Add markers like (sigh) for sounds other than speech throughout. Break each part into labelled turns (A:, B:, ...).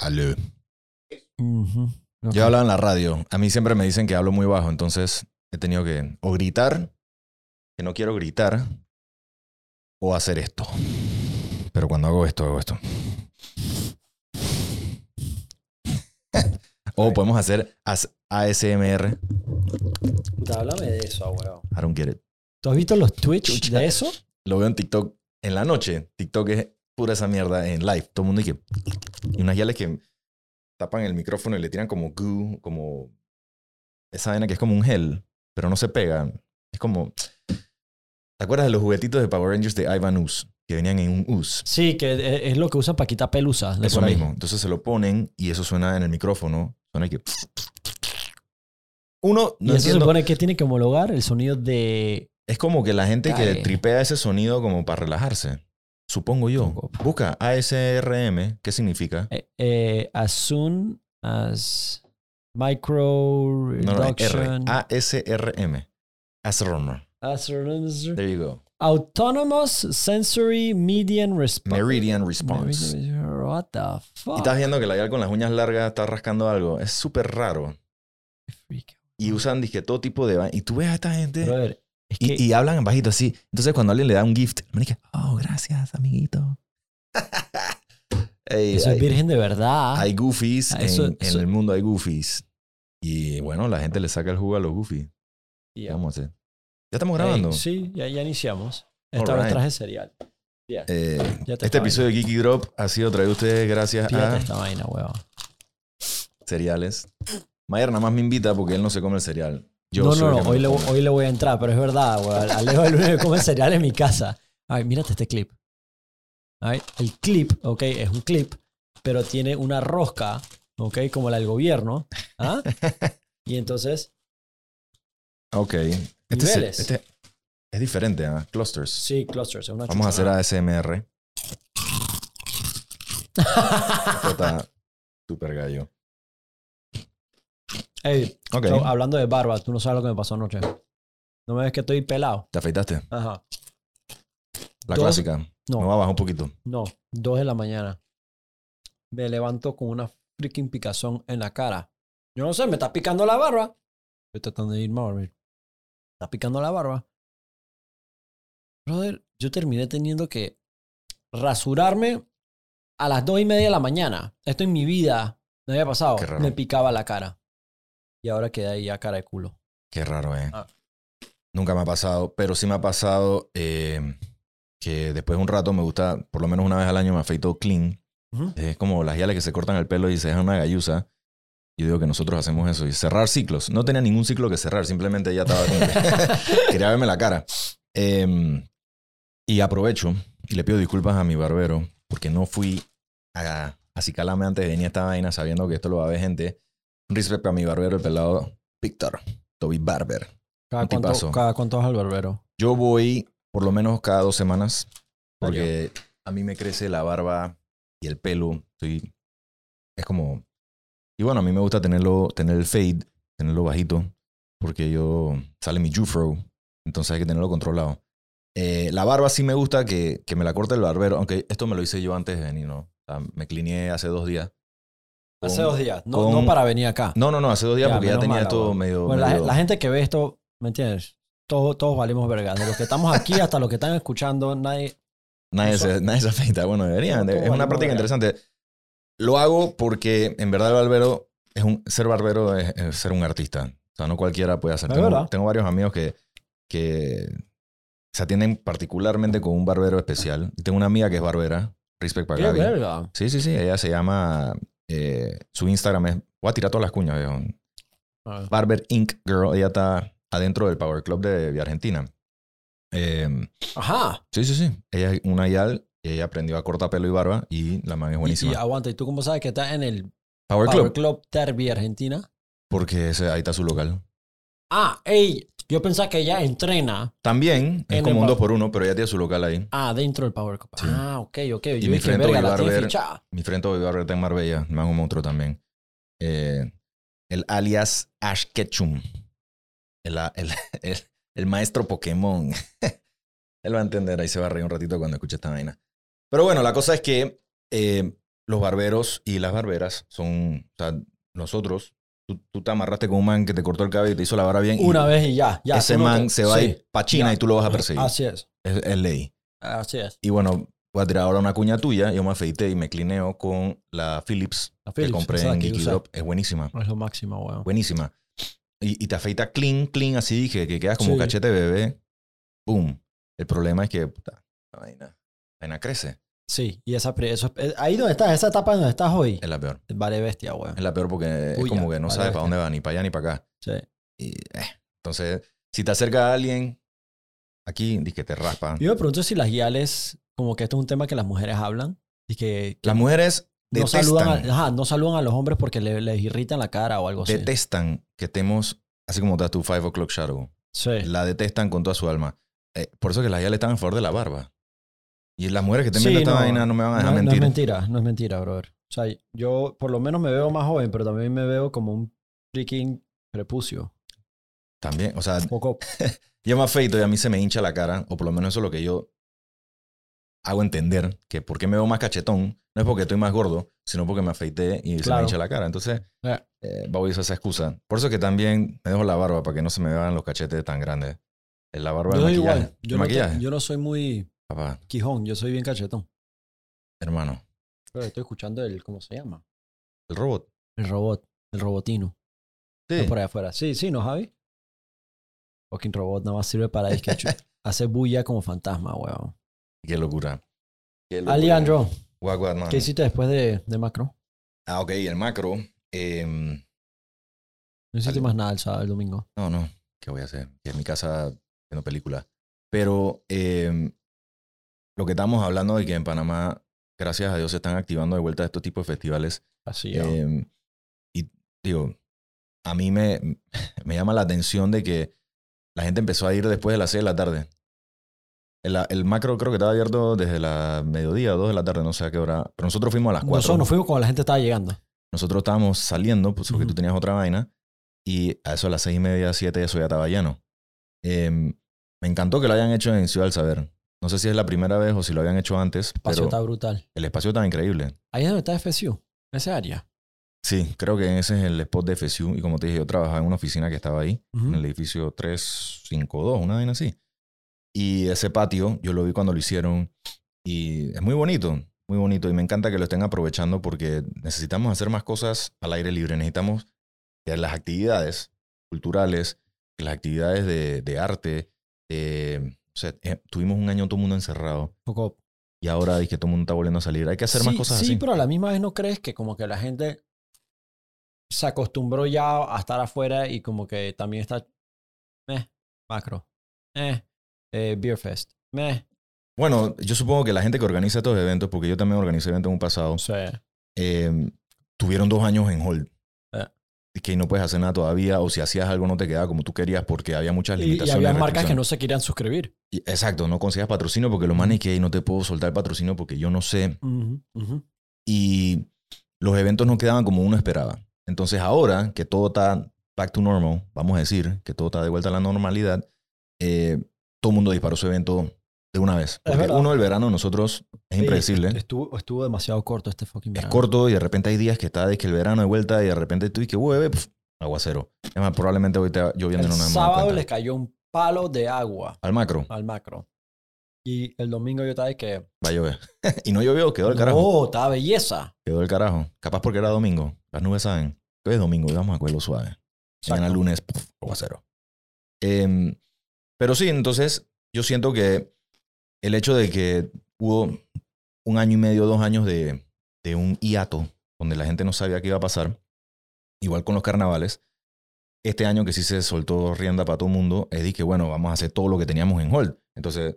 A: Aló.
B: Ujú. Ok.
A: Yo hablaba en la radio. A mí siempre me dicen que hablo muy bajo, entonces he tenido que o gritar, que no quiero gritar, o hacer esto. Pero cuando hago esto, hago esto. o podemos hacer as- ASMR.
B: Háblame de eso, weón.
A: I don't get it.
B: ¿Tú has visto los Twitch de eso?
A: Lo veo en TikTok en la noche. TikTok es pura esa mierda en live. Todo el mundo y que. Y unas yales que tapan el micrófono y le tiran como goo, como. Esa vaina que es como un gel, pero no se pega. Es como. ¿Te acuerdas de los juguetitos de Power Rangers de Ivan Us? Que venían en un us.
B: Sí, que es lo que usan para quitar pelusas. de
A: Eso mismo. Entonces se lo ponen y eso suena en el micrófono. Suena que. Uno,
B: Y
A: no
B: eso se
A: entiendo.
B: supone que tiene que homologar el sonido de...
A: Es como que la gente que tripea ese sonido como para relajarse. Supongo yo.
B: Supongo.
A: Busca ASRM. ¿Qué significa?
B: eh, eh, as soon as micro
A: No, no,
B: reduction...
A: ASRM. ASRM.
B: as-
A: There you go.
B: Autonomous Sensory Median Response.
A: Meridian Response.
B: What the
A: Y
B: fuck?
A: estás viendo que la con las uñas largas está rascando algo. Es súper raro. Y usan, dije, todo tipo de... Y tú ves a esta gente...
B: Brother, es que...
A: Y, y hablan bajito así. Entonces cuando alguien le da un gift, me dice, oh, gracias, amiguito. (laughs) Ey,
B: eso es
A: hay,
B: virgen de verdad.
A: hay goofies.
B: Ah, eso-
A: en, en
B: eso-
A: el mundo hay goofies. Y bueno, la gente le saca el jugo a los goofies.
B: Y
A: ¿Qué
B: ya.
A: vamos a hacer? ¿Ya estamos grabando?
B: sí, ya, ya iniciamos. Esta vez
A: Alright.
B: traje cereal. Yeah.
A: Eh, este episodio de Geeky Drop ha sido traído a ustedes gracias
B: Fíjate
A: a
B: esta vaina, weón.
A: cereales. Mayer nada más me invita porque él no se come el cereal. Yo
B: no, no, no. Hoy le, hoy le voy a entrar, pero es verdad, weón. Alejo el que come cereal en mi casa. Ay, mírate este clip. Ay, el clip, ok, es un clip, pero tiene una rosca, ok, como la del gobierno. ¿ah? (laughs) Y entonces,
A: Ok. Este, es, este es diferente, ¿ah? Clusters.
B: sí, clusters. es una
A: Vamos a hacer. ASMR. Esto (laughs) está súper gallo.
B: Ey,
A: Ok.
B: so, hablando de barba, tú no sabes lo que me pasó anoche. ¿No me ves que estoy pelado?
A: ¿Te afeitaste?
B: Ajá.
A: La
B: Dos-
A: clásica.
B: No.
A: Me va a bajar un poquito.
B: No, dos de la mañana. Me levanto con una freaking picazón en la cara. Yo no sé, me está picando la barba. Estoy tratando de irme a dormir. Está picando la barba. Brother, yo terminé teniendo que rasurarme a las dos y media de la mañana. Esto en mi vida no había pasado. Me picaba la cara. Y ahora quedé ahí a cara de culo.
A: Qué raro, ¿eh?
B: Ah.
A: Nunca me ha pasado, pero sí me ha pasado eh, que después de un rato me gusta, por lo menos una vez al año me afeito clean. Es como las yales que se cortan el pelo y se dejan una galluza. Yo digo que nosotros hacemos eso. Y cerrar ciclos. No tenía ningún ciclo que cerrar. Simplemente ya estaba como que (laughs) quería verme la cara. Em, y aprovecho y le pido disculpas a mi barbero porque no fui a acicalarme antes de venir a esta vaina sabiendo que esto lo va a ver gente. Un respecto a mi barbero, el pelado Víctor, Toby Barber.
B: ¿Cada cuánto, cada cuánto vas al barbero?
A: Yo voy por lo menos cada dos semanas porque a mí me crece la barba y el pelo. Estoy, es como... Y bueno, a mí me gusta tenerlo, tener el fade, tenerlo bajito, porque yo sale mi Jufro, entonces hay que tenerlo controlado. Eh, la barba sí me gusta que, que me la corte el barbero, aunque esto me lo hice yo antes de venir, ¿no? O sea, me clineé hace dos días.
B: Hace
A: Con-
B: dos días. No,
A: con-
B: no para venir acá.
A: No, no, no, hace dos días
B: Ya,
A: porque ya tenía
B: weón.
A: medio...
B: Bueno, la,
A: medio-
B: la gente que ve esto, ¿me entiendes? Todos, todos valimos verga. De los que estamos aquí hasta los que están escuchando, nadie.
A: Nadie
B: Eso-
A: se, nadie se afeita. Bueno, deberían.
B: No, todo
A: es una práctica
B: verga.
A: interesante. Lo hago porque en verdad el barbero es un, ser barbero es, es ser un artista. O sea, no cualquiera puede hacer. Tengo, varios amigos que, que se atienden particularmente con un barbero especial. Tengo una amiga que es barbera, Respect para
B: ¡Qué
A: Gaby.
B: verga!
A: Sí, sí, sí. Ella se llama. Eh, su Instagram es. Voy a tirar todas las cuñas, viejo.
B: Ah,
A: Barber Inc. Girl. Ella está adentro del Power Club de, de Argentina. Eh,
B: Ajá.
A: Sí, sí, sí. Ella es una yal y ella aprendió a cortar pelo y barba y la man es buenísima.
B: y aguanta, ¿y tú cómo sabes que estás en el
A: Power,
B: Power
A: Club,
B: Club Derby Argentina?
A: porque ese, ahí está su local.
B: Ah, ey, yo pensaba que ella entrena
A: También es
B: En
A: como un
B: pa-
A: 2 por 1 pero ella tiene su local ahí.
B: ah, dentro del Power.
A: Sí.
B: Ah, ok, ok. Yo
A: mi frente Bobby Barber-. Mi frente Bobby Barber está en Marbella, me hago un monstruo también. Eh, el alias Ash Ketchum. El, el, (laughs) el, el maestro Pokémon. (laughs) Él va a entender, ahí se va a reír un ratito cuando escuche esta vaina. Pero bueno, la cosa es que eh, los barberos y las barberas son, o sea, nosotros, tú, tú te amarraste con un man que te cortó el cabello y te hizo la barba bien.
B: Una vez y ya. ya
A: ese man se va a
B: sí,
A: ir para China
B: ya.
A: y tú lo vas a perseguir.
B: Así es.
A: Es, es ley.
B: Así es.
A: Y bueno, voy a tirar ahora una cuña tuya. Yo me afeité y me clineo con la Philips,
B: La
A: que compré en Geeky. Drop. Es buenísima.
B: Es lo máximo, weón.
A: Buenísima. Y, y te afeita clean, clean, así que, que quedas como
B: Sí.
A: cachete bebé. Boom. El problema es que, puta, la vaina, la vaina crece.
B: Sí, y esa, eso, es- ahí donde estás, esa etapa donde estás hoy,
A: Es la peor.
B: vale bestia, weón.
A: Es la peor porque es
B: Puya,
A: como que no
B: vale,
A: sabes para
B: bestia.
A: dónde va, ni para allá ni para acá.
B: Sí.
A: Y, eh, Entonces, si te acerca a alguien, aquí, di que te raspa.
B: Yo me pregunto si las guiales, como que esto es un tema que las mujeres hablan, y que, que
A: Las mujeres
B: no,
A: detestan,
B: saludan a, ajá, no saludan a los hombres porque le- les irritan la cara o algo así.
A: detestan que estemos, así como estás tu 5 o'clock shadow.
B: Sí.
A: La detestan con toda su alma. Eh, por eso que las ya le están a favor de la barba. Y las mujeres que estén
B: Sí,
A: viendo esta
B: no,
A: vaina no me van a dejar
B: no, no
A: mentir.
B: es mentira, no es mentira, brother. O sea, yo por lo menos me veo más joven, pero también me veo como un freaking prepucio.
A: También, o sea,
B: Un poco. (laughs)
A: yo me afeito y a mí se me hincha la cara, o por lo menos eso es lo que yo hago entender, que por qué me veo más cachetón, no es porque estoy más gordo, sino porque me afeité y se me hincha la cara. Entonces,
B: Eh.
A: eh, esa excusa. Por eso que también me dejo la barba, para que no se me vean los cachetes tan grandes. Eh, La barba
B: Yo
A: del
B: soy
A: maquillaje.
B: igual. Yo
A: ¿El
B: no, te-
A: maquillaje?
B: yo no soy muy
A: Papá,
B: quijón, yo soy bien cachetón.
A: hermano,
B: Pero estoy escuchando el, ¿cómo se llama?
A: el robot.
B: El robot, el robotino.
A: Sí.
B: Está por allá afuera. Sí, sí, ¿no, Javi? Fucking robot nada más sirve para chu- (laughs) hacer bulla como fantasma, weón.
A: Qué locura. Qué locura.
B: Alejandro,
A: Guau, guau, hermano.
B: ¿qué hiciste después de, de Macro?
A: Ah, ok, el macro. em,
B: No hiciste más nada el sábado, el domingo.
A: no, no, ¿qué voy a hacer? En mi casa viendo películas. Pero em, lo que estamos hablando de que en Panamá, gracias a Dios, se están activando de vuelta estos tipos de festivales.
B: Así,
A: Em, y digo, a mí me, (laughs) me llama la atención de que la gente empezó a ir después de las 6 de la tarde. El, el macro creo que estaba abierto desde la mediodía, 2 de la tarde, no sé a qué hora. Pero nosotros fuimos a las 4.
B: Nosotros nos fuimos cuando la gente estaba llegando.
A: Nosotros estábamos saliendo, pues porque tú tenías otra vaina, y a eso a las seis y media, siete, eso ya estaba lleno. Em, me encantó que lo hayan hecho en Ciudad del Saber. No sé si es la primera vez o si lo habían hecho antes,
B: El espacio
A: pero
B: está brutal.
A: el espacio estaba increíble.
B: Ahí es donde está FSU, esa área.
A: Sí, creo que ese es el spot de FSU. Y como te dije, yo trabajaba en una oficina que estaba ahí, en el edificio 352, una vaina así. Y ese patio, yo lo vi cuando lo hicieron. Y es muy bonito, muy bonito. Y me encanta que lo estén aprovechando porque necesitamos hacer más cosas al aire libre. Necesitamos que las actividades culturales, que las actividades de, de arte. de- o sea, eh, tuvimos un año todo el mundo encerrado.
B: Poco.
A: Y ahora es que todo el mundo está volviendo a salir. Hay que hacer más
B: sí,
A: cosas
B: sí,
A: así.
B: pero a la misma vez no crees que como que la gente se acostumbró ya a estar afuera y como que también está meh, macro, eh, eh, beer fest, meh,
A: Bueno, yo supongo que la gente que organiza estos eventos, porque yo también organizé eventos en un pasado,
B: sea,
A: eh, tuvieron dos años en hold. Que no puedes hacer nada todavía, o si hacías algo no te quedaba como tú querías porque había muchas
B: y, y
A: limitaciones.
B: había marcas que no se querían suscribir.
A: Y- Exacto, no conseguías patrocinio porque los manes que no te puedo soltar patrocinio porque yo no sé. Y los eventos no quedaban como uno esperaba. Entonces ahora que todo está back to normal, vamos a decir, que todo está de vuelta a la normalidad, eh, todo el mundo disparó su evento de una vez. Porque uno, el verano, nosotros es
B: Sí,
A: impredecible.
B: Estuvo, estuvo demasiado corto este fucking
A: Es
B: verano.
A: corto y de repente hay días que está de que el verano de vuelta y de repente tú y que llueve, pf, aguacero. Es más, probablemente hoy está lloviendo
B: El
A: nos hemos dado
B: sábado les cayó un palo de agua
A: Al macro,
B: al macro. Y el domingo yo estaba de que...
A: va a llover. (laughs) y no llovió, quedó el carajo.
B: No, estaba belleza.
A: Quedó el carajo. Capaz porque era domingo. Las nubes saben. Hoy es domingo y vamos a cogerlo suave. Mañana lunes, aguacero. Em, pero sí, entonces yo siento que el hecho de que hubo un año y medio, dos años de, de un hiato donde la gente no sabía qué iba a pasar, igual con los carnavales, este año que sí se soltó rienda para todo el mundo, es de que bueno, vamos a hacer todo lo que teníamos en hold. Entonces,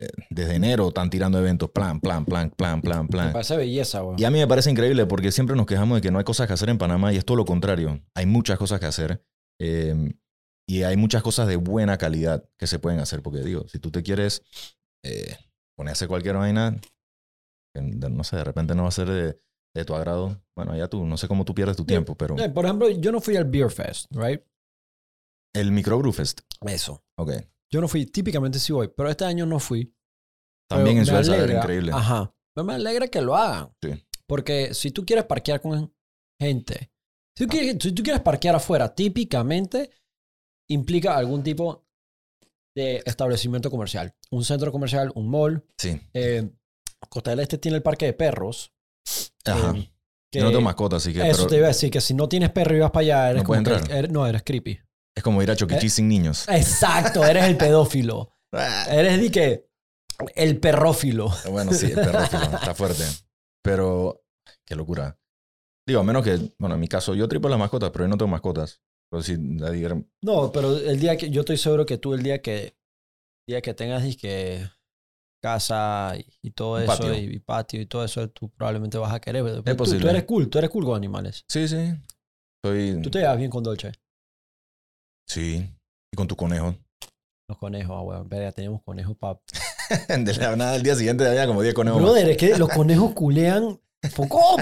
A: eh, desde enero están tirando eventos, plan, plan, plan, plan, plan,
B: Me
A: plan.
B: parece belleza, güey.
A: Y a mí me parece increíble porque siempre nos quejamos de que no hay cosas que hacer en Panamá y es todo lo contrario. Hay muchas cosas que hacer eh, y hay muchas cosas de buena calidad que se pueden hacer. Porque digo, si tú te quieres eh, poner a hacer cualquier vaina, que no sé, de repente no va a ser de, de tu agrado. Bueno, ya tú, no sé cómo tú pierdes tu tiempo, pero
B: Por ejemplo, yo no fui al Beer Fest, right?
A: el Microbrew Fest,
B: Eso.
A: ok.
B: Yo no fui, típicamente sí voy, pero este año no fui.
A: También en Saber,
B: alegra-
A: increíble.
B: Ajá. Pero me alegra que lo hagan.
A: Sí.
B: Porque si tú quieres parquear con gente, si tú quieres, si tú quieres parquear afuera, típicamente implica algún tipo de establecimiento comercial. Un centro comercial, un mall.
A: Sí.
B: Eh, Costa del Este tiene el parque de perros.
A: Ajá.
B: eh,
A: Yo no
B: que-
A: tengo mascota, así que.
B: Eso
A: pero
B: te iba a decir, que si no tienes perro y vas para allá, eres
A: No
B: como que-
A: entrar.
B: eres- no, eres creepy.
A: Es como ir a Choquichí sin niños.
B: Exacto, eres el pedófilo. (laughs)
A: Ah.
B: Eres de que el perrófilo.
A: Bueno, sí, el perrófilo, (laughs) está fuerte. Pero, qué locura. Digo, a menos que, bueno, en mi caso, yo tripo las mascotas, pero yo no tengo mascotas. Pero si la diga-
B: No, pero el día que yo estoy seguro que tú el día que día que tengas que casa y, y todo eso
A: patio.
B: Y, y patio y todo eso, tú probablemente vas a querer. pero tú- Tú,
A: posible.
B: eres cool, tú eres cool con animales.
A: Sí, sí. Soy.
B: Tú te llevas bien con Dolce.
A: Sí. Y con tu conejo.
B: Los conejos, ah, weón. Verga, tenemos conejos para. (laughs)
A: De la nada, el día siguiente había como 10 conejos. más.
B: Brother, es que los conejos culean. (laughs) ¡Foco!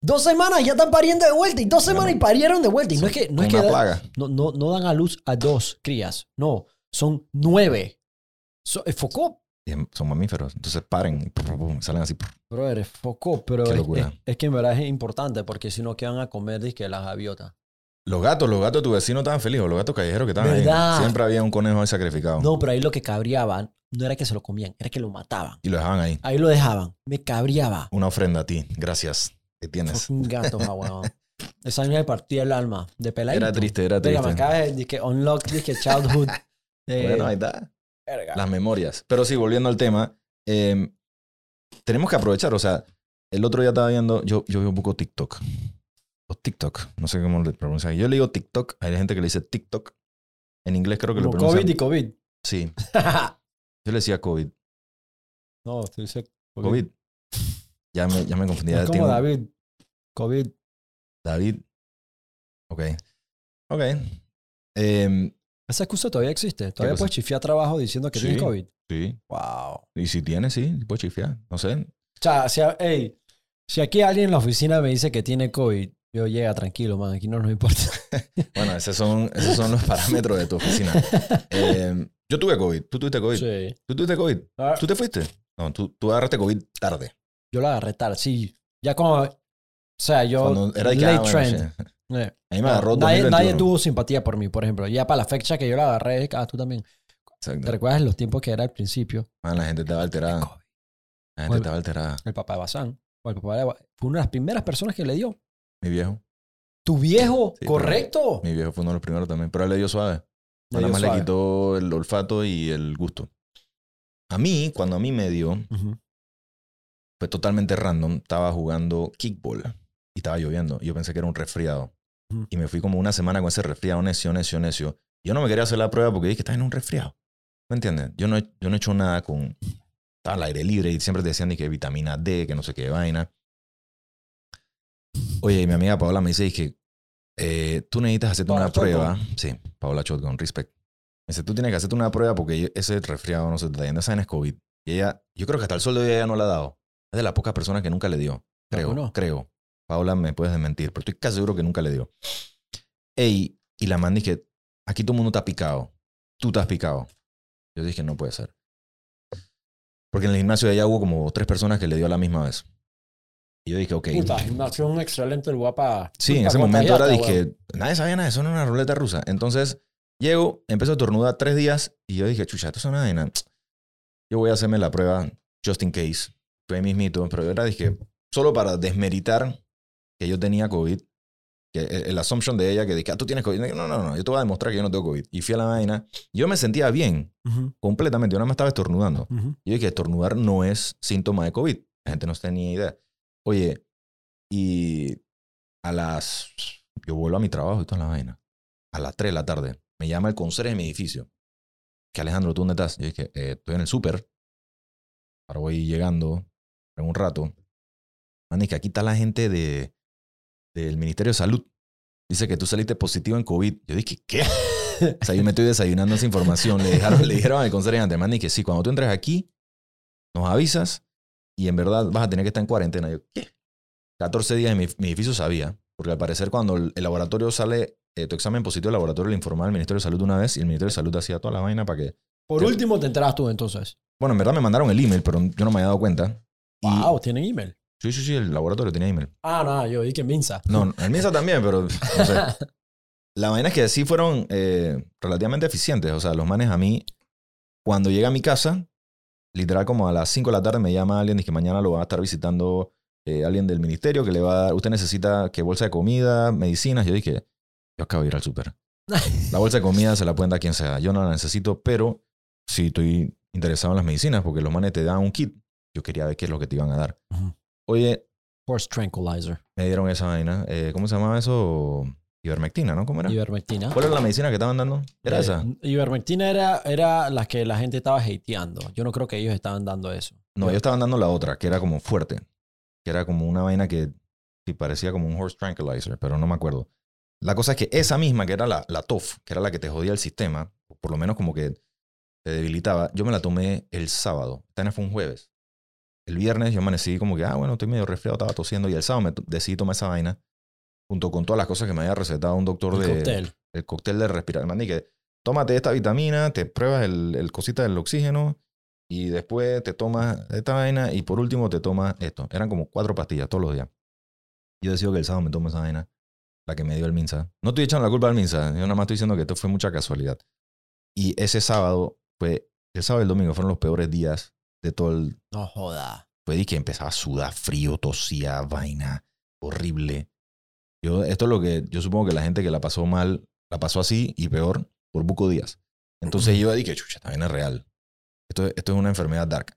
B: Dos semanas ya están pariendo de vuelta y dos semanas y parieron de vuelta. Y no es que, no es que
A: plaga.
B: no, no, no dan a luz a dos crías. No, son nueve. So, eh,
A: Y son mamíferos. Entonces paren. y pum, pum, pum, salen así.
B: brother, es focó, pero es, es- es que en verdad es importante porque si no, ¿qué van a comer? Dice las gaviotas.
A: Los gatos, los gatos de tu vecino estaban felices. Los gatos callejeros que estaban
B: ¿Verdad?
A: ahí. Siempre había un conejo ahí sacrificado.
B: No, pero ahí lo que cabriaban no era que se lo comían, era que lo mataban.
A: Y lo dejaban ahí.
B: Ahí lo dejaban. Me cabriaba.
A: Una ofrenda a ti. Gracias. Que tienes.
B: Fucking gato, weón. Esa me partía el alma. De peladito.
A: Era triste, era
B: Verga, me
A: triste.
B: acaba de que unlock, dije childhood. (laughs) Eh,
A: Bueno, ahí está.
B: verga.
A: Las memorias. Pero sí, volviendo al tema, eh, tenemos que aprovechar. O sea, el otro día estaba viendo, yo, yo veo un poco TikTok. O TikTok, no sé cómo le pronuncian. Yo le digo TikTok, hay gente que le dice TikTok. En inglés creo que lo
B: Como
A: pronuncian.
B: COVID y COVID.
A: Sí, (laughs) yo le decía COVID.
B: no, tú dices
A: COVID. Ya me, ya me confundí. ya
B: Es como
A: tengo-
B: David. COVID.
A: David. Ok. Ok. Em,
B: Esa excusa todavía existe. Todavía puedes chifiar trabajo diciendo que
A: Sí.
B: tienes COVID.
A: sí.
B: Wow.
A: Y si tiene, sí, puede chifiar. No sé.
B: O sea, si, ey, si aquí alguien en la oficina me dice que tiene COVID, yo llega tranquilo, man. Aquí no nos importa. (laughs)
A: Bueno, esos son, esos son los parámetros de tu oficina. Em, yo tuve COVID. ¿Tú tuviste COVID?
B: Sí.
A: ¿Tú tuviste COVID?
B: Ah,
A: ¿Tú te fuiste? No, tú, tú agarraste COVID tarde.
B: Yo la agarré tarde. Sí. Ya como... O sea, yo...
A: Cuando era de
B: late
A: ah,
B: trend. Eh. (laughs)
A: A mí me agarró
B: nadie,
A: 2021.
B: nadie tuvo simpatía por mí, por ejemplo. Ya para la fecha que yo la agarré, ah, tú también. ¿Te recuerdas los tiempos que era al principio?
A: Man, la gente estaba alterada. La gente
B: Bueno.
A: estaba alterada.
B: El papá de Bazán. o el papá de... Fue una de las primeras personas que le dio.
A: Mi viejo.
B: Tu viejo,
A: Sí,
B: correcto.
A: Mi viejo fue uno de los primeros también. Pero él le dio suave. Nada más
B: suave.
A: le quitó el olfato y el gusto. A mí, cuando a mí me dio. Fue totalmente random. Estaba jugando kickball y estaba lloviendo. Yo pensé que era un resfriado. Y me fui como una semana con ese resfriado necio, necio, necio. Yo no me quería hacer la prueba porque dije que estaba en un resfriado. ¿Me entiendes? Yo no, he- yo no he hecho nada con... Estaba al aire libre y siempre te decían de que vitamina D, que no sé qué vaina. Oye, y mi amiga Paola me dice dije, eh, tú necesitas hacerte
B: Paola
A: una prueba. Sí, Paola Shotgun, respect. Me dice, tú tienes que hacerte una prueba porque ese resfriado no se te está yendo. Esa es COVID. Y ella, yo creo que hasta el sol de hoy ella no la ha dado. Es de las pocas personas que nunca le dio. Creo,
B: ¿Vacunó?
A: creo. Paola, me puedes desmentir, pero estoy casi seguro que nunca le dio. Ey, y la man dije, aquí todo el mundo está picado. Tú estás picado. Yo dije, no puede ser. Porque en el gimnasio de allá hubo como tres personas que le dio a la misma vez. Y yo dije, ok.
B: Puta, gimnasio es un excelente lugar para...
A: Sí, en ese momento
B: contagiarte,
A: dije, nadie sabía nada, eso no era una ruleta rusa. Entonces, llego, empiezo a tornudar tres días y yo dije, chucha, esto es una vaina. Yo voy a hacerme la prueba just in case. Fue mismito, pero yo era, dije, solo para desmeritar que yo tenía COVID. Que el, el assumption de ella que dije, ah, tú tienes COVID. No, no, no, yo te voy a demostrar que yo no tengo COVID. Y fui a la vaina. Yo me sentía bien,
B: weón. Ujú,
A: completamente. Yo nada más estaba estornudando.
B: ujú.
A: Yo dije, estornudar no es síntoma de COVID. La gente no tenía idea. Oye, y a las... Yo vuelvo a mi trabajo y toda la vaina. A las 3 de la tarde. Me llama el conserje de mi edificio. Que Alejandro, ¿tú dónde estás? Yo dije, "Eh, estoy en el súper. Ahora voy llegando en un rato. Man, que aquí está la gente de, del Ministerio de Salud. Dice que tú saliste positivo en COVID. Yo dije, ¿qué? o sea, yo me estoy desayunando esa información. Le, dejaron, le dijeron al conserje antes, man, que sí, cuando tú entres aquí, nos avisas y en verdad vas a tener que estar en cuarentena. Yo, ¿qué? 14 días en mi, mi edificio sabía, porque al parecer cuando el, el laboratorio sale, eh, tu examen positivo, el laboratorio le informaba al Ministerio de Salud una vez y el Ministerio de Salud hacía toda la vaina para que...
B: Por último te enteras tú entonces.
A: Bueno, en verdad me mandaron el email, pero yo no me había dado cuenta.
B: Wow, tienen email.
A: Sí, sí, sí, el laboratorio tenía email.
B: Ah, no, yo vi que Minsa.
A: No, el MISA también, pero no sé. (laughs) La vaina es que sí fueron eh, relativamente eficientes. O sea, los manes a mí, cuando llega a mi casa, literal como a las 5 de la tarde me llama alguien y que mañana lo va a estar visitando eh, alguien del ministerio que le va a dar, usted necesita que bolsa de comida, medicinas. Yo dije, yo acabo de ir al súper. (laughs) La bolsa de comida se la pueden dar quien sea. Yo no la necesito, pero sí estoy interesado en las medicinas porque los manes te dan un kit. Yo quería ver qué es lo que te iban a dar. Oye,
B: Horse Tranquilizer.
A: me dieron esa vaina. Eh, ¿Cómo se llamaba eso? Ivermectina, ¿no? ¿Cómo era?
B: Ivermectina.
A: ¿Cuál era la medicina que estaban dando? ¿Era
B: Eh,
A: esa?
B: Ivermectina era, era la que la gente estaba hateando. Yo no creo que ellos estaban dando eso.
A: No, ellos estaban dando la otra, que era como fuerte. Que era como una vaina que sí parecía como un horse tranquilizer, pero no me acuerdo. La cosa es que esa misma, que era la, la TOF, que era la que te jodía el sistema, por lo menos como que te debilitaba, yo me la tomé el sábado. Esta fue un jueves. El viernes yo amanecí como que, ah, bueno, estoy medio resfriado, estaba tosiendo. Y el sábado me decidí tomar esa vaina, junto con todas las cosas que me había recetado un doctor
B: El
A: de,
B: cóctel.
A: el cóctel de respirar. Y que tómate esta vitamina, te pruebas el, el cosita del oxígeno y después te tomas esta vaina y por último te tomas esto. Eran como cuatro pastillas todos los días. Yo decido que el sábado me tomo esa vaina, la que me dio el Minsa. No estoy echando la culpa al Minsa, yo nada más estoy diciendo que esto fue mucha casualidad. Y ese sábado fue, el sábado y el domingo fueron los peores días de todo el...
B: No joda.
A: Fue de que empezaba a sudar frío, tosía, vaina, horrible. Yo, esto es lo que yo supongo que la gente que la pasó mal, la pasó así y peor por Buco Díaz. Entonces yo dije, chucha, vaina es real. Esto, esto es una enfermedad dark.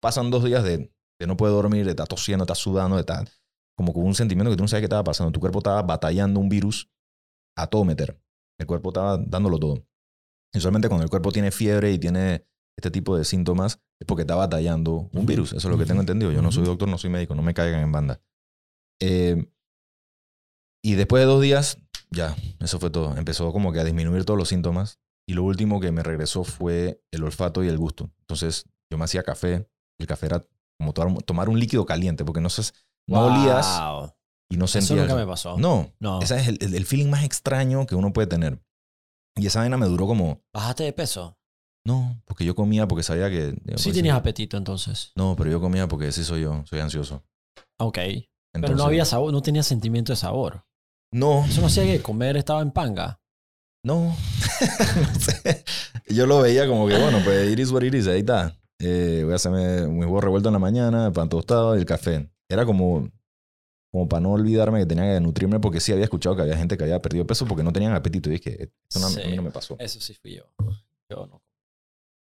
A: Pasan dos días de, de no poder dormir, de estar tosiendo, de estar sudando, de estar como con un sentimiento que tú no sabes qué estaba pasando. Tu cuerpo estaba batallando un virus a todo meter. El cuerpo estaba dándolo todo. Y usualmente cuando el cuerpo tiene fiebre y tiene este tipo de síntomas, es porque está batallando un virus. Eso es lo que tengo entendido. Yo no soy doctor, no soy médico, no me caigan en banda. Eh, y después de dos días, ya, eso fue todo. Empezó como que a disminuir todos los síntomas. Y lo último que me regresó fue el olfato y el gusto. Entonces yo me hacía café. El café era como tomar, un líquido caliente, porque no, se, no olías
B: Wow.
A: y no
B: Eso
A: sentías.
B: nunca me pasó.
A: No,
B: No.
A: ese es el, el- el feeling más extraño que uno puede tener. Y esa vaina me duró como,
B: ¿Bajaste de peso?
A: No, porque yo comía porque sabía que...
B: Sí
A: pues,
B: tenías apetito entonces.
A: No, pero yo comía porque sí soy yo, soy ansioso.
B: Ok. Pero no había sabor, no tenía sentimiento de sabor.
A: No,
B: Eso no hacía que comer estaba en panga.
A: no. No (laughs) sé. Yo lo veía como que, bueno, pues iris what it is, ahí está. Eh, voy a hacerme mi huevo revuelto en la mañana, pan tostado y el café. Era como, como para no olvidarme que tenía que nutrirme porque sí había escuchado que había gente que había perdido peso porque no tenían apetito. Y dije, esto no- a mí no me pasó.
B: Eso sí fui yo. Yo no.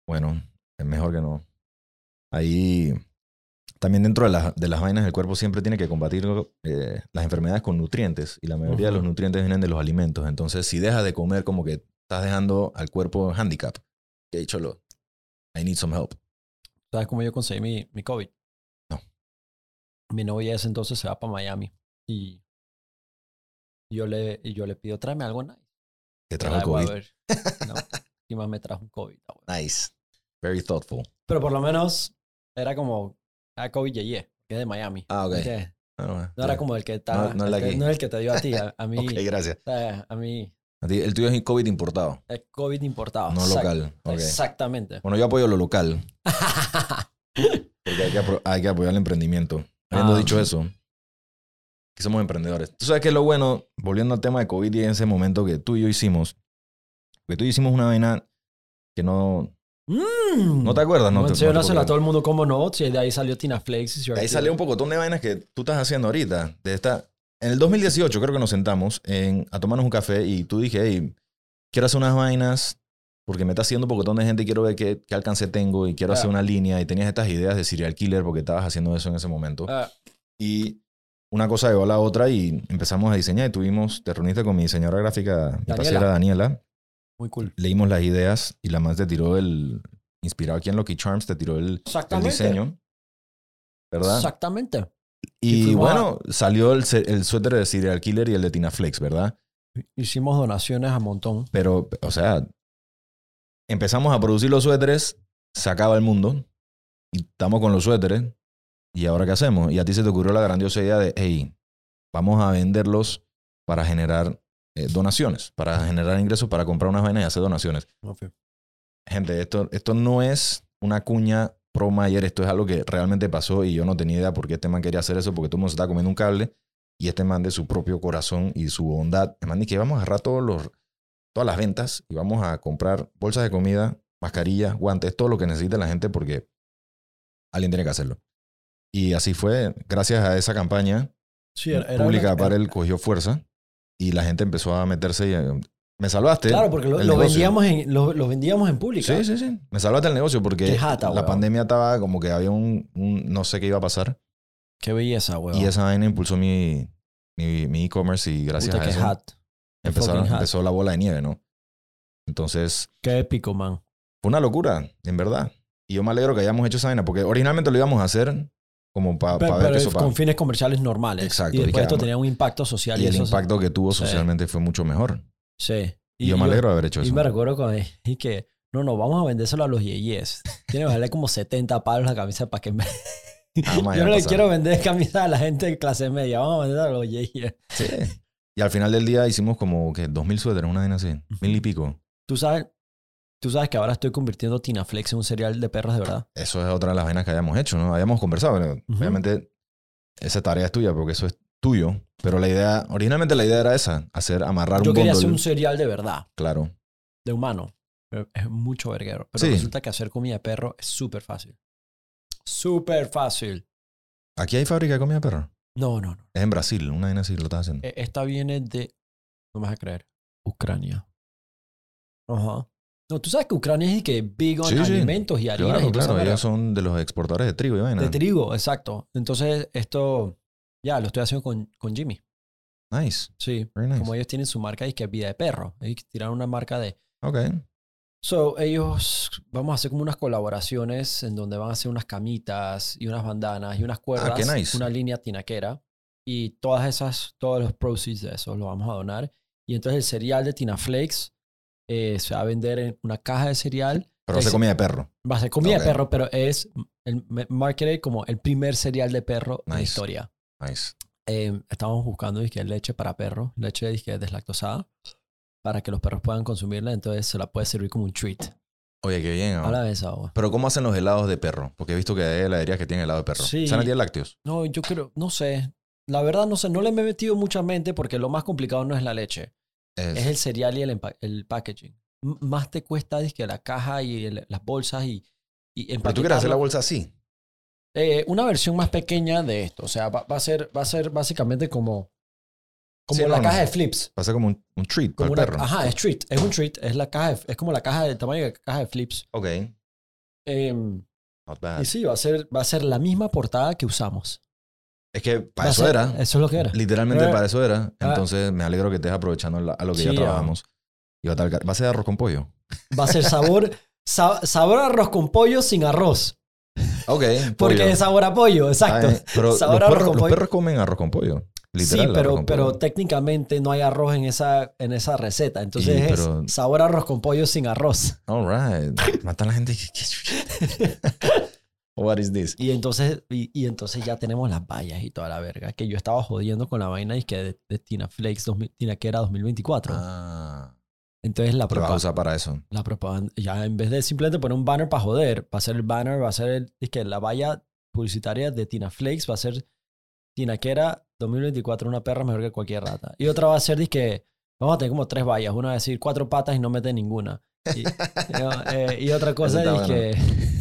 A: Bueno, es mejor que no. Ahí, también dentro de, las- de las vainas del cuerpo siempre tiene que combatir eh, las enfermedades con nutrientes. Y la mayoría de los nutrientes vienen de los alimentos. Entonces, si dejas de comer, como que estás dejando al cuerpo handicap. Que cholo, I need some help.
B: ¿Sabes cómo yo conseguí mi, mi COVID?
A: No.
B: Mi novia ese entonces se va para Miami. Y yo le, y yo le pido, tráeme algo nice.
A: Te trajo el COVID. (laughs)
B: No, y más me trajo un COVID.
A: Nice. Very thoughtful.
B: Pero por lo menos era como a COVID Yeye, que es de Miami.
A: Ah, ok. Ah, no,
B: No era como el que está.
A: No- no el
B: que-
A: aquí.
B: no el que te dio a ti. A, a (laughs) mí,
A: Ok, gracias.
B: a mí,
A: A ti, el tuyo es COVID importado,
B: es COVID importado.
A: no
B: Exact-
A: local.
B: Exactamente.
A: Bueno, yo apoyo lo local. (laughs) Porque hay que, apro- hay que apoyar el emprendimiento. Habiendo
B: Ah.
A: dicho eso, que somos emprendedores. Tú sabes que lo bueno, volviendo al tema de COVID y en ese momento que tú y yo hicimos, que tú y yo hicimos una vaina que no...
B: Mm.
A: ¿No te acuerdas? No, te- no te puedo
B: a todo el mundo como no. Si de ahí salió Tina Flakes.
A: De ahí salió un pocotón de vainas que tú estás haciendo ahorita. De esta... En el 2018 creo que nos sentamos en, a tomarnos un café y tú dije, hey, quiero hacer unas vainas porque me está haciendo un pocotón de gente y quiero ver qué, qué alcance tengo y quiero
B: Ah.
A: hacer una línea y tenías estas ideas de serial killer porque estabas haciendo eso en ese momento.
B: Ah,
A: Y una cosa llevó a la otra y empezamos a diseñar y tuvimos, te reuniste con mi diseñadora gráfica, mi
B: Daniela.
A: Daniela,
B: muy cool.
A: leímos las ideas y la más te tiró el, inspirado aquí en Lucky Charms, te tiró el, el diseño. ¿Verdad?
B: Exactamente.
A: Y, bueno, salió el, el suéter de Serial Killer y el de Tina Flex, ¿verdad?
B: Hicimos donaciones a montón.
A: Pero, o sea, empezamos a producir los suéteres, se acaba el mundo y estamos con los suéteres. ¿Y ahora qué hacemos? Y a ti se te ocurrió la grandiosa idea de, hey, vamos a venderlos para generar eh, donaciones, para generar ingresos, para comprar unas vainas y hacer donaciones. Gente, esto, esto no es una cuña pro Mayer, esto es algo que realmente pasó y yo no tenía idea por qué este man quería hacer eso, porque todo el mundo se estaba comiendo un cable y este man de su propio corazón y su bondad, el man dice que vamos a agarrar todos los, todas las ventas y vamos a comprar bolsas de comida, mascarillas, guantes, todo lo que necesita la gente porque alguien tiene que hacerlo. Y así fue, gracias a esa campaña
B: Sí, era- era
A: pública
B: una-
A: para él cogió fuerza y la gente empezó a meterse y eh, me salvaste.
B: Claro, porque lo, vendíamos en, lo, lo vendíamos en pública.
A: Sí, sí, sí. Me salvaste el negocio porque
B: jata,
A: la pandemia estaba como que había un, un no sé qué iba a pasar
B: Qué belleza, weón.
A: y esa vaina impulsó mi mi mi e-commerce y gracias
B: Puta,
A: a eso empezaron-
B: hat.
A: empezó la bola de nieve, ¿no? Entonces,
B: Qué épico, man.
A: fue una locura, en verdad. Y yo me alegro que hayamos hecho esa vaina porque originalmente lo íbamos a hacer como para
B: Pero,
A: ver
B: pero
A: que eso
B: con
A: pa-
B: fines comerciales normales.
A: Exacto,
B: Y después esto
A: ah,
B: tenía un impacto social.
A: y
B: Y,
A: el
B: eso,
A: impacto que tuvo
B: Sí.
A: socialmente fue mucho mejor.
B: Sí.
A: Y, yo me alegro de haber hecho
B: Y
A: eso.
B: me recuerdo cuando y que, no, no, vamos a vendérselo a los yeyes. Tiene que valer como 70 palos la camisa para que me... (laughs)
A: Jamás (laughs)
B: Yo no le quiero vender camisa a la gente de clase media. Vamos a vender a los yeyes.
A: Sí. Y al final del día hicimos como que dos mil suéteres, una vaina así. Mil y pico.
B: Tú sabes, tú sabes que ahora estoy convirtiendo Tina Flex en un cereal de perros de verdad.
A: Eso es otra de las vainas que habíamos hecho, ¿no? Habíamos conversado, pero obviamente esa tarea es tuya porque eso es tuyo. Pero la idea, originalmente la idea era esa, hacer, amarrar
B: Yo
A: un
B: quería
A: bundle.
B: hacer un cereal de verdad,
A: Claro.
B: de humano. Es mucho verguero. Pero
A: Sí.
B: resulta que hacer comida de perro es súper fácil. Súper fácil.
A: Aquí hay fábrica de comida de perro.
B: No, no, no.
A: Es en Brasil, una vaina así lo estás haciendo.
B: E- Esta viene de. No me vas a creer. Ucrania. Ajá. No, tú sabes que Ucrania es que big on
A: Sí, sí.
B: alimentos y harinas
A: claro,
B: y
A: claro. Ellos son de los exportadores de trigo y vaina.
B: De trigo, exacto. Entonces, esto ya lo estoy haciendo con, con Jimmy.
A: Nice.
B: Sí.
A: Very nice.
B: Como ellos tienen su marca y que es vida de perro. Ellos tiraron una marca de.
A: Ok.
B: So, ellos vamos a hacer como unas colaboraciones en donde van a hacer unas camitas y unas bandanas y unas cuerdas.
A: Ah, qué nice.
B: Una línea tinaquera. Y todas esas, todos los proceeds de eso los vamos a donar. Y entonces el cereal de Tina Flakes eh, se va a vender en una caja de cereal.
A: Pero se
B: Ese-
A: comida de perro.
B: Va a ser comida
A: Ok.
B: de perro, pero es el me- marketed como el primer cereal de perro de la
A: Nice.
B: historia.
A: Nice.
B: Eh, estamos buscando dizque, leche para perro, leche dizque, deslactosada, para que los perros puedan consumirla. Entonces se la puede servir como un treat.
A: Oye, qué bien.
B: Habla de esa agua.
A: Pero ¿cómo hacen los helados de perro? Porque he visto que hay heladerías que tienen helado de perro.
B: Sí.
A: ¿Sanatía lácteos?
B: No, yo creo, no sé. La verdad, no sé, no le he metido mucha mente porque lo más complicado no es la leche,
A: Es-
B: es el cereal y el, packaging. M- más te cuesta dizque, la caja y el- las bolsas y, y
A: Pero tú quieres hacer la bolsa así.
B: Eh, una versión más pequeña de esto. O sea, va, va a, ser, va a ser básicamente como, como
A: Sí,
B: la
A: no,
B: caja
A: no.
B: de flips.
A: Va a ser como un, un treat
B: Como
A: para
B: una,
A: el perro.
B: Ajá, es treat. Es un treat. Es, la caja de- es como la caja del tamaño de caja de flips.
A: Ok.
B: Em,
A: Not bad.
B: y sí, va a, ser, va a ser la misma portada que usamos.
A: Es que para eso
B: ser-
A: era.
B: Eso es lo que era.
A: Literalmente
B: Eh,
A: para eso era.
B: ah.
A: Entonces me alegro que estés aprovechando la- a lo que ya
B: Sí,
A: trabajamos. Y va a, va a ser arroz con pollo.
B: Va a ser sabor, sa- sabor arroz con pollo sin arroz.
A: Ok.
B: Porque
A: pollo.
B: es sabor a pollo, exacto.
A: Pero los
B: Sabor arroz
A: perros,
B: con
A: los perros comen arroz con pollo.
B: Sí,
A: Literal. arroz
B: pero, pero técnicamente no hay arroz en esa, en esa receta. Entonces
A: Y,
B: es
A: pero-
B: sabor a arroz con pollo sin arroz.
A: All right. Matan a la gente. (laughs) What is this?
B: Y entonces, y, y entonces ya tenemos las vallas y toda la verga. Que yo estaba jodiendo con la vaina y que de, de Tina Flakes, 2000 Tina que era 2024.
A: Ah.
B: Entonces la,
A: Lo vas a
B: propa-
A: usar para eso.
B: la propaganda, ya en vez de simplemente poner un banner para joder, va a ser el banner, va a ser el, es que la valla publicitaria de Tina Flakes, va a ser Tinaquera 2024, una perra mejor que cualquier rata. Y otra va a ser, que vamos a tener como tres vallas. Una va a decir cuatro patas y no mete ninguna. Y, eh, y otra (laughs) cosa es que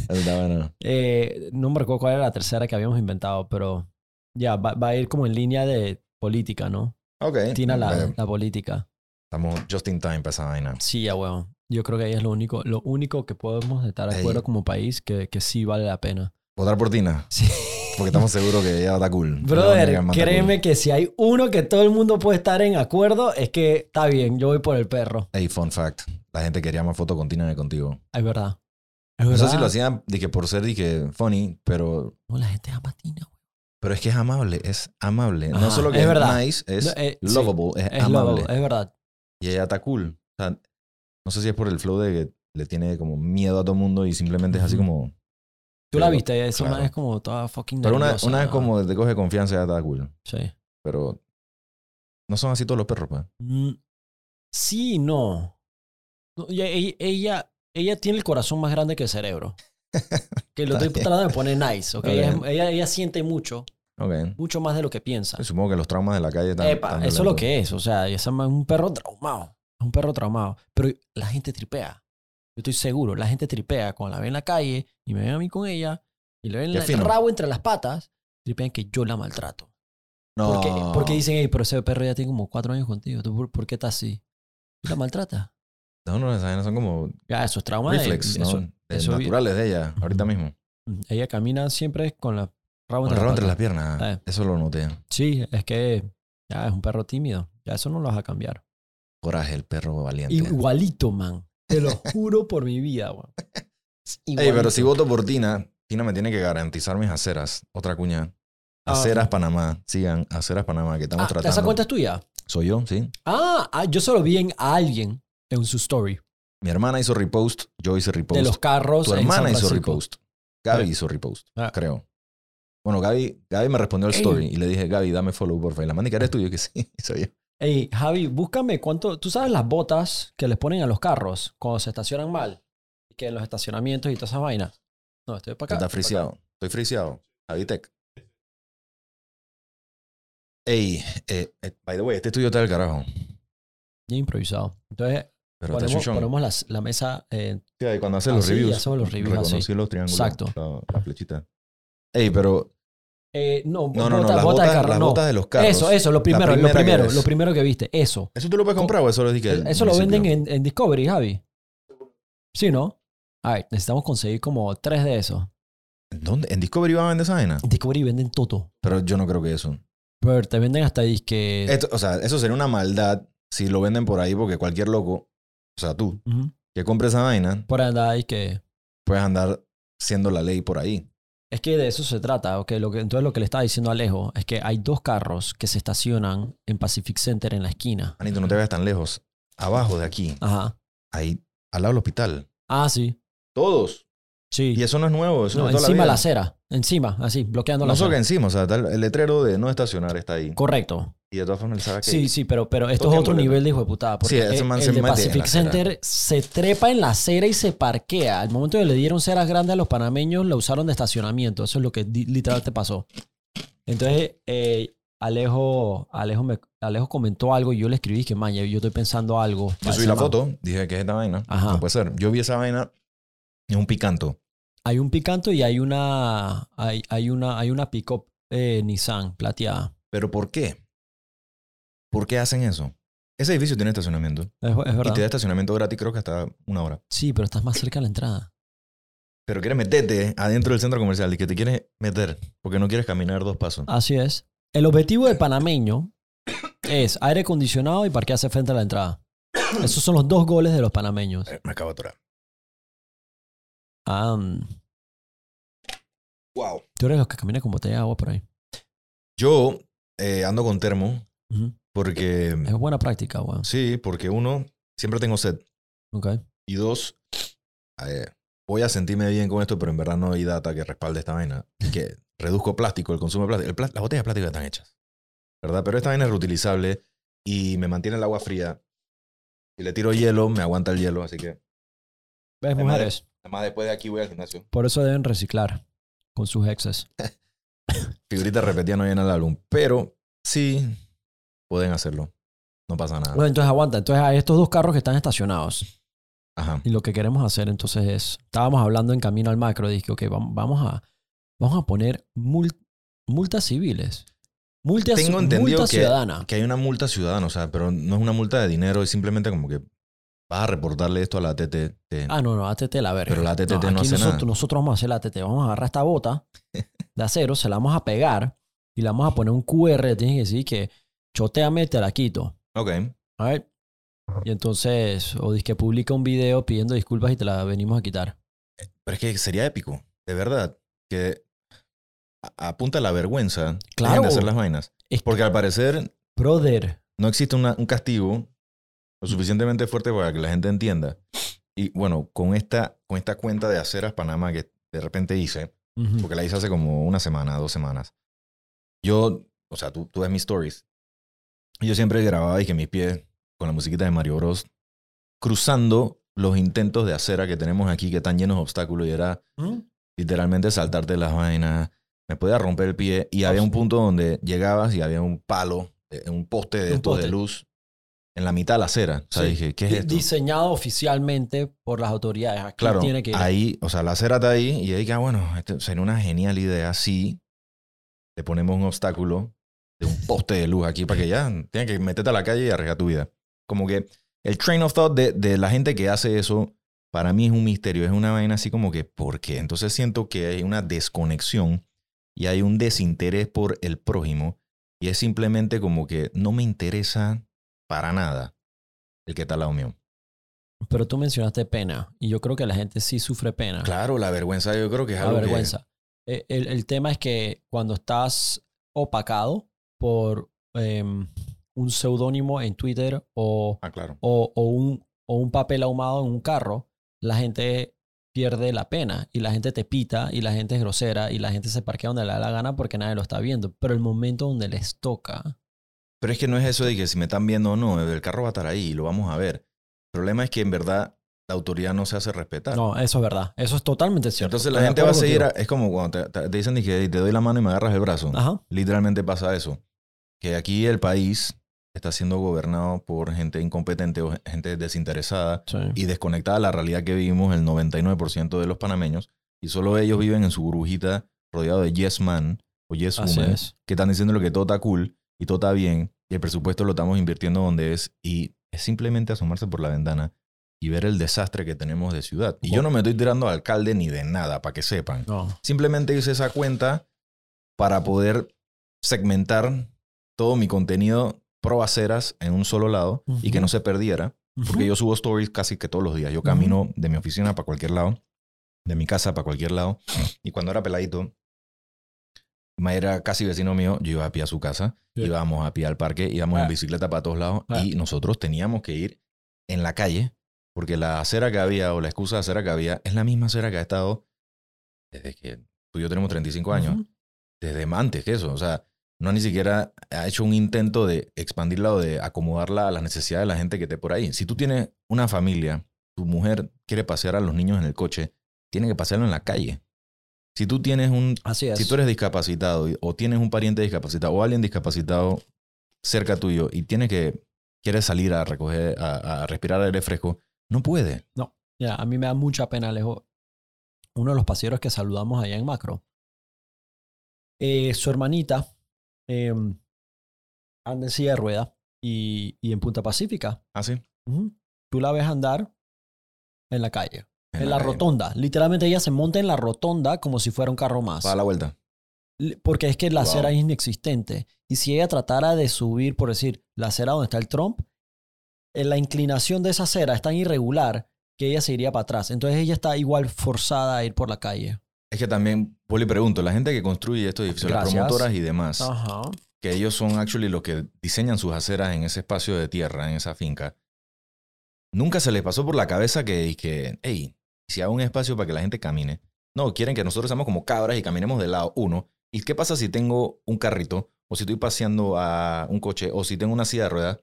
A: bueno. (laughs)
B: eh, no me recuerdo cuál era la tercera que habíamos inventado, pero ya va, va a ir como en línea de política, ¿no?
A: Ok.
B: Tina la,
A: Eh,
B: la política.
A: Estamos just in time para esa vaina.
B: Sí, ya huevo. Yo creo que ahí es lo único, lo único que podemos estar de acuerdo como país que, que sí vale la pena.
A: Votar por Tina.
B: Sí.
A: Porque estamos seguros que ella está cool.
B: Brother,
A: que
B: créeme que si hay uno que todo el mundo puede estar en acuerdo, es que está bien, yo voy por el perro.
A: Hey, fun fact. La gente quería más fotos con Tina que contigo.
B: Es verdad. Es
A: No sé si lo hacían que por ser que funny, pero,
B: No, la gente ama a Tina, güey.
A: pero es que es amable. Es amable.
B: Ajá,
A: no solo que
B: es
A: es,
B: verdad.
A: nice, es
B: No, eh, sí.
A: lovable. Es,
B: Es
A: amable.
B: es verdad.
A: Y ella está cool. O sea, no sé si es por el flow de que le tiene como miedo a todo el mundo y simplemente es así como...
B: Tú la viste, esa
A: claro.
B: una vez como toda fucking
A: Pero una,
B: nerviosa.
A: una vez como te coge confianza ya está cool.
B: Sí.
A: Pero no son así todos los perros, pues.
B: Mm, Sí, no. No, y Ella, ella, ella tiene el corazón más grande que el cerebro. (laughs) Que lo estoy tratando de poner nice, ¿ok?
A: Ok.
B: Ella, ella- ella siente mucho,
A: Ok.
B: mucho más de lo que piensa.
A: Supongo que los traumas de la calle están.
B: Epa,
A: están
B: eso es lo que es. O sea, es un perro traumado. Es un perro traumado. Pero la gente tripea. Yo estoy seguro. La gente tripea cuando la ve en la calle y me ven a mí con ella y le ven
A: Qué
B: el rabo entre las patas. Tripean que yo la maltrato.
A: No.
B: Porque, porque dicen, hey, pero ese perro ya tiene como cuatro años contigo. ¿Tú por, por qué estás así? ¿Tú la maltratas?
A: No, no, esas son como
B: Ya, eso es trauma. de-
A: reflex, ¿no?
B: eso-
A: De-
B: eso vi-
A: naturales de ella, ahorita mismo.
B: ella camina siempre con la rabo
A: Con
B: entre,
A: rabo entre las piernas.
B: Eh.
A: Eso lo noté.
B: Sí, es que ya es un perro tímido. Ya eso no lo vas a cambiar.
A: Coraje, el perro valiente.
B: Igualito, man. Te lo juro por mi vida, weón. (laughs)
A: Ey, pero si voto por Tina, Tina me tiene que garantizar mis aceras. Otra cuña.
B: Ah,
A: Aceras. Panamá. Sigan, Aceras Panamá, que estamos
B: Ah,
A: tratando.
B: ¿Esa cuenta es tuya?
A: Soy yo, sí.
B: Ah, ah, yo solo vi en a alguien en su story
A: Mi hermana hizo repost, yo hice repost.
B: de los carros.
A: tu
B: en
A: hermana
B: San
A: hizo repost. Gaby hizo repost, creo. Bueno, Gaby, Gaby me respondió al
B: Ey.
A: story y le dije, Gaby, dame follow, por favor. Y la que eres tuyo, que sí, (laughs) soy yo.
B: Ey, Javi, búscame cuánto. ¿Tú sabes las botas que les ponen a los carros cuando se estacionan mal? Que en los estacionamientos y todas esas vainas. No, estoy para acá.
A: Está friseado. Estoy friseado. Javitec. Ey, eh, eh, by the way, este estudio está del carajo.
B: Ya improvisado. Entonces,
A: Pero
B: ponemos, las- la mesa. eh,
A: Sí, ahí cuando hace los reviews.
B: hacemos los reviews
A: reconocí los triángulos.
B: Exacto.
A: La, la flechita. Ey, pero.
B: Eh, no,
A: No, no, no.
B: bota-
A: Las
B: bota de carro,
A: las
B: no.
A: botas de los carros.
B: Eso, eso, lo primero, lo primero, lo primero que viste. Eso.
A: ¿Eso tú lo puedes comprar o eso lo dije?
B: Eso lo venden en, en Discovery, Javi. Sí, ¿no? A ver, necesitamos conseguir como tres de esos.
A: ¿Dónde? ¿En Discovery van a vender esa vaina?
B: En Discovery venden todo.
A: Pero yo no creo que eso.
B: Pero te venden hasta disque.
A: Esto, o sea, eso sería una maldad si lo venden por ahí porque cualquier loco, o sea, tú, que compre esa vaina,
B: Por andar ahí que.
A: puedes andar siendo la ley por ahí.
B: Es que de eso se trata. ok, Lo que, entonces lo que le estaba diciendo a Alejo es que hay dos carros que se estacionan en Pacific Center en la esquina.
A: Anito, no te vayas tan lejos. Abajo de aquí,
B: Ajá.
A: ahí, al lado del hospital.
B: Ah, sí.
A: Todos.
B: Sí.
A: Y eso no es nuevo, eso
B: No,
A: no,
B: encima
A: la
B: la acera. Encima, así, bloqueando la
A: No solo que
B: acera.
A: encima, o sea, el el letrero de no estacionar está ahí.
B: Correcto.
A: Y de todas formas sabe que...
B: Sí, sí, pero, pero esto es otro nivel de hijo de putada. Porque
A: Sí, ese
B: el,
A: man
B: el
A: se
B: de
A: en
B: Pacific
A: acera.
B: Center se trepa en la acera y se parquea. Al momento que le dieron ceras grandes a los panameños, la usaron de estacionamiento. Eso es lo que literalmente pasó. Entonces, eh, Alejo, Alejo, me, Alejo comentó algo y yo le escribí que, man, yo estoy pensando algo.
A: Yo subí la
B: man".
A: foto, dije que es esta vaina.
B: Ajá.
A: No puede ser. Yo vi esa vaina en un picanto.
B: Hay un picanto y hay una, hay, hay una, hay una pick-up eh, Nissan plateada.
A: ¿Pero por qué? ¿Por qué hacen eso? Ese edificio tiene estacionamiento.
B: Es, es
A: Y
B: verdad.
A: te da estacionamiento gratis creo que hasta una hora.
B: Sí, pero estás más cerca de la entrada.
A: Pero quieres meterte adentro del centro comercial y que te quieres meter porque no quieres caminar dos pasos.
B: Así es. El objetivo del panameño es aire acondicionado y parquearse frente a la entrada. Esos son los dos goles de los panameños.
A: Eh, Me acabo de atorar.
B: Mm,
A: Wow.
B: tú eres los que caminan con botella de agua por ahí.
A: Yo eh, ando con termo porque...
B: Es buena práctica, weón.
A: Sí, porque uno, siempre tengo sed.
B: Ok.
A: Y dos, eh, voy a sentirme bien con esto, pero en verdad no hay data que respalde esta vaina. Que reduzco plástico, el consumo de plástico. Las botellas de plástico están hechas. ¿Verdad? Pero esta vaina es reutilizable y me mantiene el agua fría. Si le tiro hielo, me aguanta el hielo. Así que,
B: ¿Ves, mujeres?
A: Además después de aquí voy al gimnasio.
B: Por eso deben reciclar con sus exes. (laughs)
A: Figurita repetida no llena el álbum. Pero sí pueden hacerlo. No pasa nada.
B: Bueno, entonces aguanta. Entonces hay estos dos carros que están estacionados.
A: Ajá.
B: Y lo que queremos hacer entonces es, estábamos hablando en camino al macro, dije, ok, vam- vamos a, vamos a poner mul- multas civiles. Multa,
A: Tengo entendido
B: multa
A: que-
B: ciudadana.
A: Que hay una multa ciudadana, o sea, pero no es una multa de dinero, es simplemente como que vas a reportarle esto a la TT.
B: Ah, no, no, ATT la verga.
A: Pero la ATT no
B: aquí
A: hace
B: nosotros,
A: nada.
B: Nosotros vamos a hacer la ATT. Vamos a agarrar esta bota de acero, se la vamos a pegar y le vamos a poner un QR. Tienes que decir que choteame, te la quito.
A: Ok.
B: Alright. Y entonces, o dice que publica un video pidiendo disculpas y te la venimos a quitar.
A: Pero es que sería épico, de verdad, que a- apunta la vergüenza
B: Claro.
A: de hacer las vainas.
B: Es
A: Porque al parecer
B: Brother,
A: no existe una- un castigo lo suficientemente fuerte para que la gente entienda. Y bueno, con esta, con esta cuenta de aceras Panamá que de repente hice, porque la hice hace como una semana, dos semanas, yo, o sea, tú, tú ves mis stories, yo siempre grababa y que mis pies con la musiquita de Mario Bros. cruzando los intentos de acera que tenemos aquí que están llenos de obstáculos y era
B: ¿Mm?
A: literalmente saltarte las vainas. Me podía romper el pie y había un punto donde llegabas y había un palo, eh, un poste de
B: Un
A: estos de
B: poste.
A: luz en la mitad de la acera. O sea,
B: Sí.
A: dije, ¿qué es esto?
B: Diseñado oficialmente por las autoridades. Aquí
A: Claro,
B: tiene que ir.
A: ahí, o sea, la acera está ahí y ahí que, ah, bueno, este sería una genial idea si le ponemos un obstáculo de un poste de luz aquí para que ya tenga que meterte a la calle y arriesgar tu vida. Como que el train of thought de, de la gente que hace eso, para mí es un misterio, es una vaina así como que, ¿por qué? Entonces siento que hay una desconexión y hay un desinterés por el prójimo y es simplemente como que no me interesa para nada el que está al lado mío.
B: Pero tú mencionaste pena. Y yo creo que la gente sí sufre pena.
A: Claro, la vergüenza yo creo que es
B: la
A: algo que-
B: vergüenza. Eh, El, el tema es que cuando estás opacado por em, un seudónimo en Twitter o,
A: Ah, claro.
B: o, o un, o un papel ahumado en un carro, la gente pierde la pena y la gente te pita y la gente es grosera y la gente se parquea donde le da la gana porque nadie lo está viendo. Pero el momento donde les toca,
A: Pero es que no es eso de que si me están viendo o no, el carro va a estar ahí y lo vamos a ver. El problema es que en verdad la autoridad no se hace respetar.
B: no, eso es verdad. Eso es totalmente cierto.
A: Entonces la
B: Estoy
A: gente va a seguir, a- es como cuando te, te- te dicen que te doy la mano y me agarras el brazo.
B: Ajá.
A: Literalmente pasa eso. Que aquí el país está siendo gobernado por gente incompetente o gente desinteresada
B: Sí.
A: y desconectada de la realidad que vivimos el 99% de los panameños y solo ellos viven en su burbujita rodeado de yes man o yes woman
B: es.
A: que están diciendo lo que todo está cool y todo está bien y el presupuesto lo estamos invirtiendo donde es y es simplemente asomarse por la ventana y ver el desastre que tenemos de ciudad. Y yo no me estoy tirando al alcalde ni de nada, para que sepan.
B: No.
A: Simplemente hice esa cuenta para poder segmentar todo mi contenido pro aceras en un solo lado y que no se perdiera. Porque yo subo stories casi que todos los días. Yo camino de mi oficina para cualquier lado, de mi casa para cualquier lado. Y cuando era peladito, era casi vecino mío, yo iba a pie a su casa,
B: Sí.
A: íbamos a pie al parque, íbamos
B: Ah.
A: en bicicleta para todos lados
B: Ah.
A: y nosotros teníamos que ir en la calle porque la acera que había o la excusa de acera que había es la misma acera que ha estado desde que tú y yo tenemos 35 años, desde antes que eso. O sea, no ni siquiera ha hecho un intento de expandirla o de acomodarla a las necesidades de la gente que esté por ahí. Si tú tienes una familia, tu mujer quiere pasear a los niños en el coche, tiene que pasearlo en la calle. Si tú tienes un
B: Así es.
A: si tú eres discapacitado o tienes un pariente discapacitado o alguien discapacitado cerca tuyo y tiene que quiere salir a recoger a, a respirar aire fresco, no puede.
B: Ya, a mí me da mucha pena, Alejo. Uno de los paseros que saludamos allá en Macro. eh, su hermanita eh, anda en silla de rueda y, y en Punta Pacífica.
A: Así.
B: ujú, Tú la ves andar en la calle, en, la, rotonda. Literalmente ella se monta en la rotonda como si fuera un carro más.
A: Va a la vuelta.
B: Porque es que la
A: Wow.
B: acera es inexistente. Y si ella tratara de subir, por decir, la acera donde está el Trump, eh, la inclinación de esa acera es tan irregular que ella se iría para atrás. Entonces ella está igual forzada a ir por la calle.
A: Es que también, Poli, pregunto, la gente que construye estos edificios, las promotoras y demás,
B: Ajá.
A: que ellos son actually los que diseñan sus aceras en ese espacio de tierra, en esa finca, nunca se les pasó por la cabeza que, que hey, si hago un espacio para que la gente camine. No, quieren que nosotros seamos como cabras y caminemos del lado uno. ¿Y qué pasa si tengo un carrito? O si estoy paseando a un coche, o si tengo una silla de ruedas,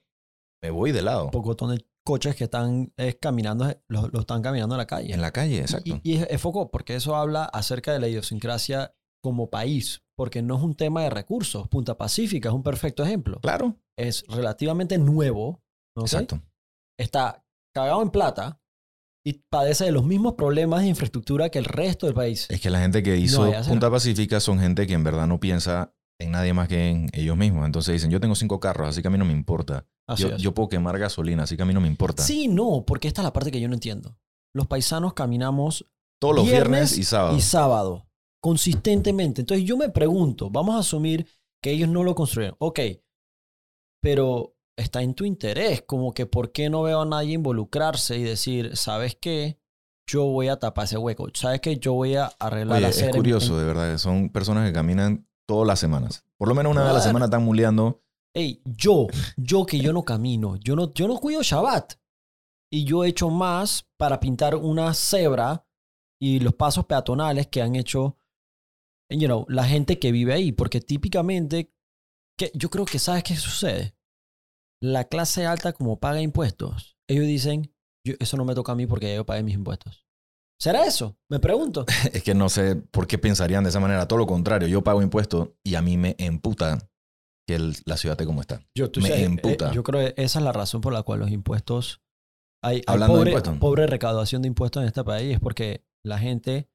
A: me voy de lado.
B: Un poco de coches que están es, caminando, lo, lo están caminando en la calle.
A: En la calle, exacto.
B: Y, y es, es foco, porque eso habla acerca de la idiosincrasia como país, porque no es un tema de recursos. Punta Pacífica es un perfecto ejemplo.
A: Claro.
B: Es relativamente nuevo.
A: Exacto.
B: está cagado en plata y padece de los mismos problemas de infraestructura que el resto del país.
A: Es que la gente que hizo
B: acera.
A: Punta Pacífica son gente que en verdad no piensa en nadie más que en ellos mismos. Entonces dicen, yo tengo cinco carros, así que a mí no me importa. Yo, puedo quemar gasolina, así que a mí no me importa.
B: Sí, no, porque esta es la parte que yo no entiendo. Los paisanos caminamos
A: Todos los viernes,
B: viernes
A: y sábado.
B: y sábado, consistentemente. Entonces yo me pregunto, vamos a asumir que ellos no lo construyeron. Ok, pero está en tu interés, como que por qué no veo a nadie involucrarse y decir, ¿sabes qué? Yo voy a tapar ese hueco. ¿Sabes qué? Yo voy a arreglar
A: Oye, es curioso,
B: en-
A: de verdad. Son personas que caminan todas las semanas. Por lo menos una vez a la semana están muleando.
B: Ey, yo, yo que yo no camino, yo no, yo no cuido Shabbat. Y yo he hecho más para pintar una cebra y los pasos peatonales que han hecho, you know, la gente que vive ahí. Porque típicamente, que, yo creo que sabes qué sucede. La clase alta como paga impuestos, ellos dicen, yo- eso no me toca a mí porque ya yo pagué mis impuestos. ¿Será eso? Me pregunto. (laughs)
A: Es que no sé por qué pensarían de esa manera. Todo lo contrario, yo pago impuestos y a mí me emputa que el- la ciudad esté como está.
B: Yo, tú
A: Me
B: sabes, eh,
A: emputa.
B: yo creo que esa es la razón por la cual los impuestos... Hay, hay
A: Hablando de
B: pobre,
A: impuestos.
B: pobre recaudación de impuestos en este país es porque la gente...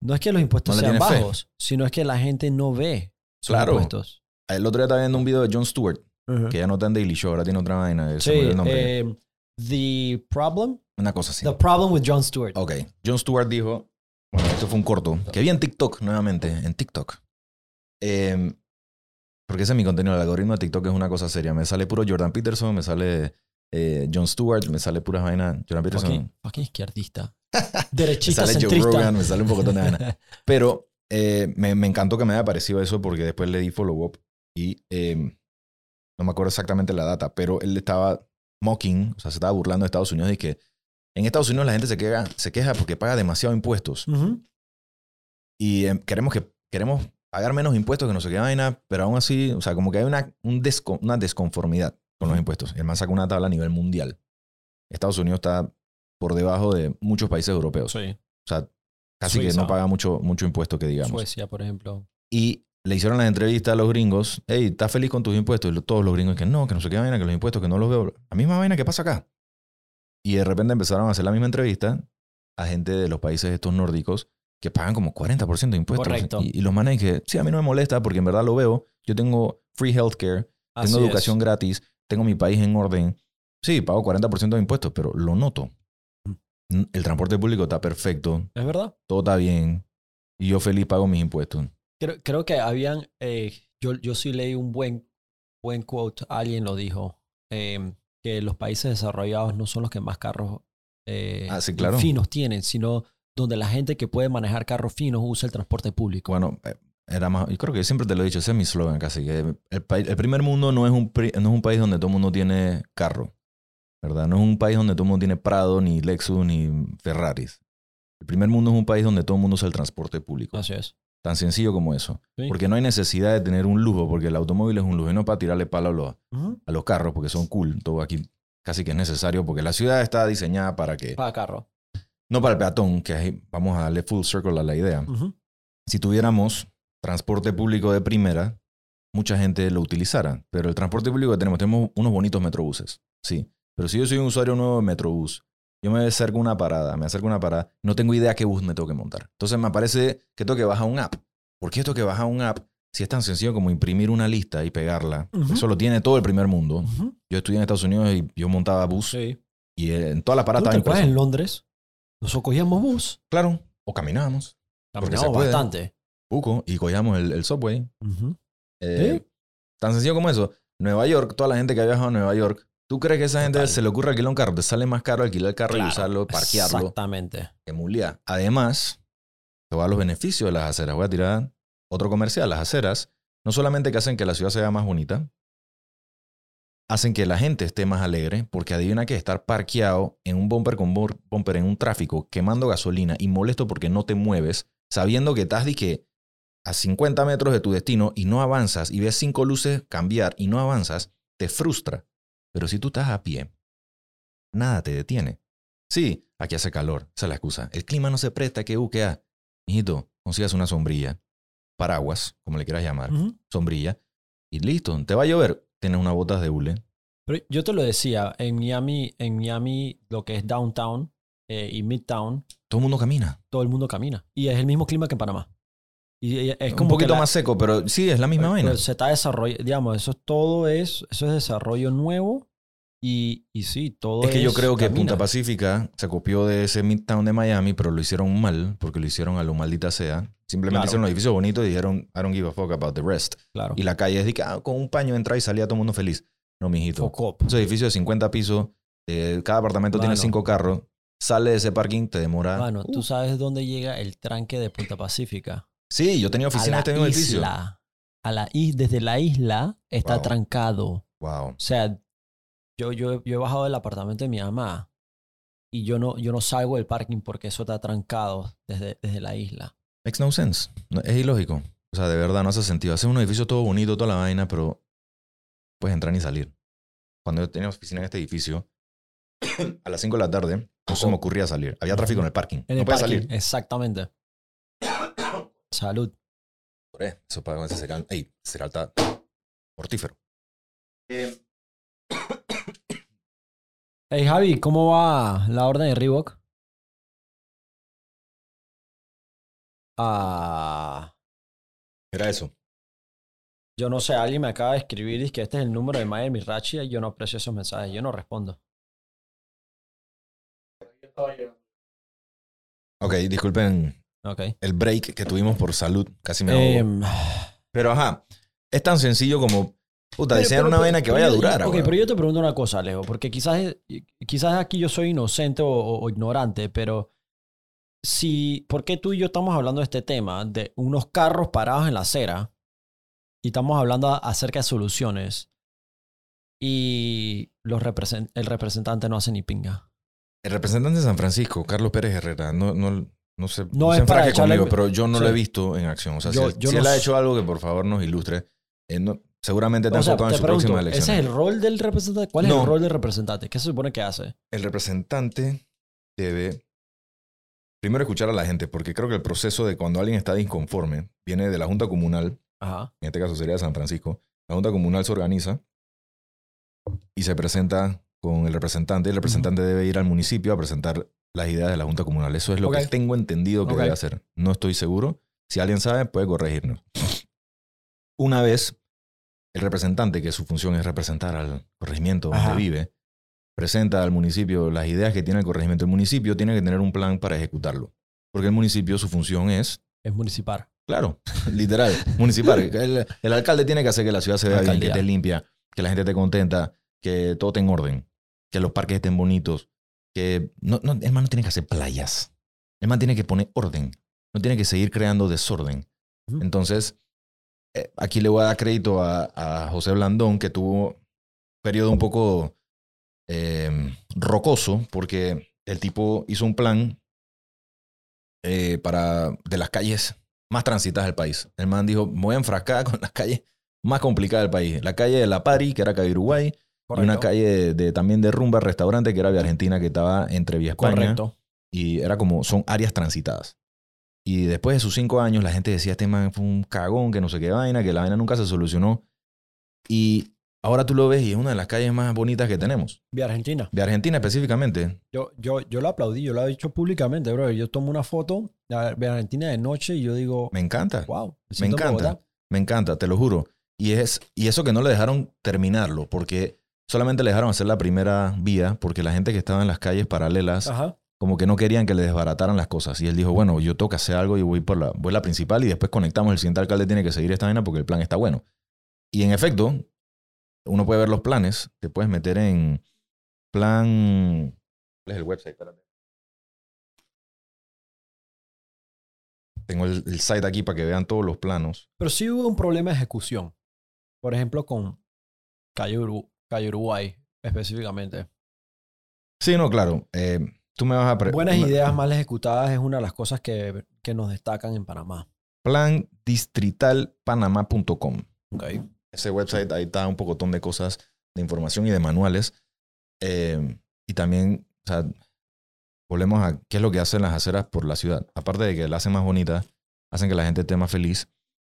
B: No es que los impuestos
A: No
B: sean
A: fe.
B: bajos, sino es que la gente no ve sus
A: Claro.
B: impuestos.
A: El otro día estaba viendo un video de Jon Stewart, que ya no está en Daily Show, ahora tiene otra vaina.
B: Sí,
A: me el nombre.
B: eh, The Problem.
A: Una cosa así.
B: The Problem with Jon Stewart.
A: Ok. Jon Stewart dijo, bueno, esto fue un corto, que vi en TikTok nuevamente, en TikTok. Eh, porque ese es mi contenido, el algoritmo de TikTok es una cosa seria. Me sale puro Jordan Peterson, me sale eh, Jon Stewart, me sale puras vainas. Jordan Peterson.
B: Fucking, izquierdista. (laughs)
A: Me
B: Derechista,
A: sale Joe
B: centrista.
A: Rogan, me sale un poco de vaina. (laughs) Pero eh, me, me encantó que me haya parecido eso porque después le di follow up y eh, no me acuerdo exactamente la data, pero él estaba mocking, o sea, se estaba burlando de Estados Unidos y que en Estados Unidos la gente se queja, se queja porque paga demasiado impuestos
B: Ujú.
A: y eh, queremos que queremos pagar menos impuestos que no sé qué vaina, pero aún así, o sea, como que hay una, un desco- una desconformidad con los impuestos. El man saca una tabla a nivel mundial. Estados Unidos está por debajo de muchos países europeos.
B: Sí.
A: O sea, casi que
B: Suiza.
A: no paga mucho, mucho impuesto que digamos.
B: Suecia, por ejemplo.
A: Y le hicieron las entrevistas a los gringos. Hey, ¿estás feliz con tus impuestos? Y todos los gringos que no, que no sé qué vaina, que los impuestos, que no los veo. La misma vaina que pasa acá. Y de repente empezaron a hacer la misma entrevista a gente de los países estos nórdicos que pagan como 40% de impuestos.
B: Correcto.
A: Y, y los manes que, sí, a mí no me molesta porque en verdad lo veo. Yo tengo free healthcare,
B: Así
A: tengo
B: es.
A: educación gratis, tengo mi país en orden. Sí, pago 40% de impuestos, pero lo noto.
B: Mm.
A: El transporte público está perfecto,
B: Es verdad.
A: todo está bien. Y yo feliz pago mis impuestos.
B: Creo, creo que habían. eh, yo, yo sí leí un buen, buen quote. Alguien lo dijo. eh, que los países desarrollados no son los que más carros eh,
A: Ah, sí, claro.
B: finos tienen, sino donde la gente que puede manejar carros finos usa el transporte público.
A: Bueno, eh, era más. Y creo que siempre te lo he dicho, ese es mi slogan casi. Que el, el primer mundo no es, un, no es un país donde todo el mundo tiene carro. ¿Verdad? No es un país donde todo el mundo tiene Prado, ni Lexus, ni Ferraris. El primer mundo es un país donde todo el mundo usa el transporte público.
B: Así es.
A: Tan sencillo como eso.
B: Sí.
A: Porque no hay necesidad de tener un lujo, porque el automóvil es un lujo. Y no para tirarle palo a los, a los carros, porque son cool. Todo aquí casi que es necesario, porque la ciudad está diseñada para que.
B: Para carro.
A: No para el peatón, que ahí vamos a darle full circle a la idea. Si tuviéramos transporte público de primera, mucha gente lo utilizara. Pero el transporte público que tenemos, tenemos unos bonitos metrobuses, sí. Pero si yo soy un usuario nuevo de metrobús, yo me acerco a una parada, me acerco a una parada, no tengo idea qué bus me tengo que montar. Entonces me parece que tengo que bajar un app. ¿Por qué esto que bajar un app? Si es tan sencillo como imprimir una lista y pegarla,
B: Ujú.
A: eso lo tiene todo el primer mundo. Yo estudié en Estados Unidos y yo montaba bus
B: Sí.
A: y en todas las
B: ¿Tú
A: paradas
B: te
A: estaba
B: acuerdas
A: impreso.
B: en Londres? Nosotros cogíamos bus.
A: Claro, o caminábamos, puede.
B: bastante.
A: y cogíamos el, el subway. Eh,
B: ¿Sí?
A: Tan sencillo como eso. Nueva York, toda la gente que ha viajado a Nueva York, ¿tú crees que esa gente se le ocurre alquilar un carro? Te sale más caro alquilar el carro y usarlo, parquearlo,
B: Exactamente.
A: que mulear. Además, te voy a los beneficios de las aceras. Voy a tirar otro comercial. Las aceras no solamente que hacen que la ciudad sea más bonita, hacen que la gente esté más alegre, porque adivina que estar parqueado en un bumper con bumper en un tráfico, quemando gasolina y molesto porque no te mueves, sabiendo que estás que a 50 metros de tu destino y no avanzas y ves cinco luces cambiar y no avanzas, te frustra. Pero si tú estás a pie, nada te detiene. Sí, aquí hace calor, esa es la excusa. El clima no se presta que UQA. Hijito, consigas una sombrilla, paraguas, como le quieras llamar, sombrilla, y listo, te va a llover, tienes unas botas de hule.
B: Pero yo te lo decía, en Miami, en Miami, lo que es downtown eh, y midtown,
A: Todo el mundo camina.
B: todo el mundo camina. Y es el mismo clima que en Panamá. Y es como
A: un poquito
B: la-
A: más seco, pero sí, es la misma
B: pero
A: vaina.
B: se está desarrollando, digamos, eso es todo es, eso es desarrollo nuevo y, y sí, todo
A: Es que yo creo que
B: camina.
A: Punta Pacífica se copió de ese Midtown de Miami, pero lo hicieron mal, porque lo hicieron a lo maldita sea. Simplemente
B: Claro.
A: hicieron los edificios bonitos y dijeron, I don't give a fuck about the rest.
B: Claro.
A: Y la calle es de que ah, con un paño entra y salía todo el mundo feliz. No, mijito.
B: Focop.
A: Esos edificios de 50 pisos, eh, cada apartamento tiene cinco carros. Sale de ese parking, te demora.
B: Bueno,
A: Uh,
B: tú sabes dónde llega el tranque de Punta Pacífica.
A: Sí, yo tenía oficina en
B: la
A: este mismo edificio.
B: isla. A la is- desde la isla está
A: Wow.
B: trancado.
A: Wow.
B: O sea, yo, yo, yo he bajado del apartamento de mi mamá y yo no, yo no salgo del parking porque eso está trancado desde, desde la isla.
A: Makes no sense. No, es ilógico. O sea, de verdad no hace sentido. Hacer un edificio todo bonito, toda la vaina, pero puedes entrar ni salir. Cuando yo tenía oficina en este edificio, (coughs) a las 5 de la tarde no se me ocurría salir. Había tráfico en el parking.
B: En
A: no
B: el
A: puedes
B: parking,
A: salir.
B: Exactamente. Salud.
A: Por eso, para ese cereal. Ey, cereal está mortífero.
B: Hey Javi, ¿cómo va la orden de Reebok? Ah,
A: Era eso.
B: yo no sé, alguien me acaba de escribir y que este es el número de Mayer Mirachi y yo no aprecio esos mensajes, yo no respondo.
A: Ok, disculpen El break que tuvimos por salud. Casi me.
B: Em,
A: Pero ajá, es tan sencillo como, puta,
B: pero-
A: diseñar
B: pero-
A: una
B: pero-
A: vaina que vaya a durar.
B: Ok,
A: weón.
B: pero yo te pregunto una cosa, Alejo, porque quizás, quizás aquí yo soy inocente o, ignorante, pero si, ¿por qué tú y yo estamos hablando de este tema de unos carros parados en la acera y estamos hablando acerca de soluciones y los represen- el representante no hace ni pinga?
A: El representante de San Francisco, Carlos Pérez Herrera, no, no, no se,
B: No
A: no
B: es
A: se
B: echarle-
A: conmigo, pero yo no
B: Sí.
A: lo he visto en acción. O sea,
B: Yo-
A: si,
B: yo
A: si
B: no
A: él ha hecho algo que por favor nos ilustre, eh, no- seguramente está
B: O
A: enfocado en su
B: pregunto,
A: próxima elección.
B: ¿ese es el rol del representante? ¿Cuál es el rol del representante? ¿Qué se supone que hace?
A: El representante debe primero escuchar a la gente, porque creo que el proceso de cuando alguien está disconforme viene de la Junta Comunal,
B: Ajá.
A: en este caso sería de San Francisco. La Junta Comunal se organiza y se presenta con el representante. El representante debe ir al municipio a presentar las ideas de la Junta Comunal. Eso es lo que tengo entendido que debe hacer. No estoy seguro. Si alguien sabe, puede corregirnos. Una vez el representante, que su función es representar al corregimiento donde
B: Ajá.
A: vive, presenta al municipio las ideas que tiene el corregimiento. El municipio tiene que tener un plan para ejecutarlo. Porque el municipio, su función es
B: Es municipal.
A: Claro, (laughs) literal, municipal. El, el alcalde tiene que hacer que la ciudad se vea bien, que esté limpia, que la gente esté contenta, que todo esté en orden, que los parques estén bonitos, que no, no, el man no tiene que hacer playas. El man tiene que poner orden, no tiene que seguir creando desorden. Entonces, eh, aquí le voy a dar crédito a, a José Blandón, que tuvo un periodo un poco eh, rocoso, porque el tipo hizo un plan eh, para de las calles más transitadas del país. El man dijo, me voy a enfrascar (laughs) con las calles más complicadas del país. La calle de La Pari, que era calle Uruguay, y una
B: Correcto.
A: calle de, de- también de rumba, restaurante, que era Vía Argentina, que estaba entre Vía España.
B: Correcto.
A: Y era como, son áreas transitadas. Y después de sus cinco años, la gente decía, este man fue un cagón, que no sé qué vaina, que la vaina nunca se solucionó. Y ahora tú lo ves y es una de las calles más bonitas que tenemos.
B: Vía Argentina.
A: De Argentina específicamente.
B: Yo, yo, yo lo aplaudí, yo lo he dicho públicamente, bro. Yo tomo una foto de de Argentina de noche y yo digo,
A: Me encanta.
B: wow,
A: Me
B: siento
A: encanta.
B: Bogotá.
A: Me encanta, te lo juro. Y, es, y eso que no le dejaron terminarlo, porque solamente le dejaron hacer la primera vía, porque la gente que estaba en las calles paralelas,
B: Ajá.
A: como que no querían que le desbarataran las cosas. Y él dijo, bueno, yo tengo que hacer algo y voy por la, voy a la principal y después conectamos. El siguiente alcalde tiene que seguir esta vaina porque el plan está bueno. Y en efecto, uno puede ver los planes. Te puedes meter en plan... ¿Cuál es el website? Espérate. Tengo el, el site aquí para que vean todos los planos.
B: Pero sí hubo un problema de ejecución. Por ejemplo, con Calle, Uru- Calle Uruguay, específicamente.
A: Sí, no, claro. Eh, tú me vas a...
B: Buenas ideas mal ejecutadas es una de las cosas que, que nos destacan en Panamá.
A: Plan distritalpanamá.com.
B: Ok.
A: Ese website, ahí está un pocotón de cosas, de información y de manuales. Eh, y también, o sea, volvemos a qué es lo que hacen las aceras por la ciudad. Aparte de que la hacen más bonita, hacen que la gente esté más feliz,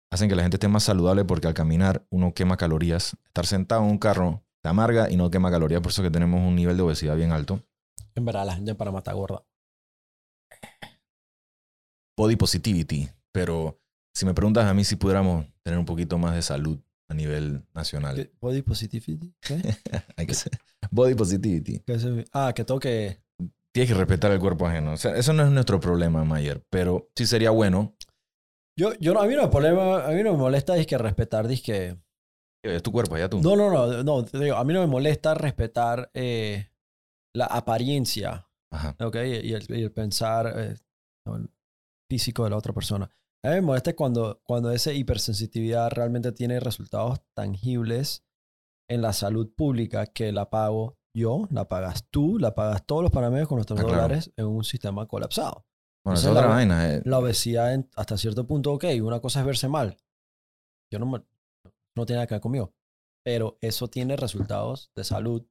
A: hacen que la gente esté más saludable porque al caminar uno quema calorías. Estar sentado en un carro te amarga y no quema calorías, por eso que tenemos un nivel de obesidad bien alto.
B: En verdad, la gente en Panamá está gorda.
A: Body positivity, pero si me preguntas a mí si pudiéramos tener un poquito más de salud a nivel nacional.
B: ¿Body positivity? ¿Qué? (laughs)
A: Hay que ser- Body positivity.
B: ¿Qué es ah, que toque.
A: Tienes que respetar el cuerpo ajeno. O sea, eso no es nuestro problema, Mayer, pero sí sería bueno.
B: Yo, yo no, a mí no me problema, a mí no me molesta es que respetar, que
A: Es tu cuerpo, allá tú.
B: No, no, no, no, te digo, a mí no me molesta respetar eh, la apariencia,
A: Ajá.
B: ¿ok? Y el, y el pensar eh, el físico de la otra persona. A mí me molesta cuando, cuando esa hipersensitividad realmente tiene resultados tangibles en la salud pública que la pago yo, la pagas tú, la pagas todos los panameños con nuestros
A: Ah, claro.
B: dólares en un sistema colapsado.
A: Bueno,
B: Esa
A: esa es
B: es
A: otra
B: la-
A: vaina. eh.
B: La obesidad en- hasta cierto punto, ok, una cosa es verse mal. Yo no, me- no tiene nada que ver conmigo. Pero eso tiene resultados de salud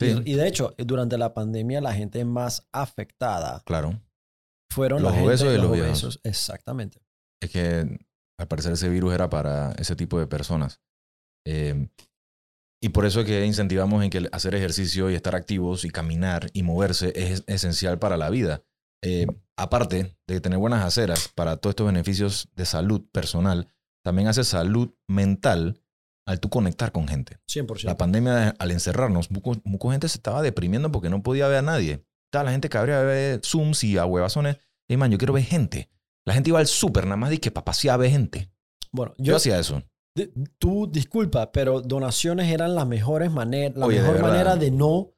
A: Sí.
B: Y, y de hecho, durante la pandemia, la gente más afectada
A: Claro.
B: fueron
A: Los obesos y los viejos.
B: obesos. Exactamente.
A: Es que al parecer ese virus era para ese tipo de personas. Eh, y por eso es que incentivamos en que hacer ejercicio y estar activos y caminar y moverse es esencial para la vida. Eh, aparte de tener buenas aceras para todos estos beneficios de salud personal, también hace salud mental al tú conectar con gente.
B: 100%.
A: La pandemia, al encerrarnos, mucha gente se estaba deprimiendo porque no podía ver a nadie. Estaba la gente cabría de ver Zooms y a huevazones. Ey, man, yo quiero ver gente. La gente iba al súper nada más de que para pasear a ver gente.
B: bueno,
A: Yo,
B: yo,
A: hacía eso.
B: tú disculpa, pero donaciones eran las mejores maneras, la
A: Oye,
B: mejor manera de no,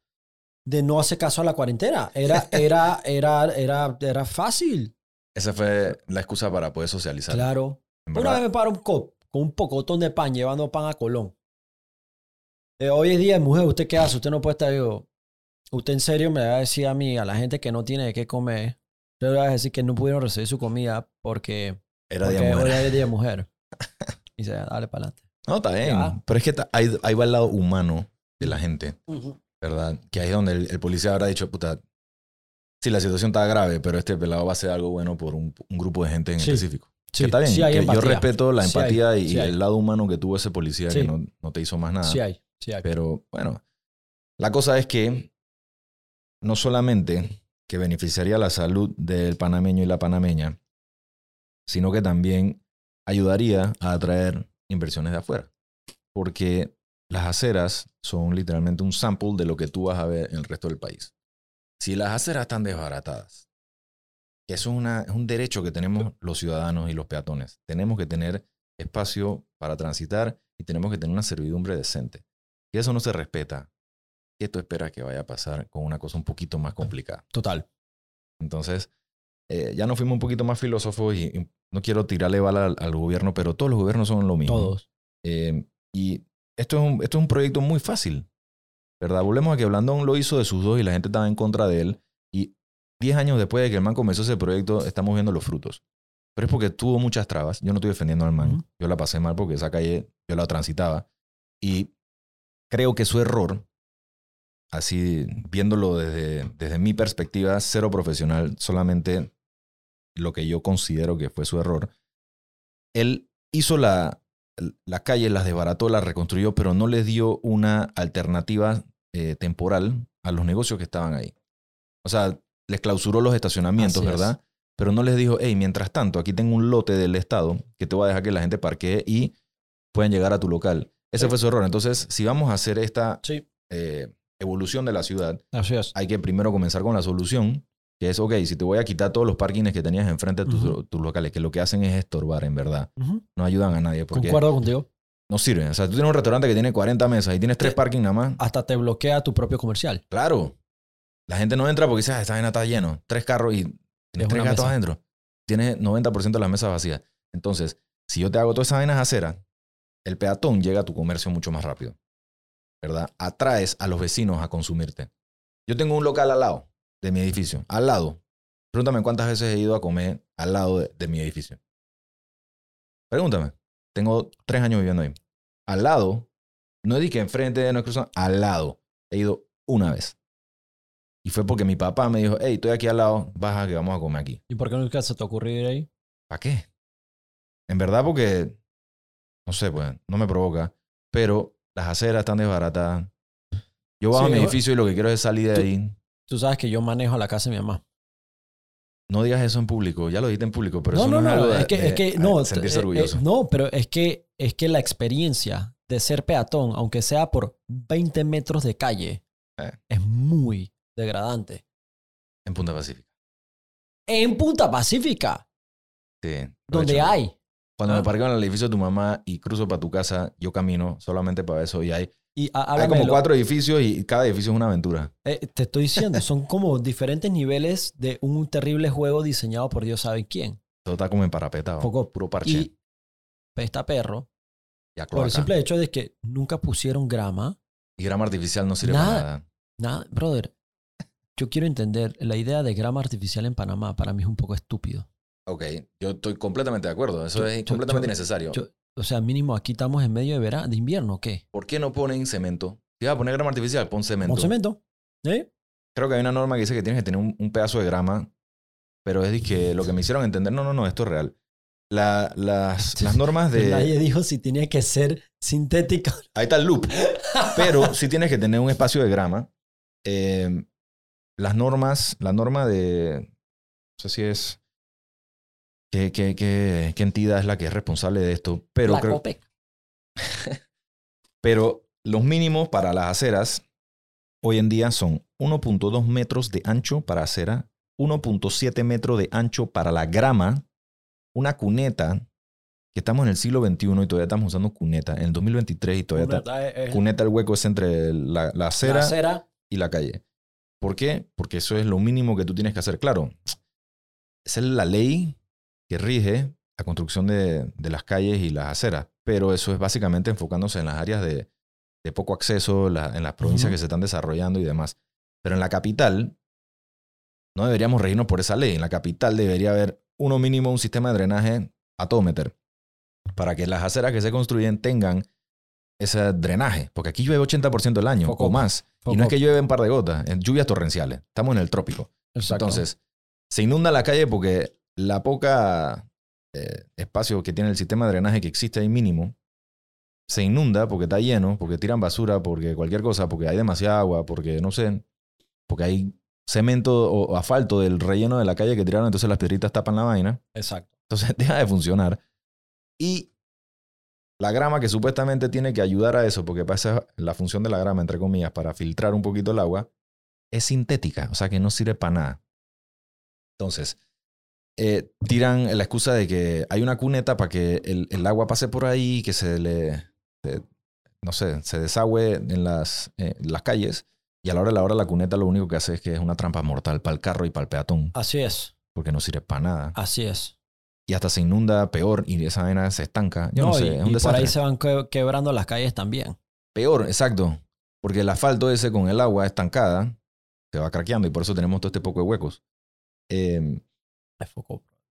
B: de no hacer caso a la cuarentena. Era, (laughs) era, era, era, era fácil.
A: Esa fue la excusa para poder socializar.
B: Claro. Una vez me paro un cop con un pocotón de pan llevando pan a Colón. Eh, hoy es día de mujer, ¿usted qué hace? Usted no puede estar yo. Usted en serio me va a decir a mí, a la gente que no tiene de qué comer, le voy a decir que no pudieron recibir su comida porque,
A: Era
B: porque
A: día
B: hoy
A: mujer.
B: es día de (laughs) mujer. Y se dale para adelante.
A: No, está bien.
B: Ya.
A: Pero es que ahí, ahí va el lado humano de la gente, ¿verdad? Que ahí es donde el, el policía habrá dicho, puta, sí, la situación está grave, pero este pelado va a hacer algo bueno por un, un grupo de gente en
B: Sí.
A: específico.
B: Sí,
A: que está bien.
B: sí hay
A: que yo
B: empatía.
A: respeto la
B: Sí hay,
A: empatía y,
B: sí
A: y
B: hay.
A: el lado humano que tuvo ese policía que no, no te hizo más nada.
B: Sí hay, sí hay.
A: Pero bueno, la cosa es que no solamente que beneficiaría la salud del panameño y la panameña, sino que también ayudaría a atraer inversiones de afuera. Porque las aceras son literalmente un sample de lo que tú vas a ver en el resto del país. Si las aceras están desbaratadas, que eso es, una- es un derecho que tenemos los ciudadanos y los peatones. Tenemos que tener espacio para transitar y tenemos que tener una servidumbre decente. Si eso no se respeta, ¿qué tú esperas que vaya a pasar con una cosa un poquito más complicada?
B: Total.
A: Entonces, eh, ya nos fuimos un poquito más filósofos y, y no quiero tirarle bala al, al gobierno, pero todos los gobiernos son lo mismo.
B: Todos.
A: Eh, y esto es, un, esto es un proyecto muy fácil, ¿verdad? Volvemos a que Blandón lo hizo de sus dos y la gente estaba en contra de él. Y 10 años después de que el man comenzó ese proyecto, estamos viendo los frutos. Pero es porque tuvo muchas trabas. Yo no estoy defendiendo al man. Yo la pasé mal porque esa calle yo la transitaba. Y creo que su error, así viéndolo desde, desde mi perspectiva, cero profesional, solamente lo que yo considero que fue su error, él hizo la, la calle, las desbarató, las reconstruyó, pero no les dio una alternativa eh, temporal a los negocios que estaban ahí. O sea, les clausuró los estacionamientos,
B: Así es.
A: ¿verdad? Pero no les dijo, hey, mientras tanto, aquí tengo un lote del Estado que te voy a dejar que la gente parquee y pueden llegar a tu local. Ese
B: Sí.
A: fue su error. Entonces, si vamos a hacer esta
B: Sí.
A: eh, evolución de la ciudad,
B: Así es.
A: hay que primero comenzar con la solución, que es, ok, si te voy a quitar todos los parkings que tenías enfrente de tus, tus locales, que lo que hacen es estorbar, en verdad. No ayudan a nadie porque
B: Concuerdo contigo.
A: no sirven. O sea, tú tienes un restaurante que tiene 40 mesas y tienes tres parkings nada más.
B: Hasta te bloquea tu propio comercial.
A: Claro. La gente no entra porque dice, ah, esta vaina está lleno. Tres carros y tienes
B: Es
A: tres gatos
B: mesa.
A: adentro. Tienes 90% de las mesas vacías. Entonces, si yo te hago todas esas vainas aceras, el peatón llega a tu comercio mucho más rápido. ¿Verdad? Atraes a los vecinos a consumirte. Yo tengo un local al lado de mi edificio. Al lado. Pregúntame cuántas veces he ido a comer al lado de, de mi edificio. Pregúntame. Tengo tres años viviendo ahí. Al lado, no que enfrente, no cruzando, al lado. He ido una vez. Y fue porque mi papá me dijo, hey, estoy aquí al lado, baja que vamos a comer aquí.
B: ¿Y por qué nunca se te ocurrió ir ahí?
A: ¿Para qué? En verdad porque, no sé, pues, no me provoca. Pero las aceras están desbaratadas. Yo bajo
B: Sí,
A: a mi edificio y lo que quiero es salir de
B: Tú-
A: ahí.
B: Tú sabes que yo manejo la casa de mi mamá.
A: No digas eso en público. Ya lo dijiste en público, pero
B: no,
A: eso
B: no,
A: no,
B: no,
A: es algo de,
B: es que,
A: de-
B: es que no,
A: sentirse
B: eh, eh,
A: orgulloso.
B: no, pero es que, es que la experiencia de ser peatón, aunque sea por 20 metros de calle,
A: Eh.
B: es muy degradante.
A: En Punta Pacífica.
B: En Punta Pacífica,
A: Sí.
B: donde
A: hecho.
B: hay.
A: Cuando
B: Ah.
A: me parqueo en el edificio de tu mamá y cruzo para tu casa, yo camino solamente para eso. Y hay,
B: Y
A: hay como cuatro edificios y cada edificio es una aventura.
B: eh, te estoy diciendo, (laughs) son como diferentes niveles de un terrible juego diseñado por Dios sabe quién.
A: Todo está como emparapetado.
B: Poco-
A: Puro parche.
B: Y pesta perro,
A: y
B: por el simple hecho de que nunca pusieron grama.
A: Y grama artificial no sirve
B: Nada.
A: para nada.
B: Nada, brother. Yo quiero entender, la idea de grama artificial en Panamá para mí es un poco estúpido.
A: Ok, yo estoy completamente de acuerdo. Eso
B: Yo-
A: es
B: yo-
A: completamente
B: yo-
A: innecesario.
B: O sea, mínimo aquí estamos en medio de verano, de invierno, ¿o ¿qué?
A: ¿Por qué no ponen cemento Si vas a poner grama artificial, pon cemento.
B: Con cemento. ¿Eh?
A: Creo que hay una norma que dice que tienes que tener un, un pedazo de grama, pero es que lo que me hicieron entender, no, no, no, esto es real. La- las, las normas de...
B: Nadie dijo si tenía que ser sintético.
A: Ahí está el loop. (laughs) Pero sí tienes que tener un espacio de grama. Eh, las normas, la norma de, no sé si es, qué, qué, qué, qué entidad es la que es responsable de esto, pero,
B: la
A: creo,
B: COPEC. (laughs)
A: pero los mínimos para las aceras hoy en día son 1.2 metros de ancho para acera, 1.7 metros de ancho para la grama, una cuneta, que estamos en el siglo XXI y todavía estamos usando cuneta, en el 2023 y todavía está,
B: ¿Verdad? Es- es-
A: cuneta el hueco es entre la, la acera
B: la acera.
A: y la calle. ¿Por qué? Porque eso es lo mínimo que tú tienes que hacer. Claro, esa es la ley que rige la construcción de, de las calles y las aceras, pero eso es básicamente enfocándose en las áreas de, de poco acceso, la- en las provincias que se están desarrollando y demás. Pero en la capital, no deberíamos regirnos por esa ley. En la capital debería haber uno mínimo un sistema de drenaje a todo meter para que las aceras que se construyen tengan ese drenaje. Porque aquí llueve 80% del año
B: Foco.
A: o más. Y no es que llueve un par de gotas, es lluvias torrenciales. Estamos en el trópico.
B: Exacto.
A: Entonces, se inunda la calle porque la poca eh, espacio que tiene el sistema de drenaje que existe ahí mínimo, se inunda porque está lleno, porque tiran basura, porque cualquier cosa, porque hay demasiada agua, porque no sé, porque hay cemento o, o asfalto del relleno de la calle que tiraron, entonces las piedritas tapan la vaina.
B: Exacto.
A: Entonces (laughs) deja de funcionar. Y la grama que supuestamente tiene que ayudar a eso, porque pasa la función de la grama, entre comillas, para filtrar un poquito el agua, es sintética, o sea que no sirve para nada. Entonces, eh, tiran la excusa de que hay una cuneta para que el, el agua pase por ahí, que se le, se- no sé, se desagüe en las, eh, las calles. Y a la hora de la hora la cuneta lo único que hace es que es una trampa mortal para el carro y para el peatón,
B: Así es.
A: porque no sirve para nada
B: Así es.
A: Y hasta se inunda peor y esa vaina se estanca. Yo no,
B: No,
A: sé,
B: y,
A: es un
B: y por
A: desastre.
B: ahí se van que- quebrando las calles también.
A: Peor, exacto. Porque el asfalto ese con el agua estancada se va craqueando y por eso tenemos todo este poco de huecos. Eh,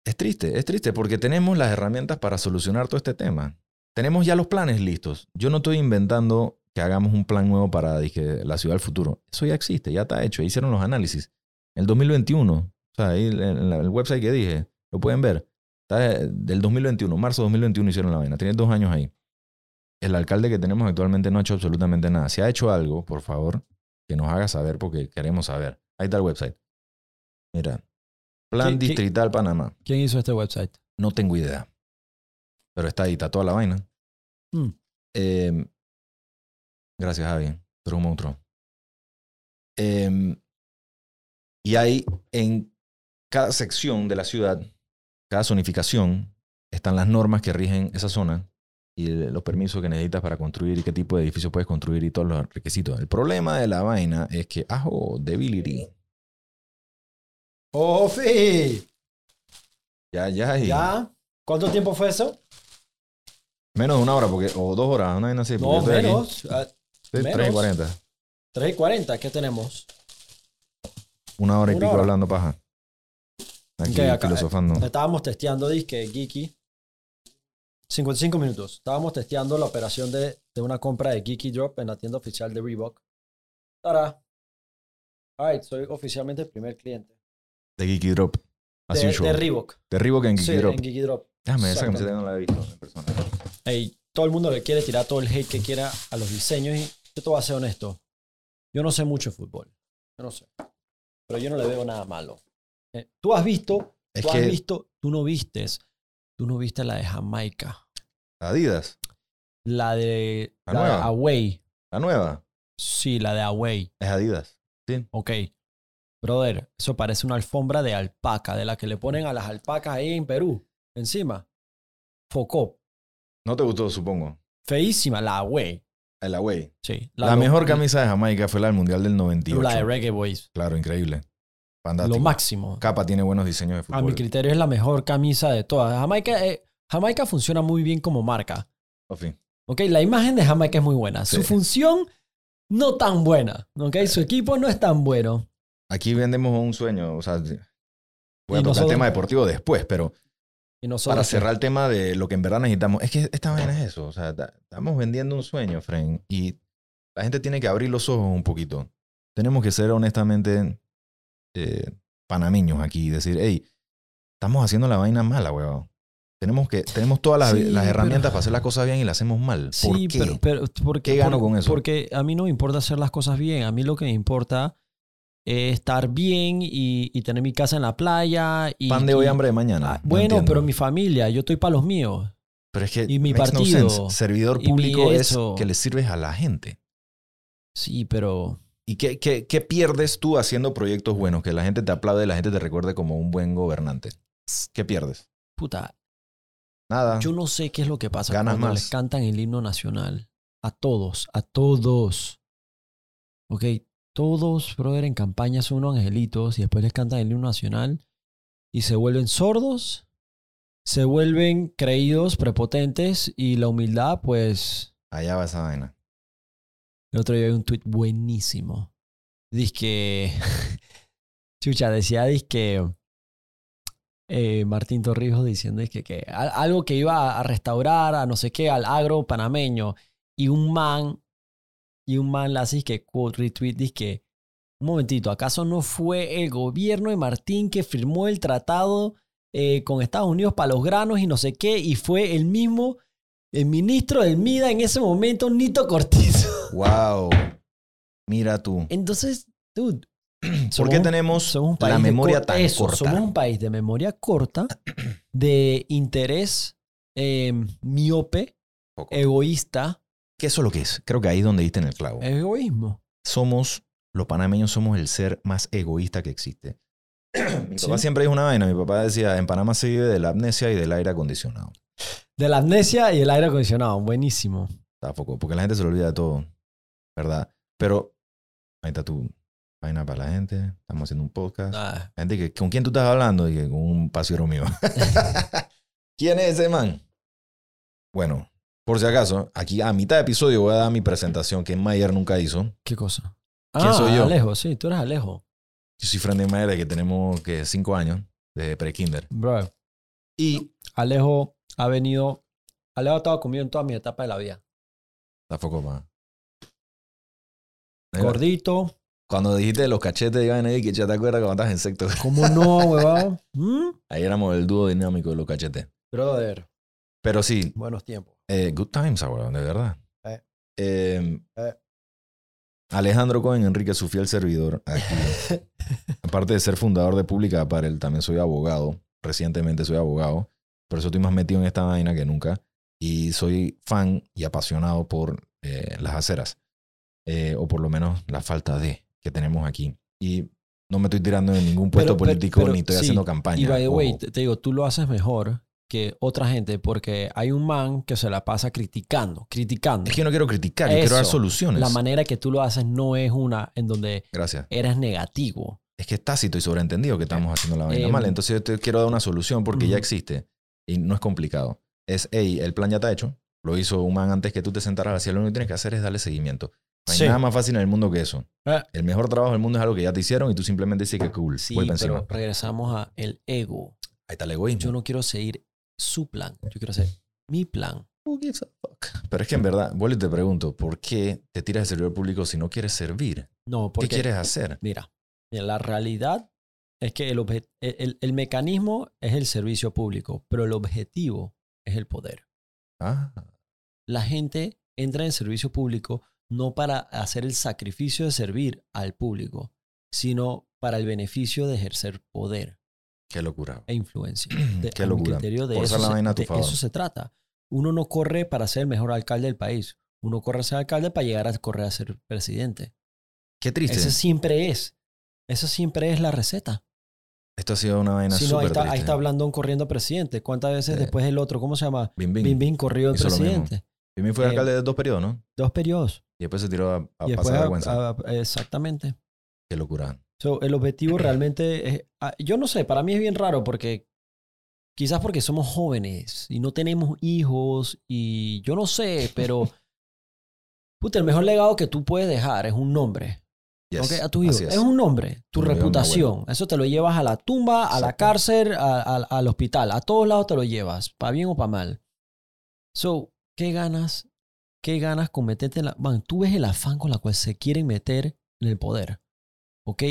B: Es
A: triste, es triste porque tenemos las herramientas para solucionar todo este tema. Tenemos ya los planes listos. Yo no estoy inventando que hagamos un plan nuevo para dije, la ciudad del futuro. Eso ya existe, ya está hecho. Hicieron los análisis. El 2021, o sea, ahí en el website que dije, lo pueden ver. Está del 2021, marzo de 2021 hicieron la vaina. Tiene dos años ahí. El alcalde que tenemos actualmente no ha hecho absolutamente nada. Si ha hecho algo, por favor, que nos haga saber porque queremos saber. Ahí está el website. Mira. Plan
B: ¿Qué- qué-
A: Distrital Panamá.
B: ¿Quién hizo este website?
A: No tengo idea. Pero está ahí, está toda la vaina.
B: Mm.
A: Eh, gracias, Javi. Eres un monstruo. Eh, y hay en cada sección de la ciudad, cada zonificación, están las normas que rigen esa zona y los permisos que necesitas para construir y qué tipo de edificio puedes construir y todos los requisitos. El problema de la vaina es que, ajo, debility.
B: ¡Ofi!
A: Ya, ya, y
B: ¿Ya? ¿Cuánto tiempo fue eso?
A: menos de una hora, porque, o dos horas, una vaina así.
B: no, menos. Ah,
A: Sí, tres y
B: menos.
A: cuarenta.
B: 3 y 40. ¿Qué tenemos?
A: Una hora y
B: Una
A: pico
B: hora.
A: hablando paja. Aquí
B: acá,
A: filosofando.
B: Estábamos testeando disque Geeky. 55 minutos. Estábamos testeando la operación de, de una compra de Geeky Drop en la tienda oficial de Reebok. ¡Tará! Alright, soy oficialmente el primer cliente.
A: De Geeky Drop. As
B: De,
A: usual.
B: de Reebok.
A: De Reebok en Geeky
B: Sí,
A: Drop.
B: en Geeky Drop.
A: Déjame, esa camiseta no la he visto en persona.
B: Ey, todo el mundo le quiere tirar todo el hate que quiera a los diseños y yo te voy a ser honesto. Yo no sé mucho de fútbol. Yo no sé. Pero yo no le veo nada malo. Eh, tú has visto,
A: Es
B: tú has
A: que
B: visto, tú no vistes, tú no viste la de Jamaica.
A: Adidas,
B: La de,
A: La
B: la de. Away.
A: la nueva,
B: Sí, la de Away.
A: es Adidas.
B: Ok. Brother, eso parece una alfombra de alpaca, de la que le ponen a las alpacas ahí en Perú, encima. Focó.
A: No te gustó, supongo.
B: Feísima, la Away.
A: El Away.
B: Sí.
A: La,
B: lo-
A: mejor camisa de Jamaica fue la del Mundial del 98.
B: La de Reggae Boys.
A: Claro, increíble. Fantástico.
B: Lo máximo.
A: Capa tiene buenos diseños de
B: A mi
A: fútbol.
B: criterio es la mejor camisa de todas. Jamaica, eh, Jamaica funciona muy bien como marca.
A: En fin.
B: ¿Ok? La imagen de Jamaica es muy buena. Su función no tan buena. ¿Ok? Su equipo no es tan bueno.
A: Aquí vendemos un sueño. O sea, voy a
B: Y
A: tocar
B: nosotros-
A: el tema deportivo después, pero
B: Y nosotros,
A: para cerrar el tema de lo que en verdad necesitamos. Es que esta vaina es eso. O sea, ta- estamos vendiendo un sueño, Fren. Y la gente tiene que abrir los ojos un poquito. Tenemos que ser honestamente eh, panameños aquí y decir, hey, estamos haciendo la vaina mala, weón. Tenemos, que, tenemos todas las,
B: Sí,
A: las
B: pero-
A: herramientas para hacer las cosas bien y las hacemos mal. ¿Por
B: Sí,
A: qué?
B: pero, pero porque,
A: ¿Qué gano
B: por-
A: con eso?
B: Porque a mí no me importa hacer las cosas bien. A mí lo que me importa es estar bien y, y tener mi casa en la playa. Y,
A: Pan de hoy,
B: y-
A: hambre de mañana.
B: Ah,
A: No
B: bueno, pero mi familia, yo estoy para los míos.
A: Pero es que
B: y mi
A: no
B: partido,
A: sense. Servidor público es
B: eso.
A: que le sirves a la gente.
B: Sí, pero
A: ¿Y qué, qué, qué pierdes tú haciendo proyectos buenos? Que la gente te aplaude, la gente te recuerde como un buen gobernante. ¿Qué pierdes?
B: puta,
A: Nada.
B: yo no sé qué es lo que pasa
A: Ganas
B: cuando
A: más.
B: les cantan el himno nacional. A todos, a todos. Ok, todos, brother, en campaña son unos angelitos y después les cantan el himno nacional y se vuelven sordos, se vuelven creídos, prepotentes y la humildad, pues,
A: Allá va esa vaina.
B: El otro día vi un tweet buenísimo. Dice que, (laughs) chucha, decía, que eh, Martín Torrijos diciendo que, al- algo que iba a restaurar a no sé qué, al agro panameño. Y un man, y un man le hace que retweet, dice que, un momentito, ¿acaso no fue el gobierno de Martín que firmó el tratado eh, con Estados Unidos para los granos y no sé qué? Y fue el mismo, el ministro del MIDA en ese momento, Nito Cortizo. (laughs)
A: ¡Wow! Mira tú.
B: Entonces, dude. (clears throat)
A: ¿Por
B: somos
A: qué tenemos
B: somos un país
A: la memoria tan
B: eso,
A: corta?
B: Somos un país de memoria corta, (clears throat) de interés eh, miope,
A: Poco.
B: egoísta.
A: ¿Qué eso es lo que es? Creo que ahí es donde diste en el clavo.
B: Egoísmo.
A: Somos, los panameños somos el ser más egoísta que existe. (clears throat) mi
B: Sí.
A: papá siempre dijo una vaina. Mi papá decía, en Panamá se vive de la amnesia y del aire acondicionado.
B: De la amnesia y el aire acondicionado. Buenísimo.
A: Tampoco, porque la gente se le olvida de todo. ¿Verdad? Pero, ahí está tu vaina para la gente. Estamos haciendo un podcast.
B: Ah,
A: gente que, ¿con quién tú estás hablando? Y que con un pasiero mío. (laughs) (laughs) ¿Quién es ese man? Bueno, por si acaso, aquí a mitad de episodio voy a dar mi presentación que Mayer nunca hizo.
B: ¿Qué cosa?
A: ¿Quién
B: Ah,
A: soy yo?
B: Alejo, sí, tú eres Alejo.
A: Yo soy friend de Mayer que tenemos que cinco años de pre-kinder.
B: Bro,
A: Y
B: Alejo ha venido. Alejo ha estado conmigo en toda mi etapa de la vida.
A: tampoco más.
B: Gordito.
A: Cuando dijiste los cachetes de Iván que ya te acuerdas cuando estabas en sexto.
B: ¿Cómo no, (laughs) huevón? ¿Mm?
A: Ahí éramos el dúo dinámico de los cachetes.
B: Brother,
A: Pero sí,
B: buenos tiempos.
A: Eh, good times ahora, de verdad.
B: Eh.
A: Eh,
B: Eh.
A: Alejandro Cohen Enrique, su fiel servidor aquí. (laughs) Aparte de ser fundador de Pública Apparel, también soy abogado. Recientemente soy abogado. Por eso estoy más metido en esta vaina que nunca. Y soy fan y apasionado por las aceras. Eh, o por lo menos la falta de que tenemos aquí. Y no me estoy tirando en ningún puesto
B: Pero-
A: político
B: pero
A: ni estoy
B: sí,
A: haciendo campaña.
B: Y by the way, te, te digo, tú lo haces mejor que otra gente porque hay un man que se la pasa criticando, criticando.
A: Es que yo no quiero criticar, yo quiero dar
B: Eso,
A: soluciones.
B: La manera que tú lo haces no es una en donde
A: Gracias.
B: eres negativo.
A: es que es tácito y sobreentendido que estamos haciendo la vaina
B: Eh,
A: mal. Entonces yo te quiero dar una solución porque ya
B: Ujú.
A: existe y no es complicado. Es, hey, el plan ya está hecho. Lo hizo un man antes que tú te sentaras hacia lo único que tienes que hacer es darle seguimiento. No hay
B: Sí.
A: nada más fácil en el mundo que eso.
B: Eh.
A: El mejor trabajo del mundo es algo que ya te hicieron y tú simplemente dices que cool.
B: Sí, pero
A: encima.
B: regresamos a el ego.
A: Ahí está el egoísmo.
B: Yo no quiero seguir su plan, yo quiero hacer mi plan.
A: Who gives a fuck? Pero es que en verdad, vuelvo y te pregunto, ¿por qué te tiras de servidor público si no quieres servir?
B: No,
A: ¿Qué
B: porque
A: quieres hacer?
B: mira, la realidad es que el, obje- el- el- el mecanismo es el servicio público, pero el objetivo es el poder.
A: Ah,
B: la gente entra en servicio público no para hacer el sacrificio de servir al público, sino para el beneficio de ejercer poder
A: qué locura.
B: e influencia. (clears throat) De-
A: Qué locura.
B: criterio, de,
A: Por
B: eso
A: la
B: se,
A: vaina a tu
B: de
A: favor.
B: eso se trata. Uno no corre para ser el mejor alcalde del país. Uno corre a ser alcalde para llegar a correr a ser presidente.
A: Qué triste.
B: Ese siempre es. Esa siempre es la receta.
A: Esto ha sido una vaina
B: no, ahí está, ahí
A: triste.
B: está Blandón corriendo presidente. ¿Cuántas veces después el otro, cómo se llama?
A: Bim, bim.
B: Bim Bim corrió el presidente.
A: Bim Bim fue
B: Eh,
A: alcalde de dos periodos, ¿no?
B: Dos periodos.
A: Y después se tiró a, a
B: y
A: pasar vergüenza.
B: a- exactamente.
A: Qué locura.
B: So, el objetivo (clears throat) realmente es, ah, yo no sé, para mí es bien raro porque quizás porque somos jóvenes y no tenemos hijos y yo no sé, pero (laughs) puta, el mejor legado que tú puedes dejar es un nombre.
A: Yes.
B: A tu hijo. Es.
A: es.
B: un nombre, tu reputación. Eso te lo llevas a la tumba, a la cárcel, a- a- al hospital. A todos lados te lo llevas, para bien o para mal. So, ¿qué ganas ¿qué ganas con meterte en la... Man, tú ves el afán con la cual se quieren meter en el poder. ¿Ok?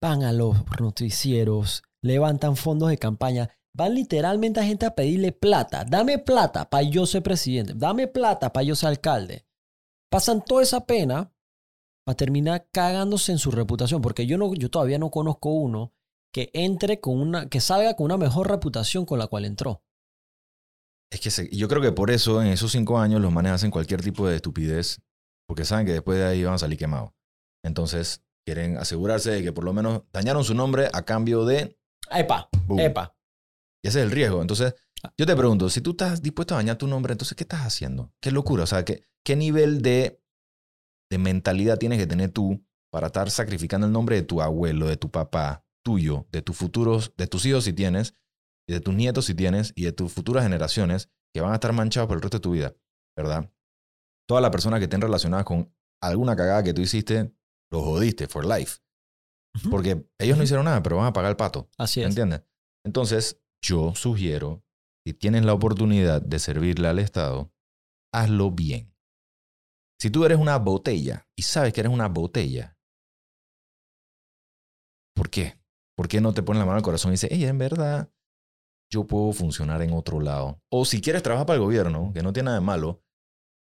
B: Van a los noticieros, levantan fondos de campaña, van literalmente a gente a pedirle plata. Dame plata para yo ser presidente. Dame plata para yo ser alcalde. Pasan toda esa pena para terminar cagándose en su reputación. Porque yo, no, yo todavía no conozco uno que entre con una, que salga con una mejor reputación con la cual entró.
A: Es que se- yo creo que por eso en esos cinco años los manes hacen cualquier tipo de estupidez, porque saben que después de ahí van a salir quemados. Entonces quieren asegurarse de que por lo menos dañaron su nombre a cambio de...
B: Epa,
A: boom.
B: epa.
A: Y ese es el riesgo. Entonces, yo te pregunto, si tú estás dispuesto a dañar tu nombre, entonces, ¿qué estás haciendo? Qué locura. O sea, ¿qué, qué nivel de, de mentalidad tienes que tener tú para estar sacrificando el nombre de tu abuelo, de tu papá, tuyo, de tus futuros, de tus hijos si tienes, y de tus nietos si tienes, y de tus futuras generaciones que van a estar manchados por el resto de tu vida, ¿verdad? Todas las personas que estén relacionadas con alguna cagada que tú hiciste, lo jodiste for life. Porque ellos no hicieron nada, pero van a pagar el pato.
B: Así es.
A: ¿Entiendes? Entonces, yo sugiero, si tienes la oportunidad de servirle al Estado, hazlo bien. Si tú eres una botella y sabes que eres una botella, ¿por qué? ¿Por qué no te pones la mano al corazón y dices, hey, en verdad, yo puedo funcionar en otro lado? O si quieres trabajar para el gobierno, que no tiene nada de malo,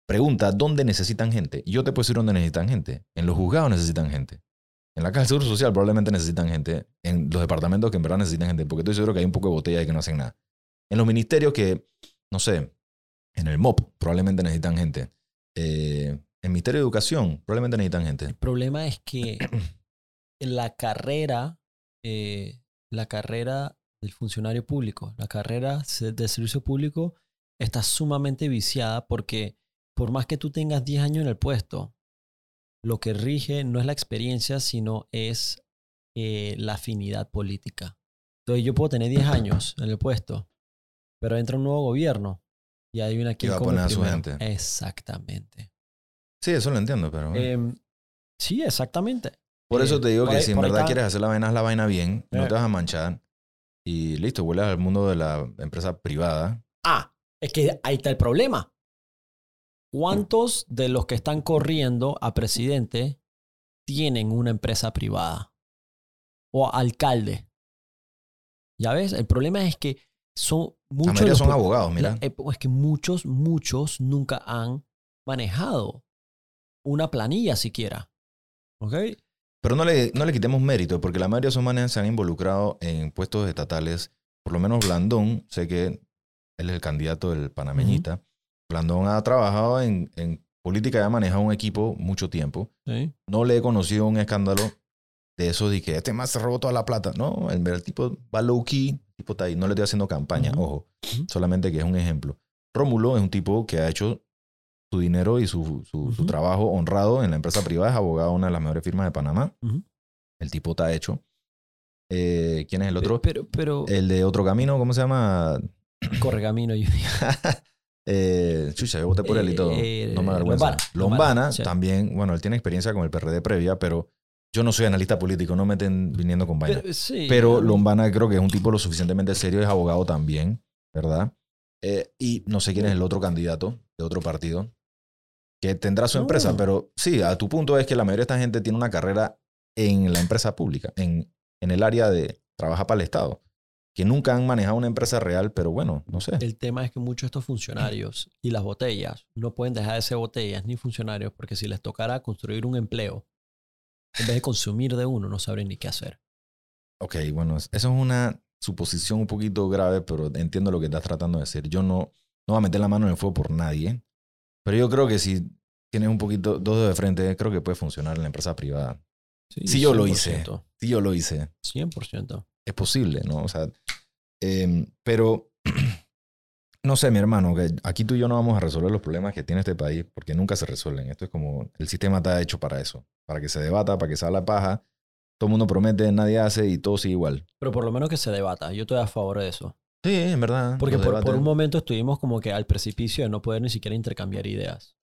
A: pregunta dónde necesitan gente. Y yo te puedo decir dónde necesitan gente. En los juzgados necesitan gente. En la Caja del Seguro Social probablemente necesitan gente. En los departamentos que en verdad necesitan gente. Porque estoy seguro que hay un poco de botella y que no hacen nada. En los ministerios que, no sé, en el MOP probablemente necesitan gente. Eh, en el Ministerio de Educación probablemente necesitan gente.
B: El problema es que (clears throat) la carrera, eh, la carrera del funcionario público, la carrera de servicio público está sumamente viciada porque por más que tú tengas 10 años en el puesto, lo que rige no es la experiencia, sino es eh, la afinidad política. Entonces yo puedo tener 10 (clears throat) años en el puesto, pero entra un nuevo gobierno y hay una
A: Y
B: quien
A: va a poner a su gente.
B: Exactamente.
A: Sí, eso lo entiendo, pero...
B: Em, sí, exactamente.
A: por eso
B: eh,
A: te digo
B: por
A: que
B: ahí-
A: si en verdad quieres hacer la vaina, haz la vaina bien. No
B: Eh.
A: te vas a manchar. Y listo, vuelves al mundo de la empresa privada.
B: Ah, es que ahí está el problema. ¿Cuántos de los que están corriendo a presidente tienen una empresa privada? O alcalde. Ya ves, el problema es que son
A: La
B: muchos. los
A: son abogados, mira.
B: la- eh, es que muchos, muchos nunca han manejado una planilla siquiera. ¿Ok?
A: Pero no le, no le quitemos mérito, porque la mayoría de esos manes se han involucrado en puestos estatales. Por lo menos Blandón, sé que él es el candidato del panameñita. Blandón ha trabajado en, en política y ha manejado un equipo mucho tiempo.
B: Sí.
A: No le he conocido un escándalo de eso de que este más se robó toda la plata. No, el, el tipo va low key, el tipo está ahí. No le estoy haciendo campaña,
B: Ujú.
A: ojo.
B: Ujú.
A: Solamente que es un ejemplo. Rómulo es un tipo que ha hecho su dinero y su, su- trabajo honrado en la empresa privada. Es abogado de una de las mejores firmas de Panamá. El tipo está hecho. Eh, ¿Quién es el otro?
B: Pero, pero
A: El de Otro Camino, ¿cómo se llama?
B: Corregamino, yo (laughs)
A: eh, chucha, yo voté por él y todo.
B: Eh,
A: no me avergüenza.
B: Lombana,
A: Lombana,
B: Lombana, sí.
A: también, bueno, él tiene experiencia con el PRD previa, pero yo no soy analista político, no me estén viniendo con vaina.
B: Pero, sí,
A: Lombana creo que es un tipo lo suficientemente serio, es abogado también, ¿verdad? Eh, y no sé quién es el otro candidato de otro partido que tendrá su empresa,
B: Mm.
A: pero sí, a tu punto es que la mayoría de esta gente tiene una carrera en la empresa pública, en, en el área de trabajar para el Estado, que nunca han manejado una empresa real, pero bueno, no sé.
B: El tema es que muchos de estos funcionarios y las botellas no pueden dejar de ser botellas ni funcionarios porque si les tocara construir un empleo, en vez de consumir de uno, no saben ni qué hacer.
A: Ok, bueno, es- eso es una suposición un poquito grave, pero entiendo lo que estás tratando de decir. Yo no, no voy a meter la mano en el fuego por nadie, pero yo creo que si tienes un poquito, dos de frente, creo que puede funcionar en la empresa privada.
B: Sí,
A: Sí, yo lo hice.
B: 100%,
A: Si yo lo hice,
B: 100%.
A: es posible, ¿no? O sea, em, pero (clears throat) no sé, mi hermano, que aquí tú y yo no vamos a resolver los problemas que tiene este país porque nunca se resuelven. Esto es como, el sistema está hecho para eso, para que se debata, para que se haga la paja. Todo el mundo promete, nadie hace y todo sigue igual.
B: Pero por lo menos que se debata. Yo estoy a favor de eso.
A: Sí, en verdad.
B: Porque por, un momento estuvimos como que al precipicio de no poder ni siquiera intercambiar ideas.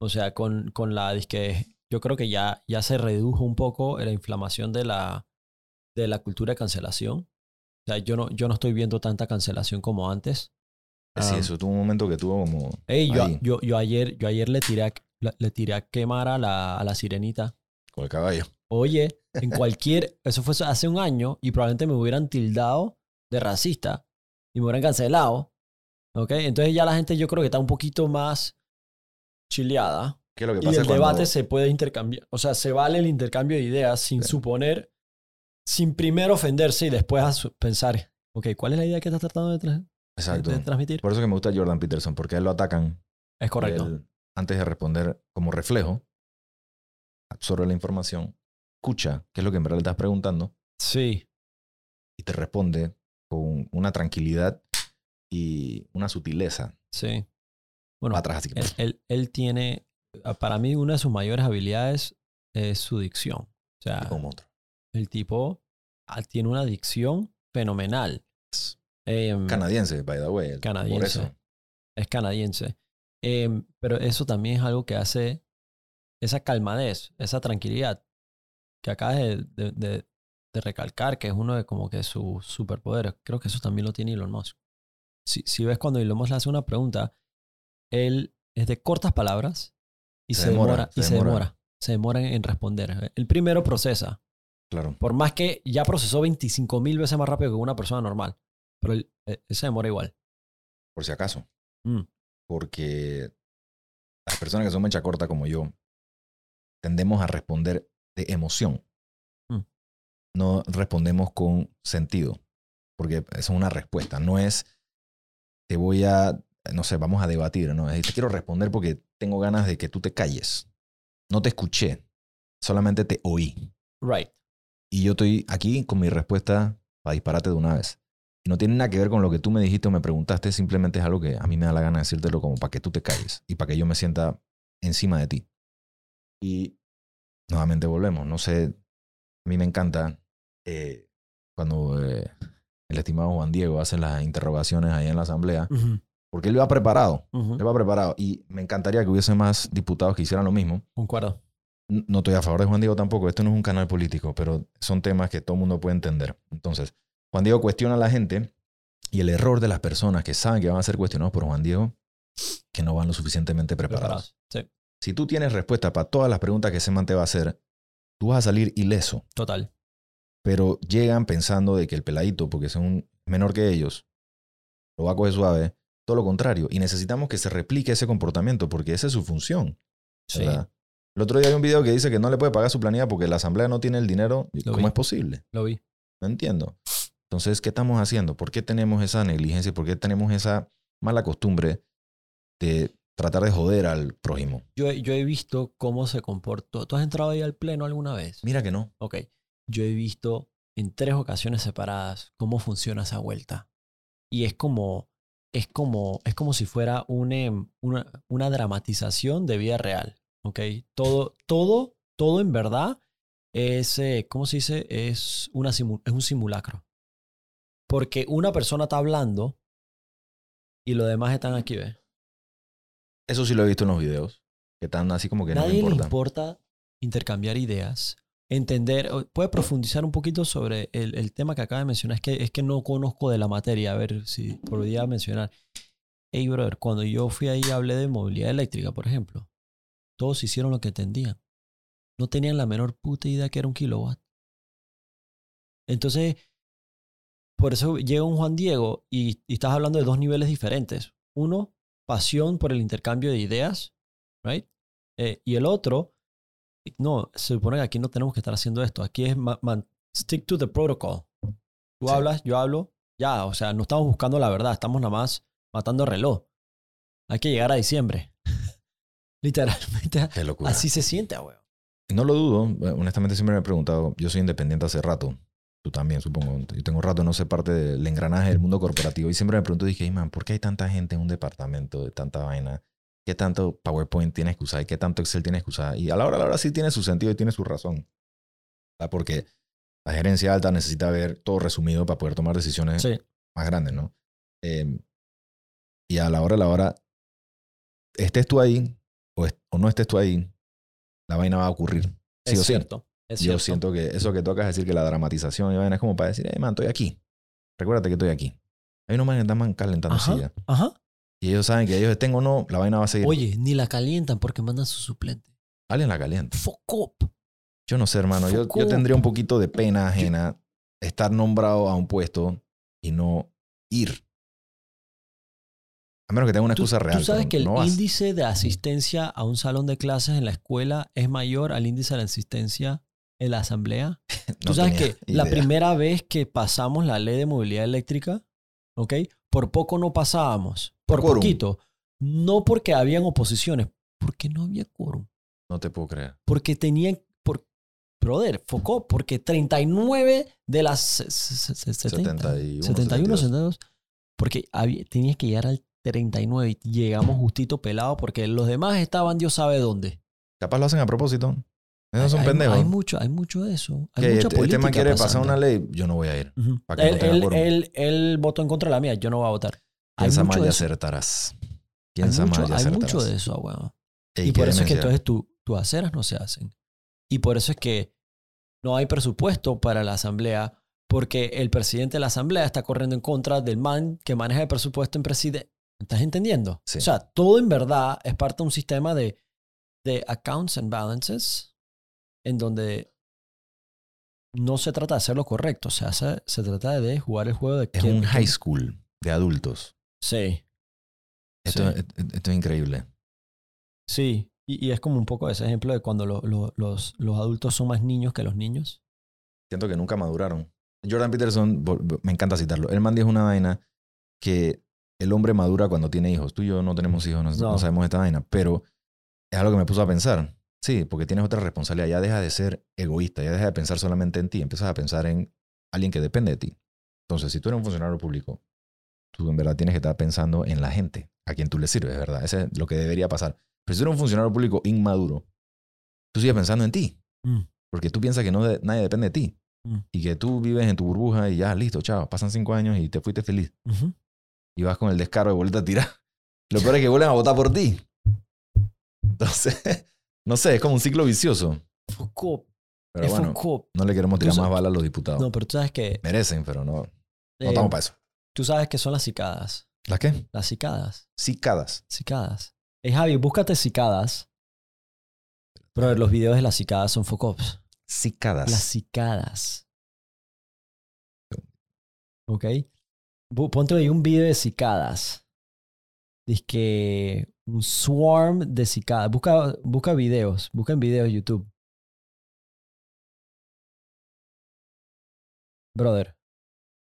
B: O sea, con, con la disque, yo creo que ya, ya se redujo un poco la inflamación de la, de la cultura de cancelación. O sea, yo no, yo no estoy viendo tanta cancelación como antes.
A: Sí,
B: Ah.
A: eso tuvo un momento que tuvo como.
B: Ey, yo, yo, yo ayer, yo ayer le tiré a, le tiré a quemar a la, a la sirenita.
A: con el caballo.
B: Oye, en cualquier. Eso fue hace un año y probablemente me hubieran tildado de racista y me hubieran cancelado. ¿Ok? Entonces ya la gente yo creo que está un poquito más chileada.
A: ¿Qué es lo que
B: Y
A: pasa
B: el
A: cuando-
B: debate se puede intercambiar. O sea, se vale el intercambio de ideas sin suponer, sin primero ofenderse y después pensar, ok, ¿cuál es la idea que estás tratando de, tra-
A: Exacto.
B: de transmitir?
A: Por eso que me gusta Jordan Peterson, porque a él lo atacan.
B: Es correcto.
A: Él, antes de responder como reflejo, absorbe la información, escucha qué es lo que en verdad le estás preguntando
B: Sí,
A: y te responde con una tranquilidad y una sutileza.
B: sí. Bueno,
A: atrás así que
B: él, él- él tiene, ah, para mí, una de sus mayores habilidades es su dicción. O sea,
A: como monstruo.
B: el tipo ah, tiene una dicción fenomenal. Em,
A: Canadiense, by the way. Por
B: Canadiense.
A: eso.
B: es canadiense. Em, pero eso también es algo que hace esa calmadez, esa tranquilidad que acabas de, de- de- de recalcar, que es uno de como que sus superpoderes. Creo que eso también lo tiene Elon Musk. Si, si ves cuando Elon Musk le hace una pregunta, él es de cortas palabras y se,
A: Se
B: demora,
A: demora,
B: y
A: se demora.
B: demora. Se demora en, en responder. El primero procesa.
A: Claro.
B: Por más que ya procesó 25 mil veces más rápido que una persona normal. Pero él, él se demora igual.
A: Por si acaso.
B: Mm.
A: Porque las personas que son mecha corta como yo tendemos a responder de emoción. No respondemos con sentido. Porque es una respuesta. No es te voy a, no sé, vamos a debatir. No, es te quiero responder porque tengo ganas de que tú te calles. No te escuché. Solamente te oí.
B: Right.
A: Y yo estoy aquí con mi respuesta para dispararte de una vez. Y no tiene nada que ver con lo que tú me dijiste o me preguntaste, simplemente es algo que a mí me da la gana de decírtelo como para que tú te calles y para que yo me sienta encima de ti. Y nuevamente volvemos. No sé, a mí me encanta eh, cuando eh, el estimado Juan Diego hace las interrogaciones ahí en la asamblea, porque él va preparado, él va preparado. Y me encantaría que hubiese más diputados que hicieran lo mismo.
B: Concuerdo.
A: No estoy a favor de Juan Diego tampoco. Esto no es un canal político, pero son temas que todo el mundo puede entender. Entonces, Juan Diego cuestiona a la gente y el error de las personas que saben que van a ser cuestionados por Juan Diego, que no van lo suficientemente preparados.
B: Sí,
A: Si tú tienes respuesta para todas las preguntas que ese man te va a hacer, tú vas a salir ileso.
B: total.
A: Pero llegan pensando de que el peladito, porque es un menor que ellos, lo va a coger suave. Todo lo contrario. Y necesitamos que se replique ese comportamiento, porque esa es su función.
B: Sí.
A: El otro día hay un video que dice que no le puede pagar su planilla porque la asamblea no tiene el dinero.
B: Lo
A: ¿Cómo
B: vi.
A: es posible?
B: Lo vi.
A: No entiendo. Entonces, ¿qué estamos haciendo? ¿Por qué tenemos esa negligencia? ¿Por qué tenemos esa mala costumbre de tratar de joder al prójimo?
B: Yo, he- yo he visto cómo se comportó. ¿Tú has entrado ahí al pleno alguna vez?
A: Mira que no.
B: Ok. Yo he visto en tres ocasiones separadas cómo funciona esa vuelta. Y es como, es como, es como si fuera un, em, una, una dramatización de vida real. Ok. Todo, todo, todo en verdad es, eh, ¿cómo se dice? Es, una simu- es un simulacro. Porque una persona está hablando y los demás están aquí, ¿ves?
A: Eso sí lo he visto en los videos. Que están así como que no
B: Nadie le
A: importa.
B: importa intercambiar ideas, entender, puede profundizar un poquito sobre el, el tema que acaba de mencionar. Es que, es que no conozco de la materia, a ver si podría mencionar. Hey, brother, cuando yo fui ahí hablé de movilidad eléctrica, por ejemplo, todos hicieron lo que entendían. No tenían la menor puta idea que era un kilowatt. Entonces, por eso llega un Juan Diego y, y estás hablando de dos niveles diferentes. Uno, pasión por el intercambio de ideas, right? Eh, y el otro, no, se supone que aquí no tenemos que estar haciendo esto. Aquí es man- stick to the protocol. Tú
A: Sí.
B: hablas, yo hablo, ya, o sea, no estamos buscando la verdad, estamos nada más matando el reloj. Hay que llegar a diciembre. (laughs) Literalmente,
A: Qué locura.
B: así se siente, weón.
A: No lo dudo. Honestamente siempre me he preguntado. Yo soy independiente hace rato. Tú también, supongo. Yo tengo rato no ser parte del engranaje del mundo corporativo. Y siempre me pregunto, dije, "Ey, man, ¿por qué hay tanta gente en un departamento de tanta vaina? ¿Qué tanto PowerPoint tienes que usar? ¿Y qué tanto Excel tienes que usar? Y a la hora, a la hora sí tiene su sentido y tiene su razón. ¿Verdad? Porque la gerencia alta necesita ver todo resumido para poder tomar decisiones
B: Sí,
A: más grandes, ¿no? Eh, y a la hora, a la hora, estés tú ahí o, est- o no estés tú ahí, la vaina va a ocurrir. Sí
B: es
A: o sí.
B: cierto. Es
A: Yo
B: cierto.
A: siento que eso que tocas decir que la dramatización y vaina es como para decir, hey man, estoy aquí. Recuérdate que estoy aquí. Hay unos manes que están calentando
B: Ajá.
A: silla.
B: Ajá.
A: Y ellos saben que ellos estén o no, la vaina va a seguir.
B: Oye, ni la calientan porque mandan su suplente.
A: Alguien la calienta.
B: Fuck up.
A: Yo no sé, hermano. Yo, yo tendría un poquito de pena ajena estar nombrado a un puesto y no ir. A menos que tenga una
B: ¿Tú,
A: excusa real.
B: tú sabes que el
A: vas.
B: índice de asistencia a un salón de clases en la escuela es mayor al índice de asistencia en la asamblea? (laughs) Tú
A: No
B: sabes
A: tenía
B: que (laughs) la primera vez que pasamos la ley de movilidad eléctrica, ¿ok? Por poco no pasábamos. Por
A: Quórum.
B: poquito. No porque habían oposiciones, porque no había quórum.
A: No te puedo creer.
B: Porque tenían... Por, brother, focó, porque 39 de las se- se- se- 70,
A: 71,
B: 71,
A: 72.
B: 72, porque había, tenías que llegar al 39 y llegamos justito pelado porque los demás estaban Dios sabe dónde.
A: Capaz lo hacen a propósito. Esos son
B: hay,
A: pendejos.
B: Hay mucho, hay mucho de eso. Hay
A: que
B: mucha
A: este, este
B: política
A: man quiere pasar una ley, yo no voy a ir.
B: Ujú.
A: para que no
B: él,
A: tenga
B: él- él- él votó en contra de la mía, yo no voy a votar. Hay
A: Piensa mal y acertarás.
B: Hay
A: Piensa
B: mucho,
A: mal y
B: hay
A: acertarás.
B: mucho de eso, weón. Y por eso es que entonces tu- tus aceras no se hacen. Y por eso es que no hay presupuesto para la asamblea porque el presidente de la asamblea está corriendo en contra del man que maneja el presupuesto en presidente. ¿Estás entendiendo?
A: Sí.
B: O sea, todo en verdad es parte de un sistema de, de accounts and balances en donde no se trata de hacer lo correcto, o sea, se, se trata de jugar el juego de
A: Es
B: quién-
A: un
B: quién-
A: high school de adultos.
B: Sí,
A: Esto,
B: Sí.
A: esto es increíble.
B: sí. Y, y es como un poco ese ejemplo de cuando lo- lo- los, los adultos son más niños que los niños.
A: Siento que nunca maduraron. Jordan Peterson, me encanta citarlo. El man dijo una vaina que el hombre madura cuando tiene hijos. Tú y yo no tenemos hijos, no,
B: No.
A: no sabemos esta vaina, pero es algo que me puso a pensar. Sí, porque tienes otra responsabilidad. Ya deja de ser egoísta, ya deja de pensar solamente en ti, empiezas a pensar en alguien que depende de ti. Entonces, si tú eres un funcionario público, tú en verdad tienes que estar pensando en la gente, a quien tú le sirves, ¿verdad? Eso es lo que debería pasar. Pero si tú eres un funcionario público inmaduro, tú sigues pensando en ti.
B: Mm.
A: Porque tú piensas que no de- nadie depende de ti.
B: Mm.
A: Y que tú vives en tu burbuja y ya, listo, chao. Pasan cinco años y te fuiste feliz. Y vas con el descaro de volverte a tirar. (laughs) Lo peor es que vuelven a votar por ti. Entonces, no sé, es como un ciclo vicioso.
B: Foucault,
A: Pero
B: es
A: bueno,
B: Foucault.
A: no le queremos tirar más balas a los diputados.
B: No, pero tú sabes que
A: Merecen, pero no, no
B: eh,
A: estamos para eso.
B: tú sabes que son las cicadas.
A: ¿Las qué?
B: Las cicadas.
A: Cicadas.
B: Cicadas. Eh, Javi, búscate cicadas. Pero los videos de las cicadas son Foucaults.
A: Cicadas.
B: Las cicadas. ¿Ok? Ponte ahí un video de cicadas. Dice un swarm de cicadas. Busca, busca videos. Busca en videos de YouTube. Brother,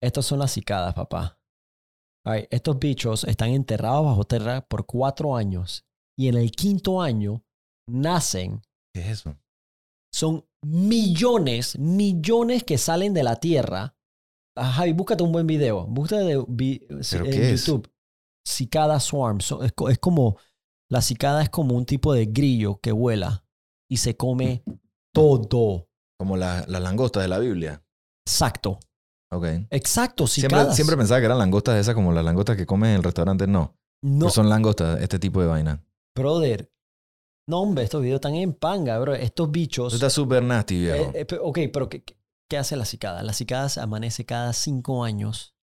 B: estos son las cicadas, papá. Ay, estos bichos están enterrados bajo tierra por cuatro años. Y en el quinto año nacen
A: ¿Qué es eso?
B: son millones, millones que salen de la Tierra. Ah, Javi, búscate un buen video. Búscate de, vi-
A: ¿Pero
B: en
A: qué es?
B: Cicada Swarm. So- es, co- es como, la cicada es como un tipo de grillo que vuela y se come (laughs) todo.
A: Como la- las langostas de la Biblia.
B: Exacto.
A: Ok.
B: Exacto, cicadas.
A: siempre pensaba que eran langostas esas como las langostas que comen en el restaurante. No.
B: no,
A: Pero son langostas, este tipo de vaina.
B: brother. No, hombre, estos videos están en panga, bro. Estos bichos...
A: está súper nasty, viejo.
B: Eh, eh, pe- ok, pero ¿qué, qué- qué hace la cicada? La cicada se amanece cada cinco años,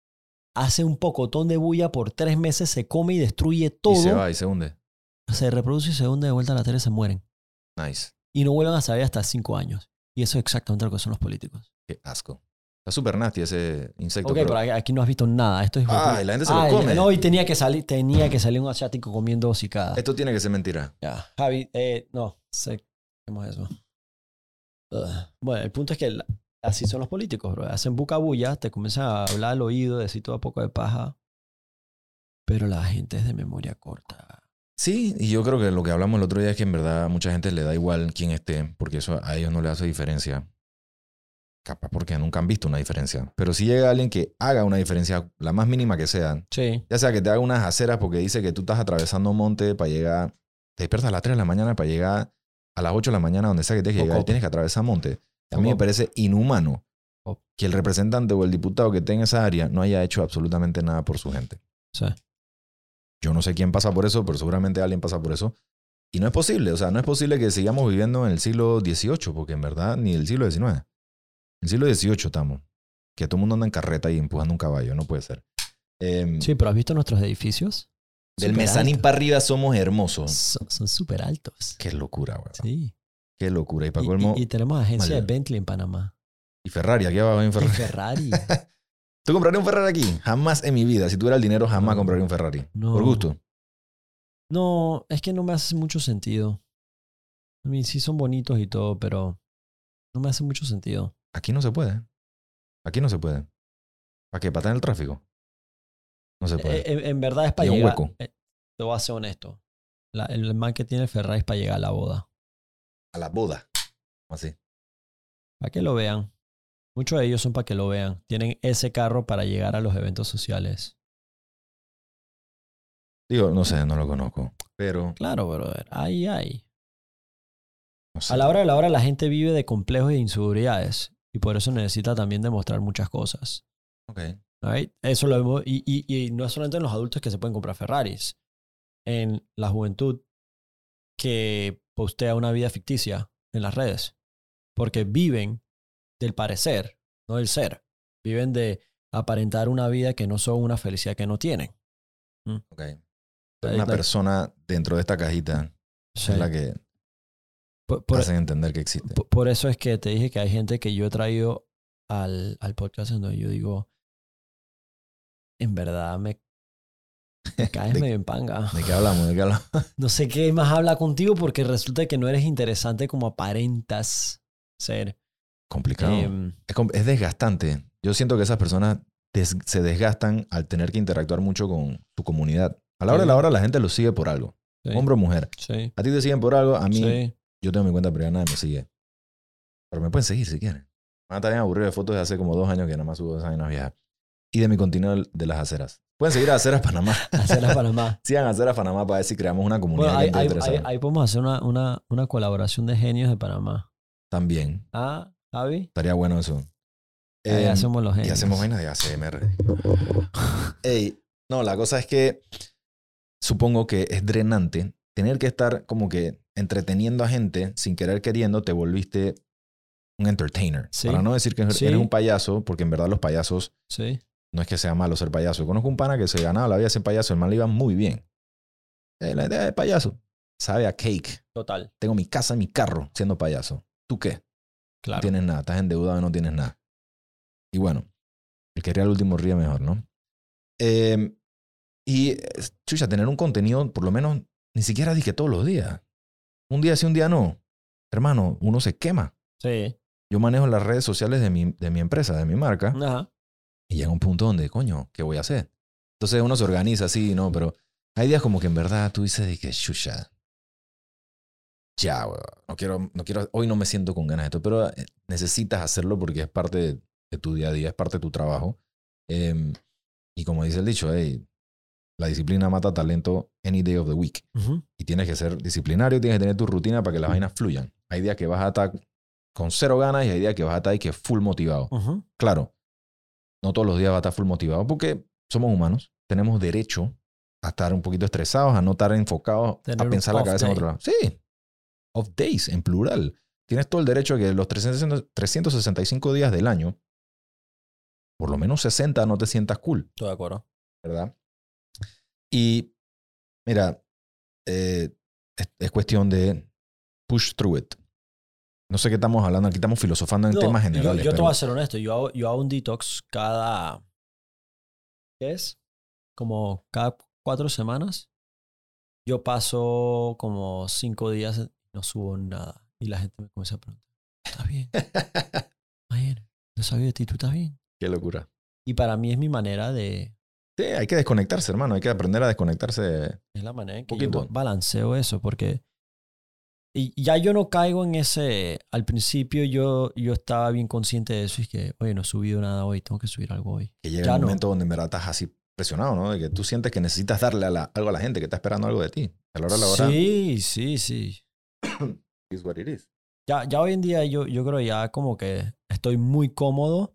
B: hace un pocotón de bulla por tres meses, se come y destruye todo,
A: y se va y se hunde.
B: se reproduce y se hunde de vuelta a la tierra y se mueren.
A: Nice.
B: Y no vuelven a saber hasta cinco años. Y eso es exactamente lo que son los políticos.
A: Qué asco. Está súper nasty ese insecto.
B: Ok,
A: pero-
B: pero aquí no has visto nada. Esto es
A: Ay, la gente se lo come.
B: No, y tenía que salir, tenía que salir un asiático comiendo cicada.
A: Esto tiene que ser mentira.
B: Ya, Javi, eh, no, sé ¿cómo es eso? Bueno, el punto es que la- así son los políticos, bro. Hacen bucabulla, te comienzan a hablar al oído, decir todo a poco de paja. Pero la gente es de memoria corta.
A: Sí, y yo creo que lo que hablamos el otro día es que en verdad a mucha gente le da igual quién esté, porque eso a ellos no le hace diferencia. Capaz porque nunca han visto una diferencia. Pero si llega alguien que haga una diferencia, la más mínima que sea,
B: Sí.
A: ya sea que te haga unas aceras porque dice que tú estás atravesando un monte para llegar, te despiertas a las 3 de la mañana para llegar a las 8 de la mañana donde sea que tienes que llegar y tienes que atravesar monte. A mí me parece inhumano
B: Poco.
A: que el representante o el diputado que esté en esa área no haya hecho absolutamente nada por su gente.
B: Sí.
A: Yo no sé quién pasa por eso, pero seguramente alguien pasa por eso. Y no es posible, o sea, no es posible que sigamos viviendo en el siglo XVIII, porque en verdad ni el siglo XIX. En el siglo XVIII estamos. Que todo el mundo anda en carreta y empujando un caballo, no puede ser. Em,
B: Sí, pero ¿has visto nuestros edificios?
A: Del mezanín para arriba somos hermosos.
B: Son- súper altos.
A: Qué locura, weón.
B: Sí.
A: Qué locura. Y para
B: Y,
A: colmo,
B: y- y tenemos agencia de. Bentley en Panamá.
A: y Ferrari, aquí abajo un
B: Y
A: Ferrari.
B: Ferrari. (laughs)
A: ¿Tú comprarías un Ferrari aquí? Jamás en mi vida. Si tuviera el dinero, jamás
B: No.
A: compraría un Ferrari.
B: No.
A: Por gusto.
B: No, es que no me hace mucho sentido. A mí sí son bonitos y todo, pero no me hace mucho sentido.
A: Aquí no se puede. Aquí no se puede. ¿Para qué? ¿Para estar en el tráfico? No se puede.
B: Eh, En, en verdad es para
A: Y un
B: llegar.
A: hueco.
B: eh, te voy a ser honesto. La- el man que tiene Ferrari es para llegar a la boda.
A: A la boda. Así.
B: Para que lo vean. Muchos de ellos son para que lo vean. Tienen ese carro para llegar a los eventos sociales.
A: Digo, no sé, no lo conozco. Pero,
B: Claro, brother. Ahí hay.
A: no sé.
B: A la hora de la hora la gente vive de complejos e inseguridades. Y por eso necesita también demostrar muchas cosas.
A: Ok.
B: Alright, Eso lo vemos. Y, y, y no es solamente en los adultos que se pueden comprar Ferraris. En la juventud que postea una vida ficticia en las redes. Porque viven del parecer, no del ser. Viven de aparentar una vida que no son una felicidad que no tienen.
A: Ok.
B: Ahí
A: Una persona dentro de esta cajita
B: Sí.
A: es la que
B: Por, por-
A: hacen entender que existe.
B: por- por eso es que te dije que hay gente que yo he traído al, al podcast en donde yo digo, en verdad me, me (laughs) caes
A: ¿De-
B: medio en panga.
A: ¿De qué hablamos? ¿De qué hablamos? (laughs)
B: No sé qué más habla contigo porque resulta que no eres interesante como aparentas ser.
A: Complicado.
B: Em,
A: es, es desgastante. Yo siento que esas personas des- se desgastan al tener que interactuar mucho con su comunidad. A la hora de la
B: Sí.
A: hora la gente los sigue por algo.
B: sí,
A: Hombre o mujer.
B: sí,
A: A ti te siguen por algo, a mí
B: sí.
A: yo tengo mi cuenta privada, nadie me sigue. Pero me pueden seguir si quieren. Van a estar bien aburridos de fotos de hace como dos años que nada más subo esas viejas. Y de mi contenido de las aceras. Pueden seguir a Aceras Panamá. (laughs)
B: Hacer las Panamá. (laughs)
A: Sigan Aceras Panamá para ver si creamos una comunidad
B: Bueno, ahí, ahí- ahí- ahí podemos hacer una, una, una colaboración de genios de Panamá.
A: También.
B: Ah, Javi.
A: Estaría bueno eso.
B: Ahí
A: Em,
B: hacemos los
A: y
B: genios.
A: hacemos vainas de ACMR. Ey, no, la cosa es que supongo que es drenante tener que estar como que entreteniendo a gente sin querer queriendo, te volviste un entertainer.
B: Sí.
A: Para no decir que eres
B: Sí.
A: un payaso, porque en verdad los payasos
B: Sí.
A: No es que sea malo ser payaso. Yo conozco un pana que se ganaba la vida ser payaso, el man le iba muy bien. Eh, la idea de payaso. Sabe a cake.
B: Total.
A: Tengo mi casa y mi carro siendo payaso. ¿Tú qué?
B: Claro.
A: No tienes nada, estás endeudado y no tienes nada. Y bueno, el que ría el último ríe mejor, ¿no? Eh, y, eh, chucha, tener un contenido, por lo menos, ni siquiera dije todos los días. Un día sí, un día no. Hermano, uno se quema.
B: Sí.
A: Yo manejo las redes sociales de mi, de mi empresa, de mi marca,
B: Ajá.
A: Y llega un punto donde, coño, ¿qué voy a hacer? Entonces uno se organiza así, ¿no? Pero hay días como que en verdad tú dices de que, chucha, ya, weón, no quiero, no quiero, hoy no me siento con ganas de esto, pero eh, necesitas hacerlo porque es parte de, de tu día a día, es parte de tu trabajo. Em, y como dice el dicho, hey, la disciplina mata talento any day of the week.
B: Ujú.
A: Y tienes que ser disciplinario, tienes que tener tu rutina para que las vainas fluyan. Hay días que vas a estar con cero ganas y hay días que vas a estar ahí que full motivado.
B: Ujú.
A: Claro, no todos los días va a estar full motivado porque somos humanos, tenemos derecho a estar un poquito estresados, a no estar enfocados,
B: Tener
A: a pensar la cabeza en otro lado. Sí, off days, en plural. Tienes todo el derecho a que los 300 365 días del año, por lo menos 60 no te sientas cool,
B: Estoy de acuerdo.
A: ¿verdad? Y mira, eh, es, es cuestión de push through it. No sé qué estamos hablando, aquí estamos filosofando en
B: No,
A: temas
B: yo-
A: generales.
B: Yo, te
A: pero-
B: voy a ser honesto. Yo hago, yo hago un detox cada. ¿Qué es? Como cada cuatro semanas. Yo paso como cinco días y no subo nada. Y la gente me comienza a preguntar: ¿Estás bien? (laughs) Ayer, no sabía de ti, ¿tú estás bien?
A: Qué locura.
B: Y para mí es mi manera de.
A: Sí, hay que desconectarse, hermano. Hay que aprender a desconectarse.
B: Es la manera en que yo balanceo eso, porque. Y ya yo no caigo en ese. Al principio yo, yo estaba bien consciente de eso y que, oye, no he subido nada hoy, tengo que subir algo hoy.
A: Que llega
B: Ya no.
A: momento donde en verdad estás así presionado, ¿no? De que tú sientes que necesitas darle a la- algo a la gente que está esperando algo de ti. A la hora de la hora,
B: Sí, sí, sí. (coughs)
A: is what it is.
B: Ya, ya hoy en día yo, yo creo ya como que estoy muy cómodo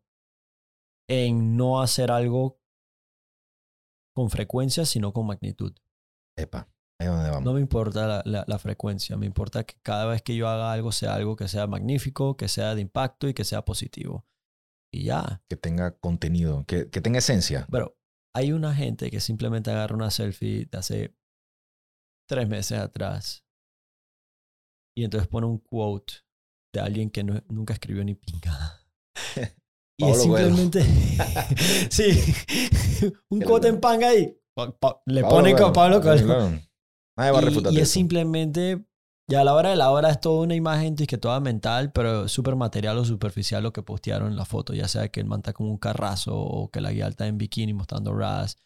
B: en no hacer algo con frecuencia, sino con magnitud.
A: Epa, ahí es donde vamos.
B: No me importa la, la- la frecuencia, me importa que cada vez que yo haga algo sea algo que sea magnífico, que sea de impacto y que sea positivo. Y ya.
A: Que tenga contenido, que, que tenga esencia.
B: Pero hay una gente que simplemente agarra una selfie de hace tres meses atrás y entonces pone un quote de alguien que no- nunca escribió ni pinga. (laughs) y es simplemente. (laughs) (laughs) sí. un quote en panga. Pa- pa- le
A: Pablo
B: pone con Pablo Coelho.
A: Claro. Nadie va a
B: Y-
A: refutar
B: y, es simplemente, ya a la hora de la hora es toda una imagen que toda mental, pero súper material o superficial lo que postearon en la foto, ya sea que el man está como un carrazo o que la guía está en bikini mostrando ras.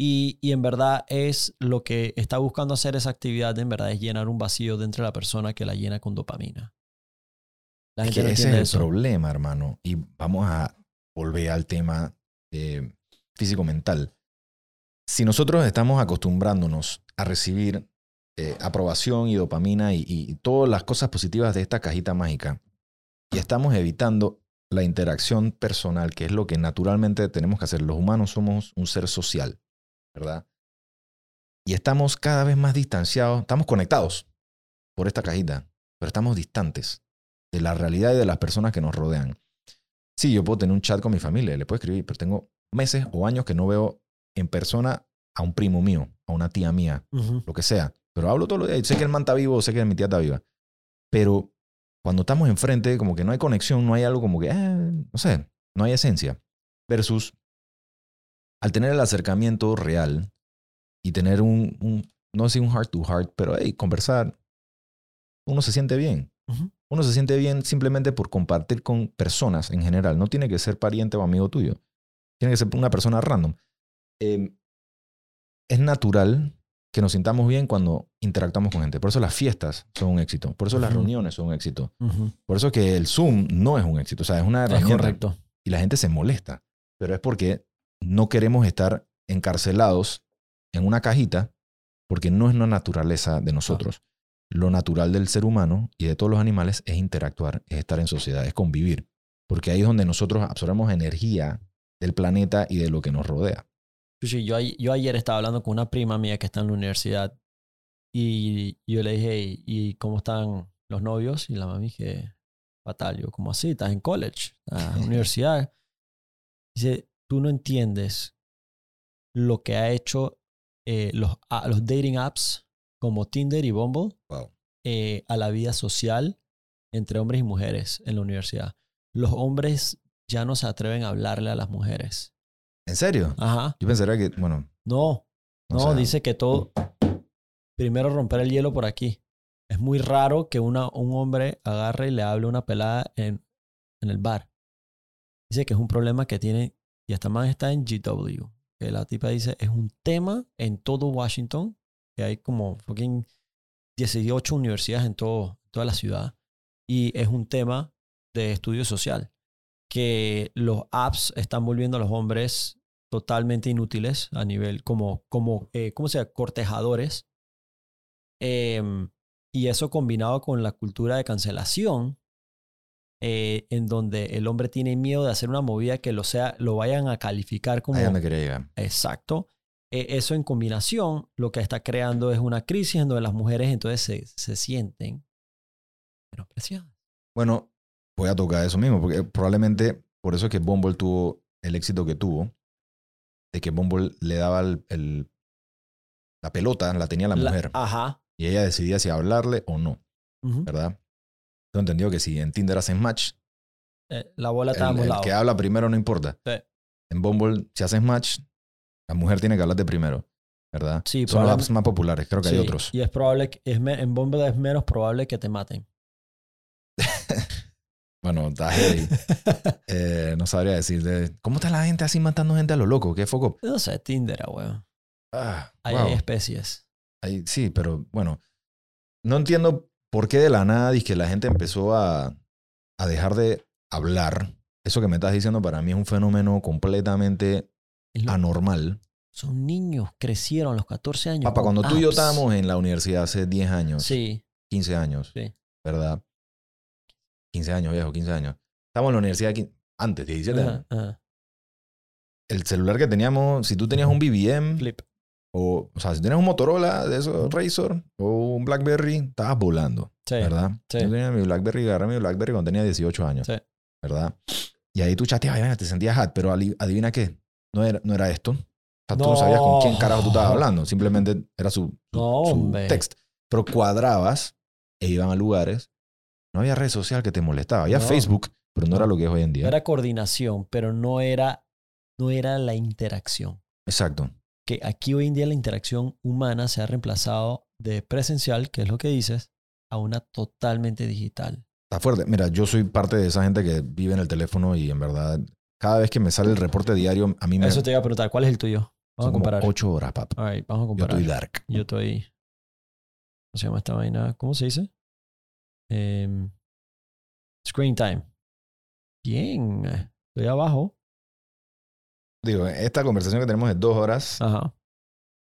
B: Y, y en verdad es lo que está buscando hacer esa actividad, en verdad es llenar un vacío dentro de la persona que la llena con dopamina. La
A: Es que
B: no
A: ese es el
B: eso.
A: problema, hermano. Y vamos a volver al tema eh, físico-mental. Si nosotros estamos acostumbrándonos a recibir eh, aprobación y dopamina y, y todas las cosas positivas de esta cajita mágica, y estamos evitando la interacción personal, que es lo que naturalmente tenemos que hacer. Los humanos somos un ser social, ¿verdad? Y estamos cada vez más distanciados, estamos conectados por esta cajita, pero estamos distantes de la realidad y de las personas que nos rodean. Sí, yo puedo tener un chat con mi familia, le puedo escribir, pero tengo meses o años que no veo en persona a un primo mío, a una tía mía,
B: Ujú.
A: lo que sea. Pero hablo todos los días. Sé que el man está vivo, sé que mi tía está viva. Pero cuando estamos enfrente, como que no hay conexión, no hay algo como que, eh, no sé, no hay esencia. Versus al tener el acercamiento real y tener un, un no decir un heart to heart, pero hey, conversar, uno se siente bien.
B: Ujú.
A: Uno se siente bien simplemente por compartir con personas en general. No tiene que ser pariente o amigo tuyo. Tiene que ser una persona random. Eh, es natural que nos sintamos bien cuando interactuamos con gente. Por eso las fiestas son un éxito. Por eso las reuniones son un éxito. Por eso que el Zoom no es un éxito. O sea, es una
B: Es
A: herramienta.
B: correcto.
A: Y la gente se molesta. Pero es porque no queremos estar encarcelados en una cajita porque no es una naturaleza de nosotros. Lo natural del ser humano y de todos los animales es interactuar, es estar en sociedad, es convivir. Porque ahí es donde nosotros absorbemos energía del planeta y de lo que nos rodea.
B: Yo, yo ayer estaba hablando con una prima mía que está en la universidad y yo le dije, "¿Y- ¿y cómo están los novios? Y la mami dije, fatal. Yo, ¿cómo así? ¿Estás en college? ¿Estás en la (laughs) universidad? Dice, tú no entiendes lo que ha hecho eh, los, a- los dating apps como Tinder y Bumble
A: Wow.
B: eh, a la vida social entre hombres y mujeres en la universidad. Los hombres ya no se atreven a hablarle a las mujeres.
A: ¿En serio?
B: Ajá.
A: Yo pensaría que, bueno,
B: No,
A: o
B: no,
A: sea,
B: dice que todo. Primero romper el hielo por aquí. Es muy raro que una, un hombre agarre y le hable una pelada en, en el bar. Dice que es un problema que tiene. Y esta man está en GW. Que la tipa dice es un tema en todo Washington. Que hay como fucking 18 universidades en todo, toda la ciudad. Y es un tema de estudio social. Que los apps están volviendo a los hombres totalmente inútiles a nivel como, como eh, ¿cómo se llama? Cortejadores. Em, y eso combinado con la cultura de cancelación, eh, en donde el hombre tiene miedo de hacer una movida que lo, sea, lo vayan a calificar como
A: quería llegar.
B: exacto. Eh, eso en combinación lo que está creando es una crisis en donde las mujeres entonces se, se sienten menospreciadas.
A: Bueno, voy a tocar eso mismo, porque probablemente por eso es que Bumble tuvo el éxito que tuvo, de que Bumble le daba el, el- la pelota, la tenía la
B: La-
A: mujer,
B: ajá.
A: y ella decidía si hablarle o no. ¿verdad? Tengo entendido que si en Tinder haces match,
B: Eh, la bola está
A: el, el que habla primero no importa.
B: Sí.
A: En Bumble, si haces match, la mujer tiene que hablarte primero, ¿verdad?
B: Sí,
A: Son los apps más populares, creo que hay otros.
B: Y es probable que es en Bumble es menos probable que te maten. (laughs)
A: Bueno, está heavy. (laughs) Eh, no sabría decir. ¿Cómo está la gente así matando gente a lo loco? ¿Qué foco?
B: no sé, Tinder, ah, weón.
A: Ah,
B: Hay,
A: wow.
B: hay especies.
A: Sí, pero bueno. No entiendo por qué de la nada que la gente empezó a, a dejar de hablar. Eso que me estás diciendo para mí es un fenómeno completamente anormal.
B: Son niños, crecieron a los 14 años.
A: Papá, cuando tú y yo estábamos en la universidad hace 10 años,
B: Sí,
A: 15 años,
B: Sí.
A: ¿verdad? 15 años, viejo, 15 años. Estábamos en la universidad qui- antes, 17 años.
B: ajá, ajá.
A: El celular que teníamos, si tú tenías un BBM,
B: Flip.
A: o, o sea, si tenías un Motorola de esos Razor o un BlackBerry, estabas volando,
B: Sí,
A: ¿verdad?
B: sí.
A: Yo tenía mi BlackBerry, agarré mi BlackBerry cuando tenía 18 años,
B: Sí.
A: ¿verdad? Y ahí tú chateabas, te sentías hot, pero adivina qué, no era, no era esto, sea, tú no sabías con quién
B: No.
A: carajo tú estabas hablando. Simplemente era su, su,
B: No,
A: su text. Pero cuadrabas e iban a lugares. No había red social que te molestaba. Había
B: No.
A: Facebook, pero no era lo que es hoy en día.
B: Era coordinación, pero no era, no era la interacción.
A: Exacto.
B: Que aquí hoy en día la interacción humana se ha reemplazado de presencial, que es lo que dices, a una totalmente digital.
A: Está fuerte. Mira, yo soy parte de esa gente que vive en el teléfono y en verdad, cada vez que me sale el reporte diario, a mí me
B: Eso te iba a preguntar, ¿cuál es el tuyo? Vamos
A: son
B: a
A: como
B: comparar.
A: ocho horas, papá.
B: All right, vamos a
A: Yo
B: comparar.
A: estoy dark.
B: Yo estoy. ¿Cómo se llama esta vaina? ¿Cómo se dice? Em, screen time. Bien. Estoy abajo.
A: Digo, esta conversación que tenemos de dos horas
B: Ajá.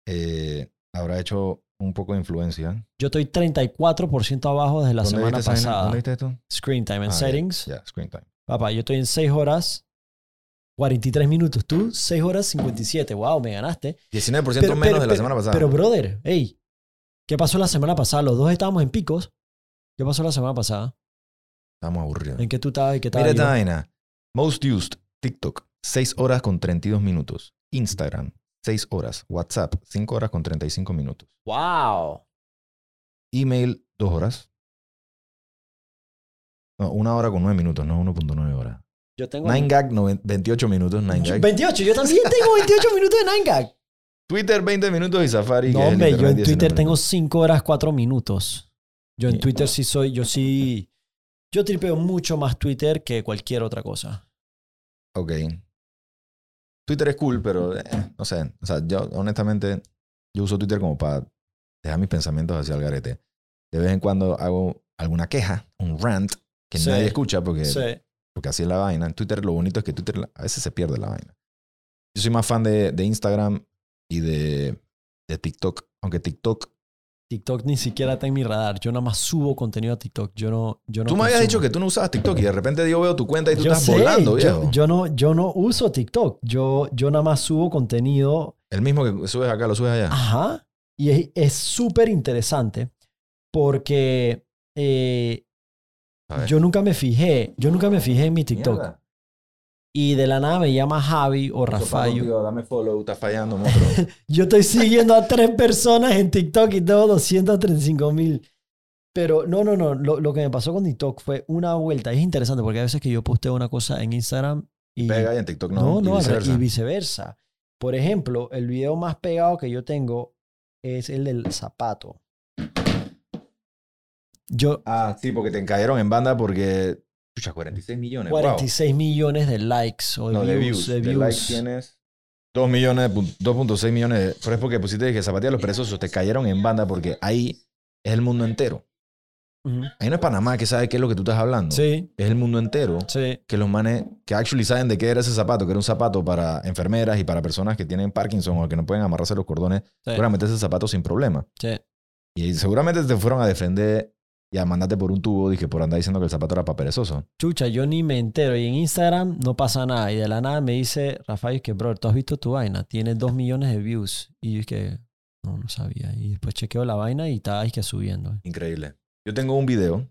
A: eh, habrá hecho un poco de influencia.
B: Yo estoy 34% abajo desde la
A: ¿Dónde
B: semana
A: viste
B: pasada.
A: ¿Dónde viste esto?
B: Screen time en
A: Ah, ya,
B: settings.
A: Ya, screen time.
B: Papá, yo estoy en 6 horas 43 minutos. Tú, 6 horas 57. Wow, me ganaste.
A: 19%
B: Pero-
A: menos
B: pero-
A: de la
B: pero-
A: semana pasada.
B: Pero, brother, hey, ¿qué pasó la semana pasada? Los dos estábamos en picos. ¿Qué pasó la semana pasada?
A: Estamos aburridos.
B: ¿En qué tú estabas y qué
A: Mira
B: estaba
A: esta vaina. Most used, TikTok, 6 horas con 32 minutos. Instagram, 6 horas. WhatsApp, 5 horas con 35 minutos.
B: ¡Wow!
A: Email, 2 horas. No, 1 hora con 9 minutos, no 1.9 horas.
B: Yo tengo.
A: 9gag, noven- 28 minutos. 9gag.
B: 28, yo también (laughs) tengo 28 minutos de 9gag.
A: Twitter, 20 minutos y Safari.
B: No, hombre, yo en
A: 19
B: Twitter tengo
A: minutos.
B: 5 horas 4 minutos. Yo en. Twitter sí soy, yo sí. Yo tripeo mucho más Twitter que cualquier otra cosa.
A: Ok. Twitter es cool, pero eh, no sé. O sea, yo honestamente, yo uso Twitter como para dejar mis pensamientos hacia el garete. De vez en cuando hago alguna queja, un rant, que
B: Sí.
A: nadie escucha porque,
B: Sí.
A: porque así es la vaina. En Twitter lo bonito es que Twitter a veces se pierde la vaina. Yo soy más fan de, de Instagram y de, de TikTok. Aunque TikTok...
B: TikTok ni siquiera está en mi radar. Yo nada más subo contenido a TikTok. Yo no. Yo no
A: tú me habías dicho que tú no usabas TikTok y de repente yo veo tu cuenta y tú
B: yo
A: estás
B: sé,
A: volando,
B: yo,
A: viejo.
B: yo no, yo no uso TikTok. Yo, yo nada más subo contenido.
A: El mismo que subes acá, lo subes allá.
B: Ajá. Y es- súper interesante porque eh, yo nunca me fijé. Yo nunca me fijé en mi TikTok.
A: Mierda.
B: Y de la nada me llama Javi o Rafael.
A: Dame follow, estás fallando. (laughs)
B: Yo estoy siguiendo a tres personas en TikTok y tengo 235 mil. Pero no, no, no. Lo, lo que me pasó con TikTok fue una vuelta. Es interesante porque a veces que yo posteo una cosa en Instagram y.
A: Pega y en TikTok no.
B: no,
A: y
B: no, re-
A: viceversa.
B: y viceversa. Por ejemplo, el video más pegado que yo tengo es el del zapato. Yo,
A: Ah, sí, porque te cayeron en banda porque. Pucha, 46 millones.
B: 46 millones de likes o
A: wow.
B: de
A: No, de
B: views.
A: views.
B: De views.
A: likes tienes 2 millones, pun- 2.6 millones. de- Pero es porque pusiste que zapatillas los perezosos te cayeron en banda porque ahí es el mundo entero. Ahí no es Panamá que sabe qué es lo que tú estás hablando.
B: Sí,
A: Es el mundo entero
B: sí.
A: que los manes que actually saben de qué era ese zapato, que era un zapato para enfermeras y para personas que tienen Parkinson o que no pueden amarrarse los cordones,
B: Sí,
A: meter ese zapato sin problema.
B: sí.
A: Y seguramente te fueron a defender y a mandarte por un tubo, dije, por andar diciendo que el zapato era para perezoso.
B: Chucha, yo ni me entero. Y en Instagram no pasa nada. Y de la nada me dice Rafael que, bro, ¿tú has visto tu vaina? Tiene dos millones de views. Y yo es que, no, no sabía. Y después chequeo la vaina y está ahí que subiendo.
A: Increíble. Yo tengo un video,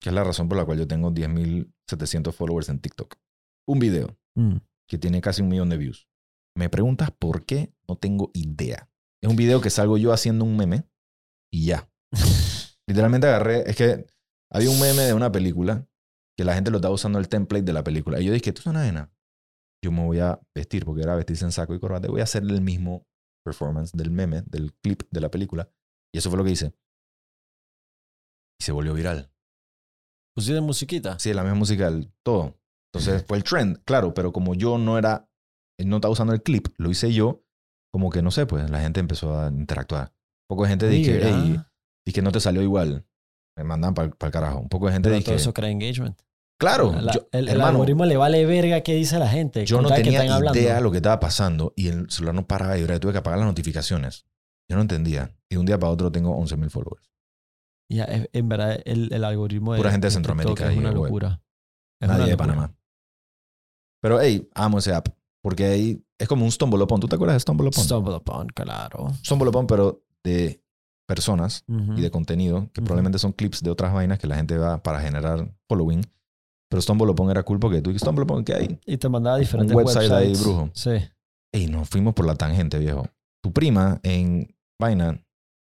A: que es la razón por la cual yo tengo 10.700 followers en TikTok. Un video
B: Mm.
A: que tiene casi un millón de views. Me preguntas por qué, no tengo idea. Es un video que salgo yo haciendo un meme y ya. (laughs) Literalmente agarré, es que había un meme de una película que la gente lo estaba usando el template de la película. Y yo dije, tú es una nena. Yo me voy a vestir, porque era vestirse en saco y corbata. Voy a hacer el mismo performance del meme, del clip de la película. Y eso fue lo que hice. Y se volvió viral.
B: ¿Pusiste musiquita?
A: Sí, la misma música, el- todo. Entonces fue el trend, claro, pero como yo no era, no estaba usando el clip, lo hice yo, como que no sé, pues la gente empezó a interactuar. Poco de gente dije, hey, que no te salió igual. Me mandan para el carajo. Un poco de gente
B: Pero todo eso crea engagement.
A: claro,
B: La-
A: yo,
B: el, algoritmo le vale verga qué dice la gente.
A: yo no tenía
B: estén hablando.
A: idea lo que estaba pasando y el celular no paraba de vibrar. Tuve que apagar las notificaciones. Yo no entendía. Y de un día para otro tengo 11.000 followers.
B: Ya, en verdad, el, el algoritmo de
A: Pura gente de Centroamérica
B: es
A: y
B: una locura. Es una
A: Nadie de. Panamá. Pero, hey, amo ese app. Porque ahí es como un Stumble Upon. ¿Tú te acuerdas de Stumble Upon?
B: Stumble upon, claro.
A: Stumble Upon, pero de personas y de contenido, que probablemente son clips de otras vainas que la gente va para generar following. Pero Stumble era cool porque tú dices, Stumble ¿qué hay?
B: Y te mandaba diferentes
A: website ahí,
B: websites.
A: brujo.
B: Sí.
A: Ey, nos fuimos por la tangente, viejo. Tu prima en vaina,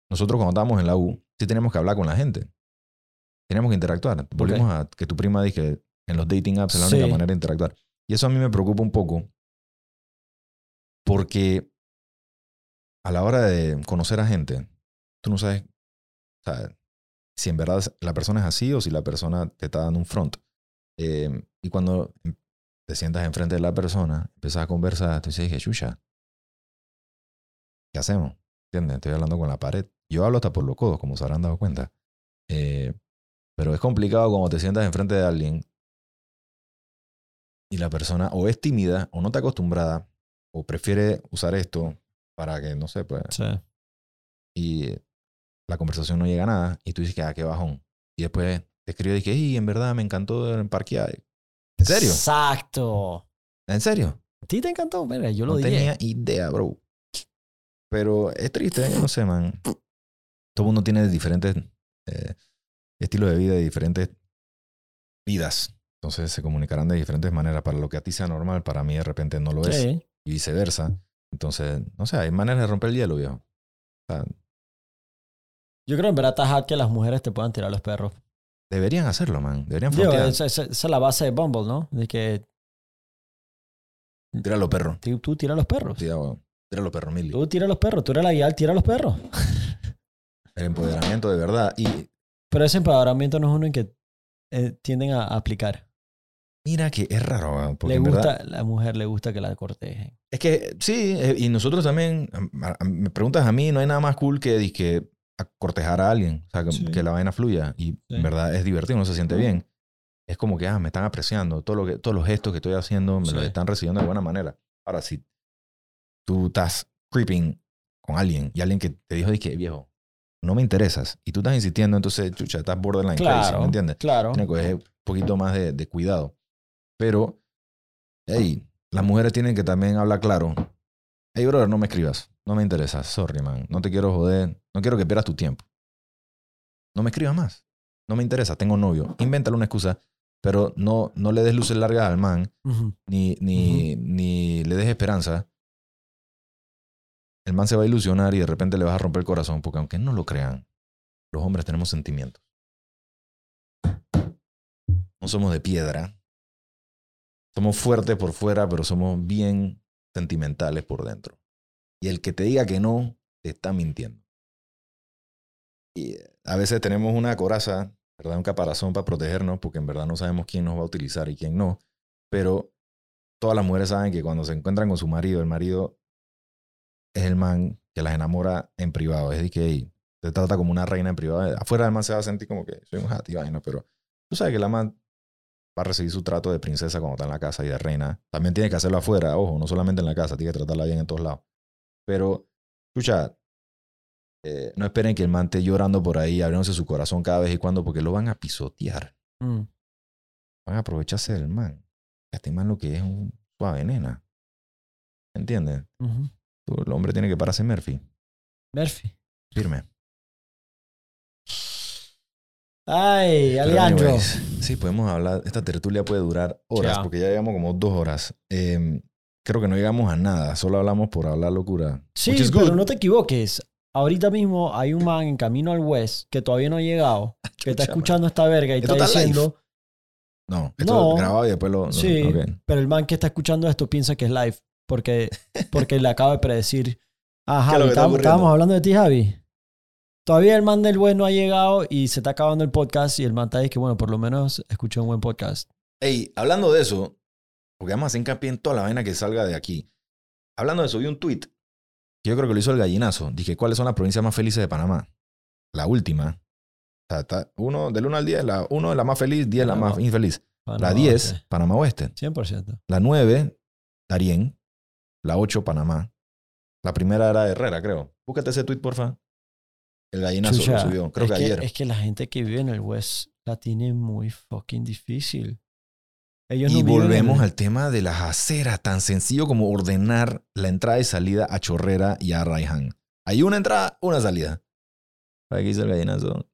A: nosotros cuando estábamos en la U, sí teníamos que hablar con la gente. Teníamos que interactuar. Volvimos a que tu prima dije en los dating apps es la única
B: Sí.
A: manera de interactuar. Y eso a mí me preocupa un poco porque a la hora de conocer a gente, tú no sabes o sea, si en verdad la persona es así o si la persona te está dando un front. Eh, y cuando te sientas enfrente de la persona, empiezas a conversar, tú dices, chucha, ¿qué hacemos? ¿Entiendes? Estoy hablando con la pared. Yo hablo hasta por los codos, como se habrán dado cuenta. Eh, pero es complicado cuando te sientas enfrente de alguien y la persona o es tímida o no está acostumbrada o prefiere usar esto para que, no sé, pues,
B: Sí.
A: y la conversación no llega a nada y tú dices que, ah, qué bajón. Y después te escribo y dije, y en verdad me encantó el parquear. ¿En serio?
B: Exacto.
A: ¿En serio?
B: ¿A ti te encantó? Mira, yo lo
A: no
B: dije.
A: tenía idea, bro. Pero es triste, ¿eh? no sé, man. Todo el mundo tiene diferentes eh, estilos de vida y diferentes vidas. Entonces se comunicarán de diferentes maneras. Para lo que a ti sea normal, para mí de repente no lo es.
B: Sí.
A: Y viceversa. Entonces, no sé, hay maneras de romper el hielo, viejo. O sea,
B: Yo creo en verdad hard que las mujeres te puedan tirar los perros.
A: deberían hacerlo, man. Deberían
B: Digo, esa, esa- esa es la base de Bumble, ¿no? De que
A: Tíralo, perro.
B: tú, tú tiras los perros.
A: Tíralo, tíralo, perro, Milly.
B: Tú tiras los perros. Tú eres la guía, tira los perros.
A: El empoderamiento de verdad. Y
B: Pero ese empoderamiento no es uno en que eh, tienden a, a aplicar.
A: mira que es raro, man, porque
B: Le
A: en
B: gusta,
A: verdad...
B: a la mujer le gusta que la cortejen.
A: Es que sí, eh, y nosotros también, me preguntas a mí, no hay nada más cool que, dizque, a cortejar a alguien, o sea, que,
B: Sí.
A: que la vaina fluya. Y
B: Sí.
A: en verdad es divertido, uno se siente bien. Es como que, ah, me están apreciando, todo lo que, todos los gestos que estoy haciendo me los
B: Sí.
A: están recibiendo de buena manera. Ahora, si tú estás creeping con alguien y alguien que te dijo, dije, viejo, no me interesas, y tú estás insistiendo, entonces, chucha, estás borderline crazy,
B: Claro.
A: ¿me entiendes?
B: Claro.
A: Tiene que coger un poquito más de, de cuidado. Pero, hey, las mujeres tienen que también hablar claro. Hey, brother, no me escribas. No me interesa. Sorry, man. No te quiero joder. No quiero que pierdas tu tiempo. No me escribas más. No me interesa. Tengo novio. Invéntale una excusa. Pero no, no le des luces largas al man. Ni, ni, ni le des esperanza. El man se va a ilusionar y de repente le vas a romper el corazón. Porque aunque no lo crean, los hombres tenemos sentimientos. No somos de piedra. Somos fuertes por fuera, pero somos bien sentimentales por dentro. Y el que te diga que no, te está mintiendo. Y eh, a veces tenemos una coraza, ¿verdad? Un caparazón para protegernos, porque en verdad no sabemos quién nos va a utilizar y quién no. Pero todas las mujeres saben que cuando se encuentran con su marido, el marido es el man que las enamora en privado. Es de que hey, te trata como una reina en privado. Afuera del man se va a sentir como que soy un hat vaina, pero tú sabes que la man va a recibir su trato de princesa cuando está en la casa y de reina. También tiene que hacerlo afuera, ojo, no solamente en la casa, tiene que tratarla bien en todos lados. Pero, escucha, eh, no esperen que el man esté llorando por ahí, abriéndose su corazón cada vez y cuando, porque lo van a pisotear.
B: Mm.
A: Van a aprovecharse del man. Este man lo que es un suave nena. ¿Entiendes? El hombre tiene que pararse Murphy.
B: Murphy.
A: Firme.
B: Ay, Alejandro.
A: sí, podemos hablar. Esta tertulia puede durar horas, porque ya llevamos como dos horas. Eh, creo que no llegamos a nada, solo hablamos por hablar locura.
B: Sí, pero no te equivoques. Ahorita mismo hay un man en camino al West que todavía no ha llegado, (laughs) que está escuchando esta verga y
A: Esto
B: está
A: está live.
B: diciendo,
A: No, esto
B: No.
A: es grabado y después lo. no,
B: sí,
A: ok.
B: pero el man que está escuchando esto piensa que es live porque, (laughs) porque le acaba de predecir, ah,
A: ¿Qué es
B: Javi,
A: está
B: estábamos, estábamos hablando de ti, Javi. Todavía el man del West no ha llegado y se está acabando el podcast y el man está ahí que, bueno, por lo menos escuché un buen podcast.
A: Ey, hablando de eso, porque vamos a hacer hincapié en toda la vaina que salga de aquí. Hablando de eso, vi un tweet que yo creo que lo hizo el gallinazo. Dije, ¿cuáles son las provincias más felices de Panamá? La última. O sea, está uno, del 1 al 10, la 1 es la más feliz, 10 es la
B: Panamá.
A: más infeliz.
B: Bueno,
A: La 10,
B: ok,
A: Panamá Oeste.
B: 100%.
A: La 9, Darién. La 8, Panamá. La primera era Herrera, creo. Búscate ese tweet, porfa. El gallinazo
B: Chucha,
A: lo subió. Creo
B: es
A: que, ayer.
B: Es que la gente que vive en el West la tiene muy fucking difícil. Ellos
A: Y
B: no
A: volvemos
B: el-
A: al tema de las aceras, tan sencillo como ordenar la entrada y salida a Chorrera y a Raiján. Hay una entrada, una salida. Aquí dice el gallinazo.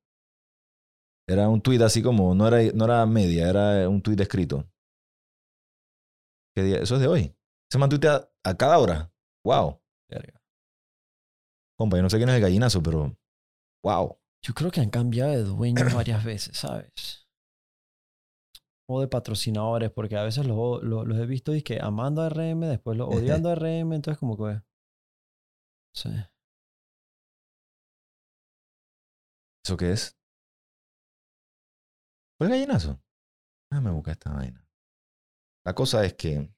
A: Era un tuit así como, no era, no era media, era un tuit escrito. ¿Qué día? Eso es de hoy. Se mantuitea a cada hora. Wow.
B: Verga.
A: Compa, yo no sé quién es el gallinazo, pero. Wow.
B: Yo creo que han cambiado de dueños (clears throat) varias veces, ¿sabes? O de patrocinadores, porque a veces los, los, los he visto y que amando a RM, después los odiando a RM, entonces como que... Sí.
A: ¿Eso qué es? ¿Fue el gallinazo? Ah, me busca esta vaina. La cosa es que.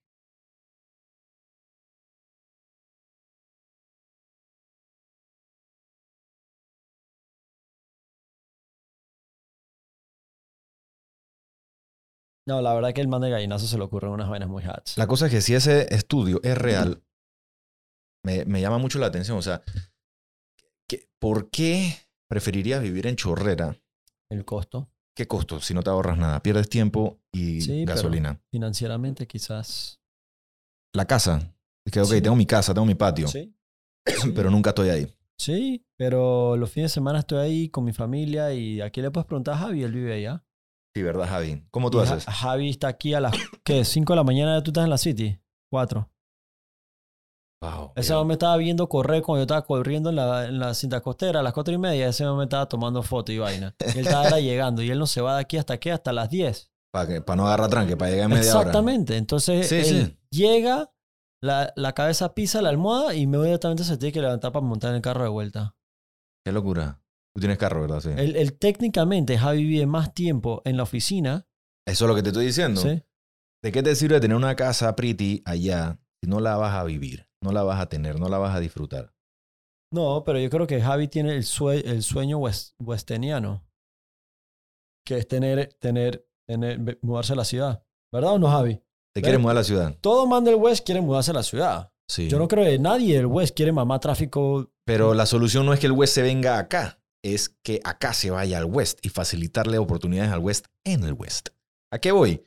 B: No, la verdad que el man de gallinazo se le ocurren unas vainas muy hats.
A: La cosa es que si ese estudio es real, me, me llama mucho la atención. O sea, que- ¿por qué preferirías vivir en Chorrera?
B: El costo,
A: ¿Qué costo? Si no te ahorras nada, pierdes tiempo y
B: Sí,
A: gasolina.
B: financieramente quizás...
A: La casa. Es que, ok,
B: Sí.
A: tengo mi casa, tengo mi patio,
B: Sí. (clears throat)
A: pero nunca estoy ahí.
B: Sí, pero los fines de semana estoy ahí con mi familia y aquí le puedes preguntar a Javi, él vive allá.
A: Sí, ¿verdad, Javi? ¿Cómo tú
B: Y
A: haces?
B: Javi está aquí a las, ¿qué? 5 de la mañana, tú estás en la City. 4.
A: Wow.
B: Ese hombre me estaba viendo correr cuando yo estaba corriendo en la, en la cinta costera a las 4 y media. Ese hombre me estaba tomando foto y vaina. Y él estaba (laughs) llegando y él no se va de aquí hasta qué? Hasta las 10.
A: Para no agarrar tranque, para llegar en media hora.
B: Exactamente. Entonces
A: Sí,
B: él
A: sí.
B: llega, la, la cabeza pisa la almohada y inmediatamente se tiene que levantar para montar en el carro de vuelta.
A: Qué locura. Tú tienes carro, ¿verdad? Sí.
B: Él, él técnicamente, Javi vive más tiempo en la oficina.
A: Eso es lo que te estoy diciendo.
B: ¿sí?
A: ¿De qué te sirve tener una casa pretty allá si no la vas a vivir? No la vas a tener, no la vas a disfrutar.
B: No, pero yo creo que Javi tiene el, sue- el sueño west- westeniano. Que es tener, tener, tener, mudarse a la ciudad. ¿Verdad o no, Javi?
A: ¿Te quieres mudar a la ciudad?
B: Todo man del West quiere mudarse a la ciudad.
A: Sí.
B: Yo no creo que nadie del West quiere mamar tráfico.
A: Pero la solución no es que el West se venga acá, es que acá se vaya al West y facilitarle oportunidades al West en el West. ¿A qué voy?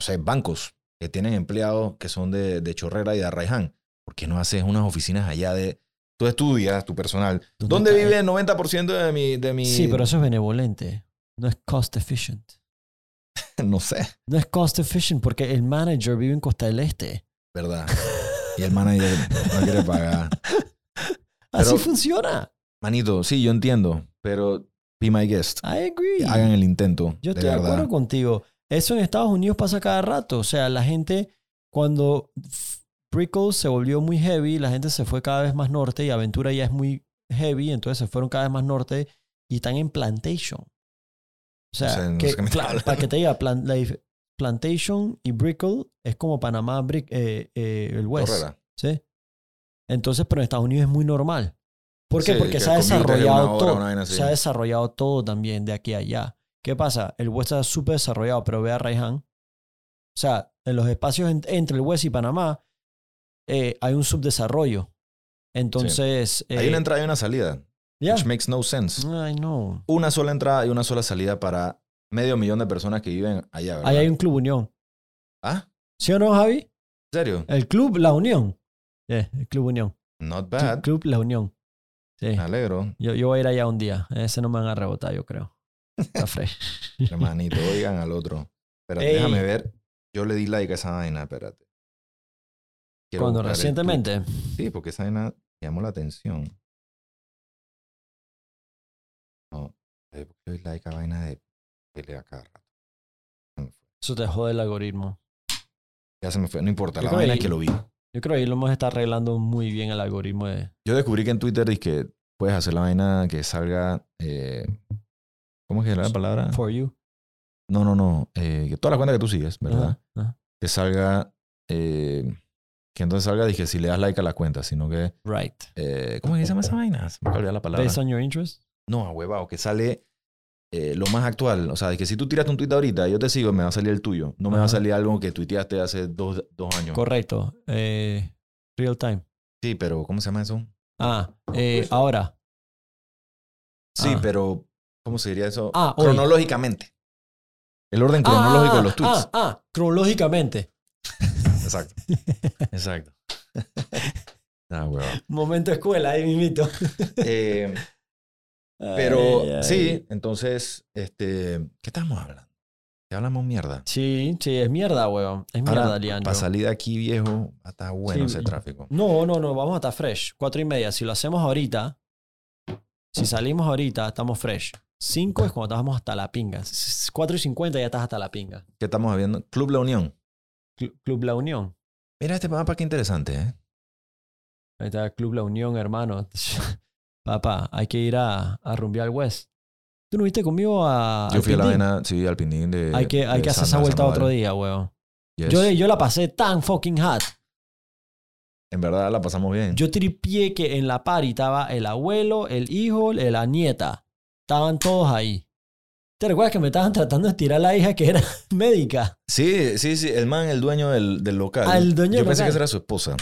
A: O sea, bancos que tienen empleados que son de, de Chorrera y de Arraiján. ¿Por qué no haces unas oficinas allá de... Tú estudias, tu personal. ¿Dónde
B: está?
A: vive el 90% de mi, de mi...
B: Sí, pero eso es benevolente. No es cost efficient. (laughs)
A: no sé,
B: No es cost efficient porque el manager vive en Costa del Este.
A: ¿verdad? Y el manager no quiere pagar. (laughs)
B: Así funciona.
A: Manito, sí, yo entiendo, pero be my guest.
B: I agree.
A: Hagan el intento.
B: Yo estoy de, acuerdo contigo. Eso en Estados Unidos pasa cada rato. O sea, la gente, cuando Brickell se volvió muy heavy, la gente se fue cada vez más norte y Aventura ya es muy heavy, entonces se fueron cada vez más norte y están en Plantation. O sea,
A: No sé, no
B: que- para que te diga, Plan- la dif- Plantation y Brickell es como Panamá, Brick- eh, eh, el West. ¿sí? Entonces, pero en Estados Unidos es muy normal. ¿Por qué?
A: Sí,
B: Porque
A: que
B: se ha desarrollado
A: hora,
B: todo. Se ha desarrollado todo también de aquí a allá. ¿Qué pasa? El West está súper desarrollado, pero ve a Raihan. O sea, en los espacios en- entre el West y Panamá eh, hay un subdesarrollo. Entonces.
A: Hay
B: eh,
A: una entrada y una salida. Which makes no sense.
B: Ay, no.
A: Una sola entrada y una sola salida para medio millón de personas que viven allá, ¿verdad?
B: Ahí hay un Club Unión.
A: ¿Ah?
B: ¿Sí o no, Javi?
A: ¿En serio?
B: El Club La Unión. Yeah, el Club Unión.
A: Not bad.
B: Club La Unión. Sí.
A: Me alegro.
B: Yo, yo voy a ir allá un día. Ese no me van a rebotar, yo creo. Está (laughs) fresh.
A: Hermanito, oigan al otro. Espérate,
B: Ey.
A: déjame ver. Yo le di like a esa vaina, espérate. Quiero el
B: recientemente.
A: Sí, porque esa vaina llamó la atención. No, eh, le doy like a vaina de pelea cada rato.
B: Eso te jode el algoritmo.
A: Ya se me fue, no importa, la vaina es que lo vi.
B: Yo creo que ahí lo hemos estado arreglando muy bien el algoritmo de.
A: Yo descubrí que en Twitter dice que puedes hacer la vaina que salga. eh, ¿Cómo es que es la palabra?
B: For you.
A: No, no, no. eh, que todas las cuentas que tú sigues, ¿verdad?
B: Ajá.
A: Que salga. eh, que entonces salga, dije, si le das like a la cuenta, sino que.
B: Right.
A: eh, ¿Cómo es que se llama esa vaina? Se me la palabra.
B: Based on your interest.
A: No, huevado, que sale eh, lo más actual. O sea, de que si tú tiraste un tweet ahorita, yo te sigo, me va a salir el tuyo. No me va a salir algo que tuiteaste hace dos, dos años.
B: Correcto. Eh, real time.
A: Sí, pero ¿cómo se llama eso?
B: Ah, eh, ahora.
A: Sí,
B: Ah.
A: pero ¿cómo se diría eso?
B: Ah.
A: Cronológicamente. El orden cronológico de los tweets.
B: Ah, ah, cronológicamente.
A: Exacto. (laughs) Exacto. ah, huevado.
B: Momento escuela, ahí mismito.
A: Eh, pero
B: Ay, ay.
A: sí, entonces, este, ¿qué estamos hablando? Ya hablamos mierda.
B: Sí, sí, es mierda, weón. Es mierda,
A: Ahora,
B: Leandro.
A: para salir de aquí, viejo, está bueno
B: Sí,
A: ese tráfico.
B: No, no, no, vamos a estar fresh. Cuatro y media. Si lo hacemos ahorita, si salimos ahorita, estamos fresh. Cinco es cuando estamos hasta la pinga. Cuatro y cincuenta ya estás hasta la pinga.
A: ¿Qué estamos viendo? Club La Unión.
B: Cl- Club La Unión.
A: Mira este mapa, qué interesante, ¿eh?
B: Ahí está Club La Unión, hermano. (laughs) Papá, hay que ir a, a rumbear al West. ¿Tú no viste conmigo a,
A: Yo
B: al
A: fui a la vaina, sí, al pindín de.
B: Hay que, hay que hacer esa vuelta otro día, weón.
A: Yes.
B: Yo, yo la pasé tan fucking hot.
A: En verdad la pasamos bien.
B: Yo tripié que en la party estaba el abuelo, el hijo, la nieta. Estaban todos ahí. ¿Te recuerdas que me estaban tratando de tirar la hija que era (laughs) médica?
A: Sí, sí, sí. El man, el dueño del, del local.
B: Ah, el dueño
A: Yo
B: del
A: pensé
B: local.
A: que esa era su esposa.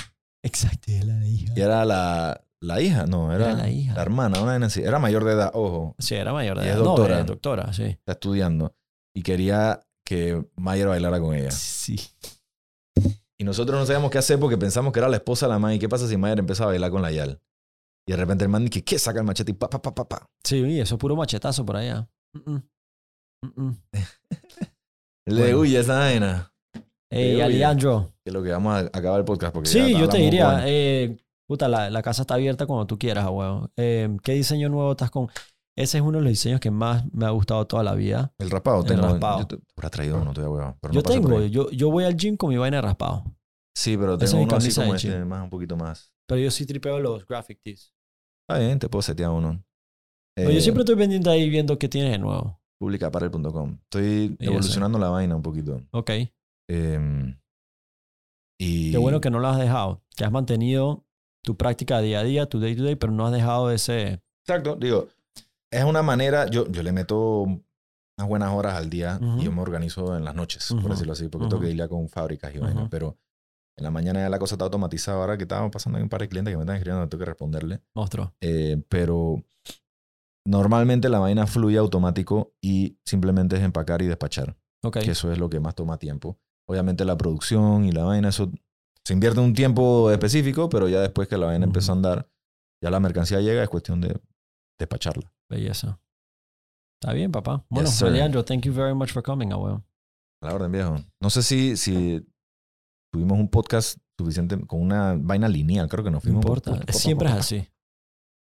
B: Exacto, era la hija.
A: Y era la, la hija, no, era,
B: Era la hija.
A: la hermana, una así. Era mayor de edad, ojo,
B: Sí, era mayor de
A: Y es
B: edad. No,
A: doctora.
B: era doctora, sí.
A: está estudiando. Y quería que Mayer bailara con ella.
B: Sí.
A: Y nosotros no sabíamos qué hacer porque pensamos que era la esposa de la man. ¿Y qué pasa si Mayer empieza a bailar con la Yal? Y de repente el man dice, ¿qué? Saca el machete y pa, pa, pa, pa, pa.
B: Sí, eso es puro machetazo por allá. Mm, mm. Mm, mm. (laughs)
A: Le
B: Bueno.
A: huye esa vaina.
B: Ey. Alejandro.
A: Que es lo que vamos a acabar el podcast. Porque
B: Sí,
A: ya
B: yo te diría, eh, puta, la, la casa está abierta cuando tú quieras, huevo. Eh, ¿Qué diseño nuevo estás con? Ese es uno de los diseños que más me ha gustado toda la vida.
A: El raspado
B: el
A: tengo.
B: raspado.
A: Yo te habrá traído uno, todavía huevo. pero
B: yo tengo, yo, yo voy al gym con mi vaina de raspado.
A: Sí, pero tengo uno así como este, más, un poquito más.
B: Pero yo sí tripeo los graphic tees.
A: Está bien, te puedo setear uno. Eh,
B: yo siempre estoy pendiente ahí viendo qué tienes de nuevo.
A: publicaparel.com. Estoy
B: Y
A: evolucionando la vaina un poquito.
B: Ok.
A: Eh, y
B: Qué bueno que no lo has dejado. Que has mantenido tu práctica día a día, tu day to day, pero no has dejado ese...
A: Exacto, digo, es una manera, yo, yo le meto unas buenas horas al día y yo me organizo en las noches, por decirlo así, porque tengo
B: Ujú.
A: que ir con fábricas y vaina,
B: Ujú.
A: pero en la mañana ya la cosa está automatizada. Ahora que estábamos pasando hay un par de clientes que me están escribiendo, tengo que responderle.
B: monstruo.
A: Eh, pero normalmente la vaina fluye automático y simplemente es empacar y despachar,
B: Ok.
A: que eso es lo que más toma tiempo. Obviamente la producción y la vaina, eso se invierte un tiempo específico, pero ya después que la vaina empezó a andar, ya la mercancía llega, es cuestión de despacharla.
B: Belleza. Está bien, papá. Bueno,
A: sir.
B: Alejandro, thank you very much for coming, abuelo.
A: A la orden, viejo. No sé si, si tuvimos un podcast suficiente con una vaina lineal, creo que nos
B: No
A: fuimos.
B: importa.
A: por- por- por-
B: Siempre es así.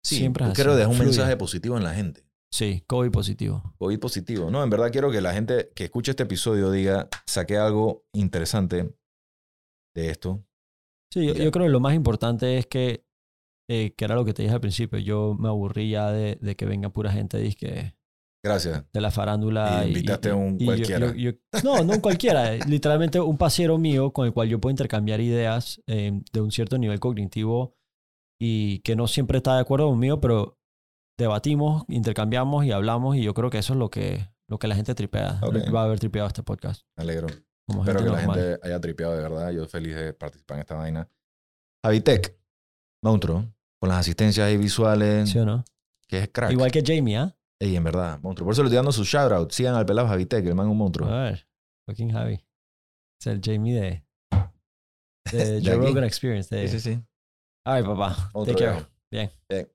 A: Sí,
B: Siempre es
A: quiero dejar un
B: Fluye.
A: mensaje positivo en la gente.
B: Sí, COVID positivo.
A: COVID positivo. No, en verdad quiero que la gente que escuche este episodio diga, saqué algo interesante de esto.
B: Sí, yo, yo creo que lo más importante es que, eh, que era lo que te dije al principio, yo me aburrí ya de, de que venga pura gente dizque,
A: Gracias.
B: de la farándula.
A: Y invitaste a un
B: yo-
A: cualquiera.
B: yo- yo- no, no un cualquiera. (laughs) literalmente un pasiero mío con el cual yo puedo intercambiar ideas eh, de un cierto nivel cognitivo y que no siempre está de acuerdo conmigo, pero debatimos, intercambiamos y hablamos y yo creo que eso es lo que, lo que la gente tripea.
A: Ok.
B: Va a haber tripeado este podcast.
A: Me alegro.
B: Como
A: Espero
B: gente
A: que la gente haya tripeado de verdad. Yo feliz de participar en esta vaina. Javitec, monstruo, con las asistencias ahí visuales,
B: ¿Sí o no?
A: que es crack.
B: Igual que Jamie, ¿ah?
A: Ey, en verdad, monstruo. Por eso le estoy dando su shout out. Sigan al pelado Javitec, el man es un monstruo.
B: A ver, fucking Javi. Es el Jamie de, (laughs) de
A: De
B: Joe. Rogan Experience. De...
A: Sí, sí, sí.
B: Ay, papá.
A: Otro
B: Take care. Bien.
A: Bien.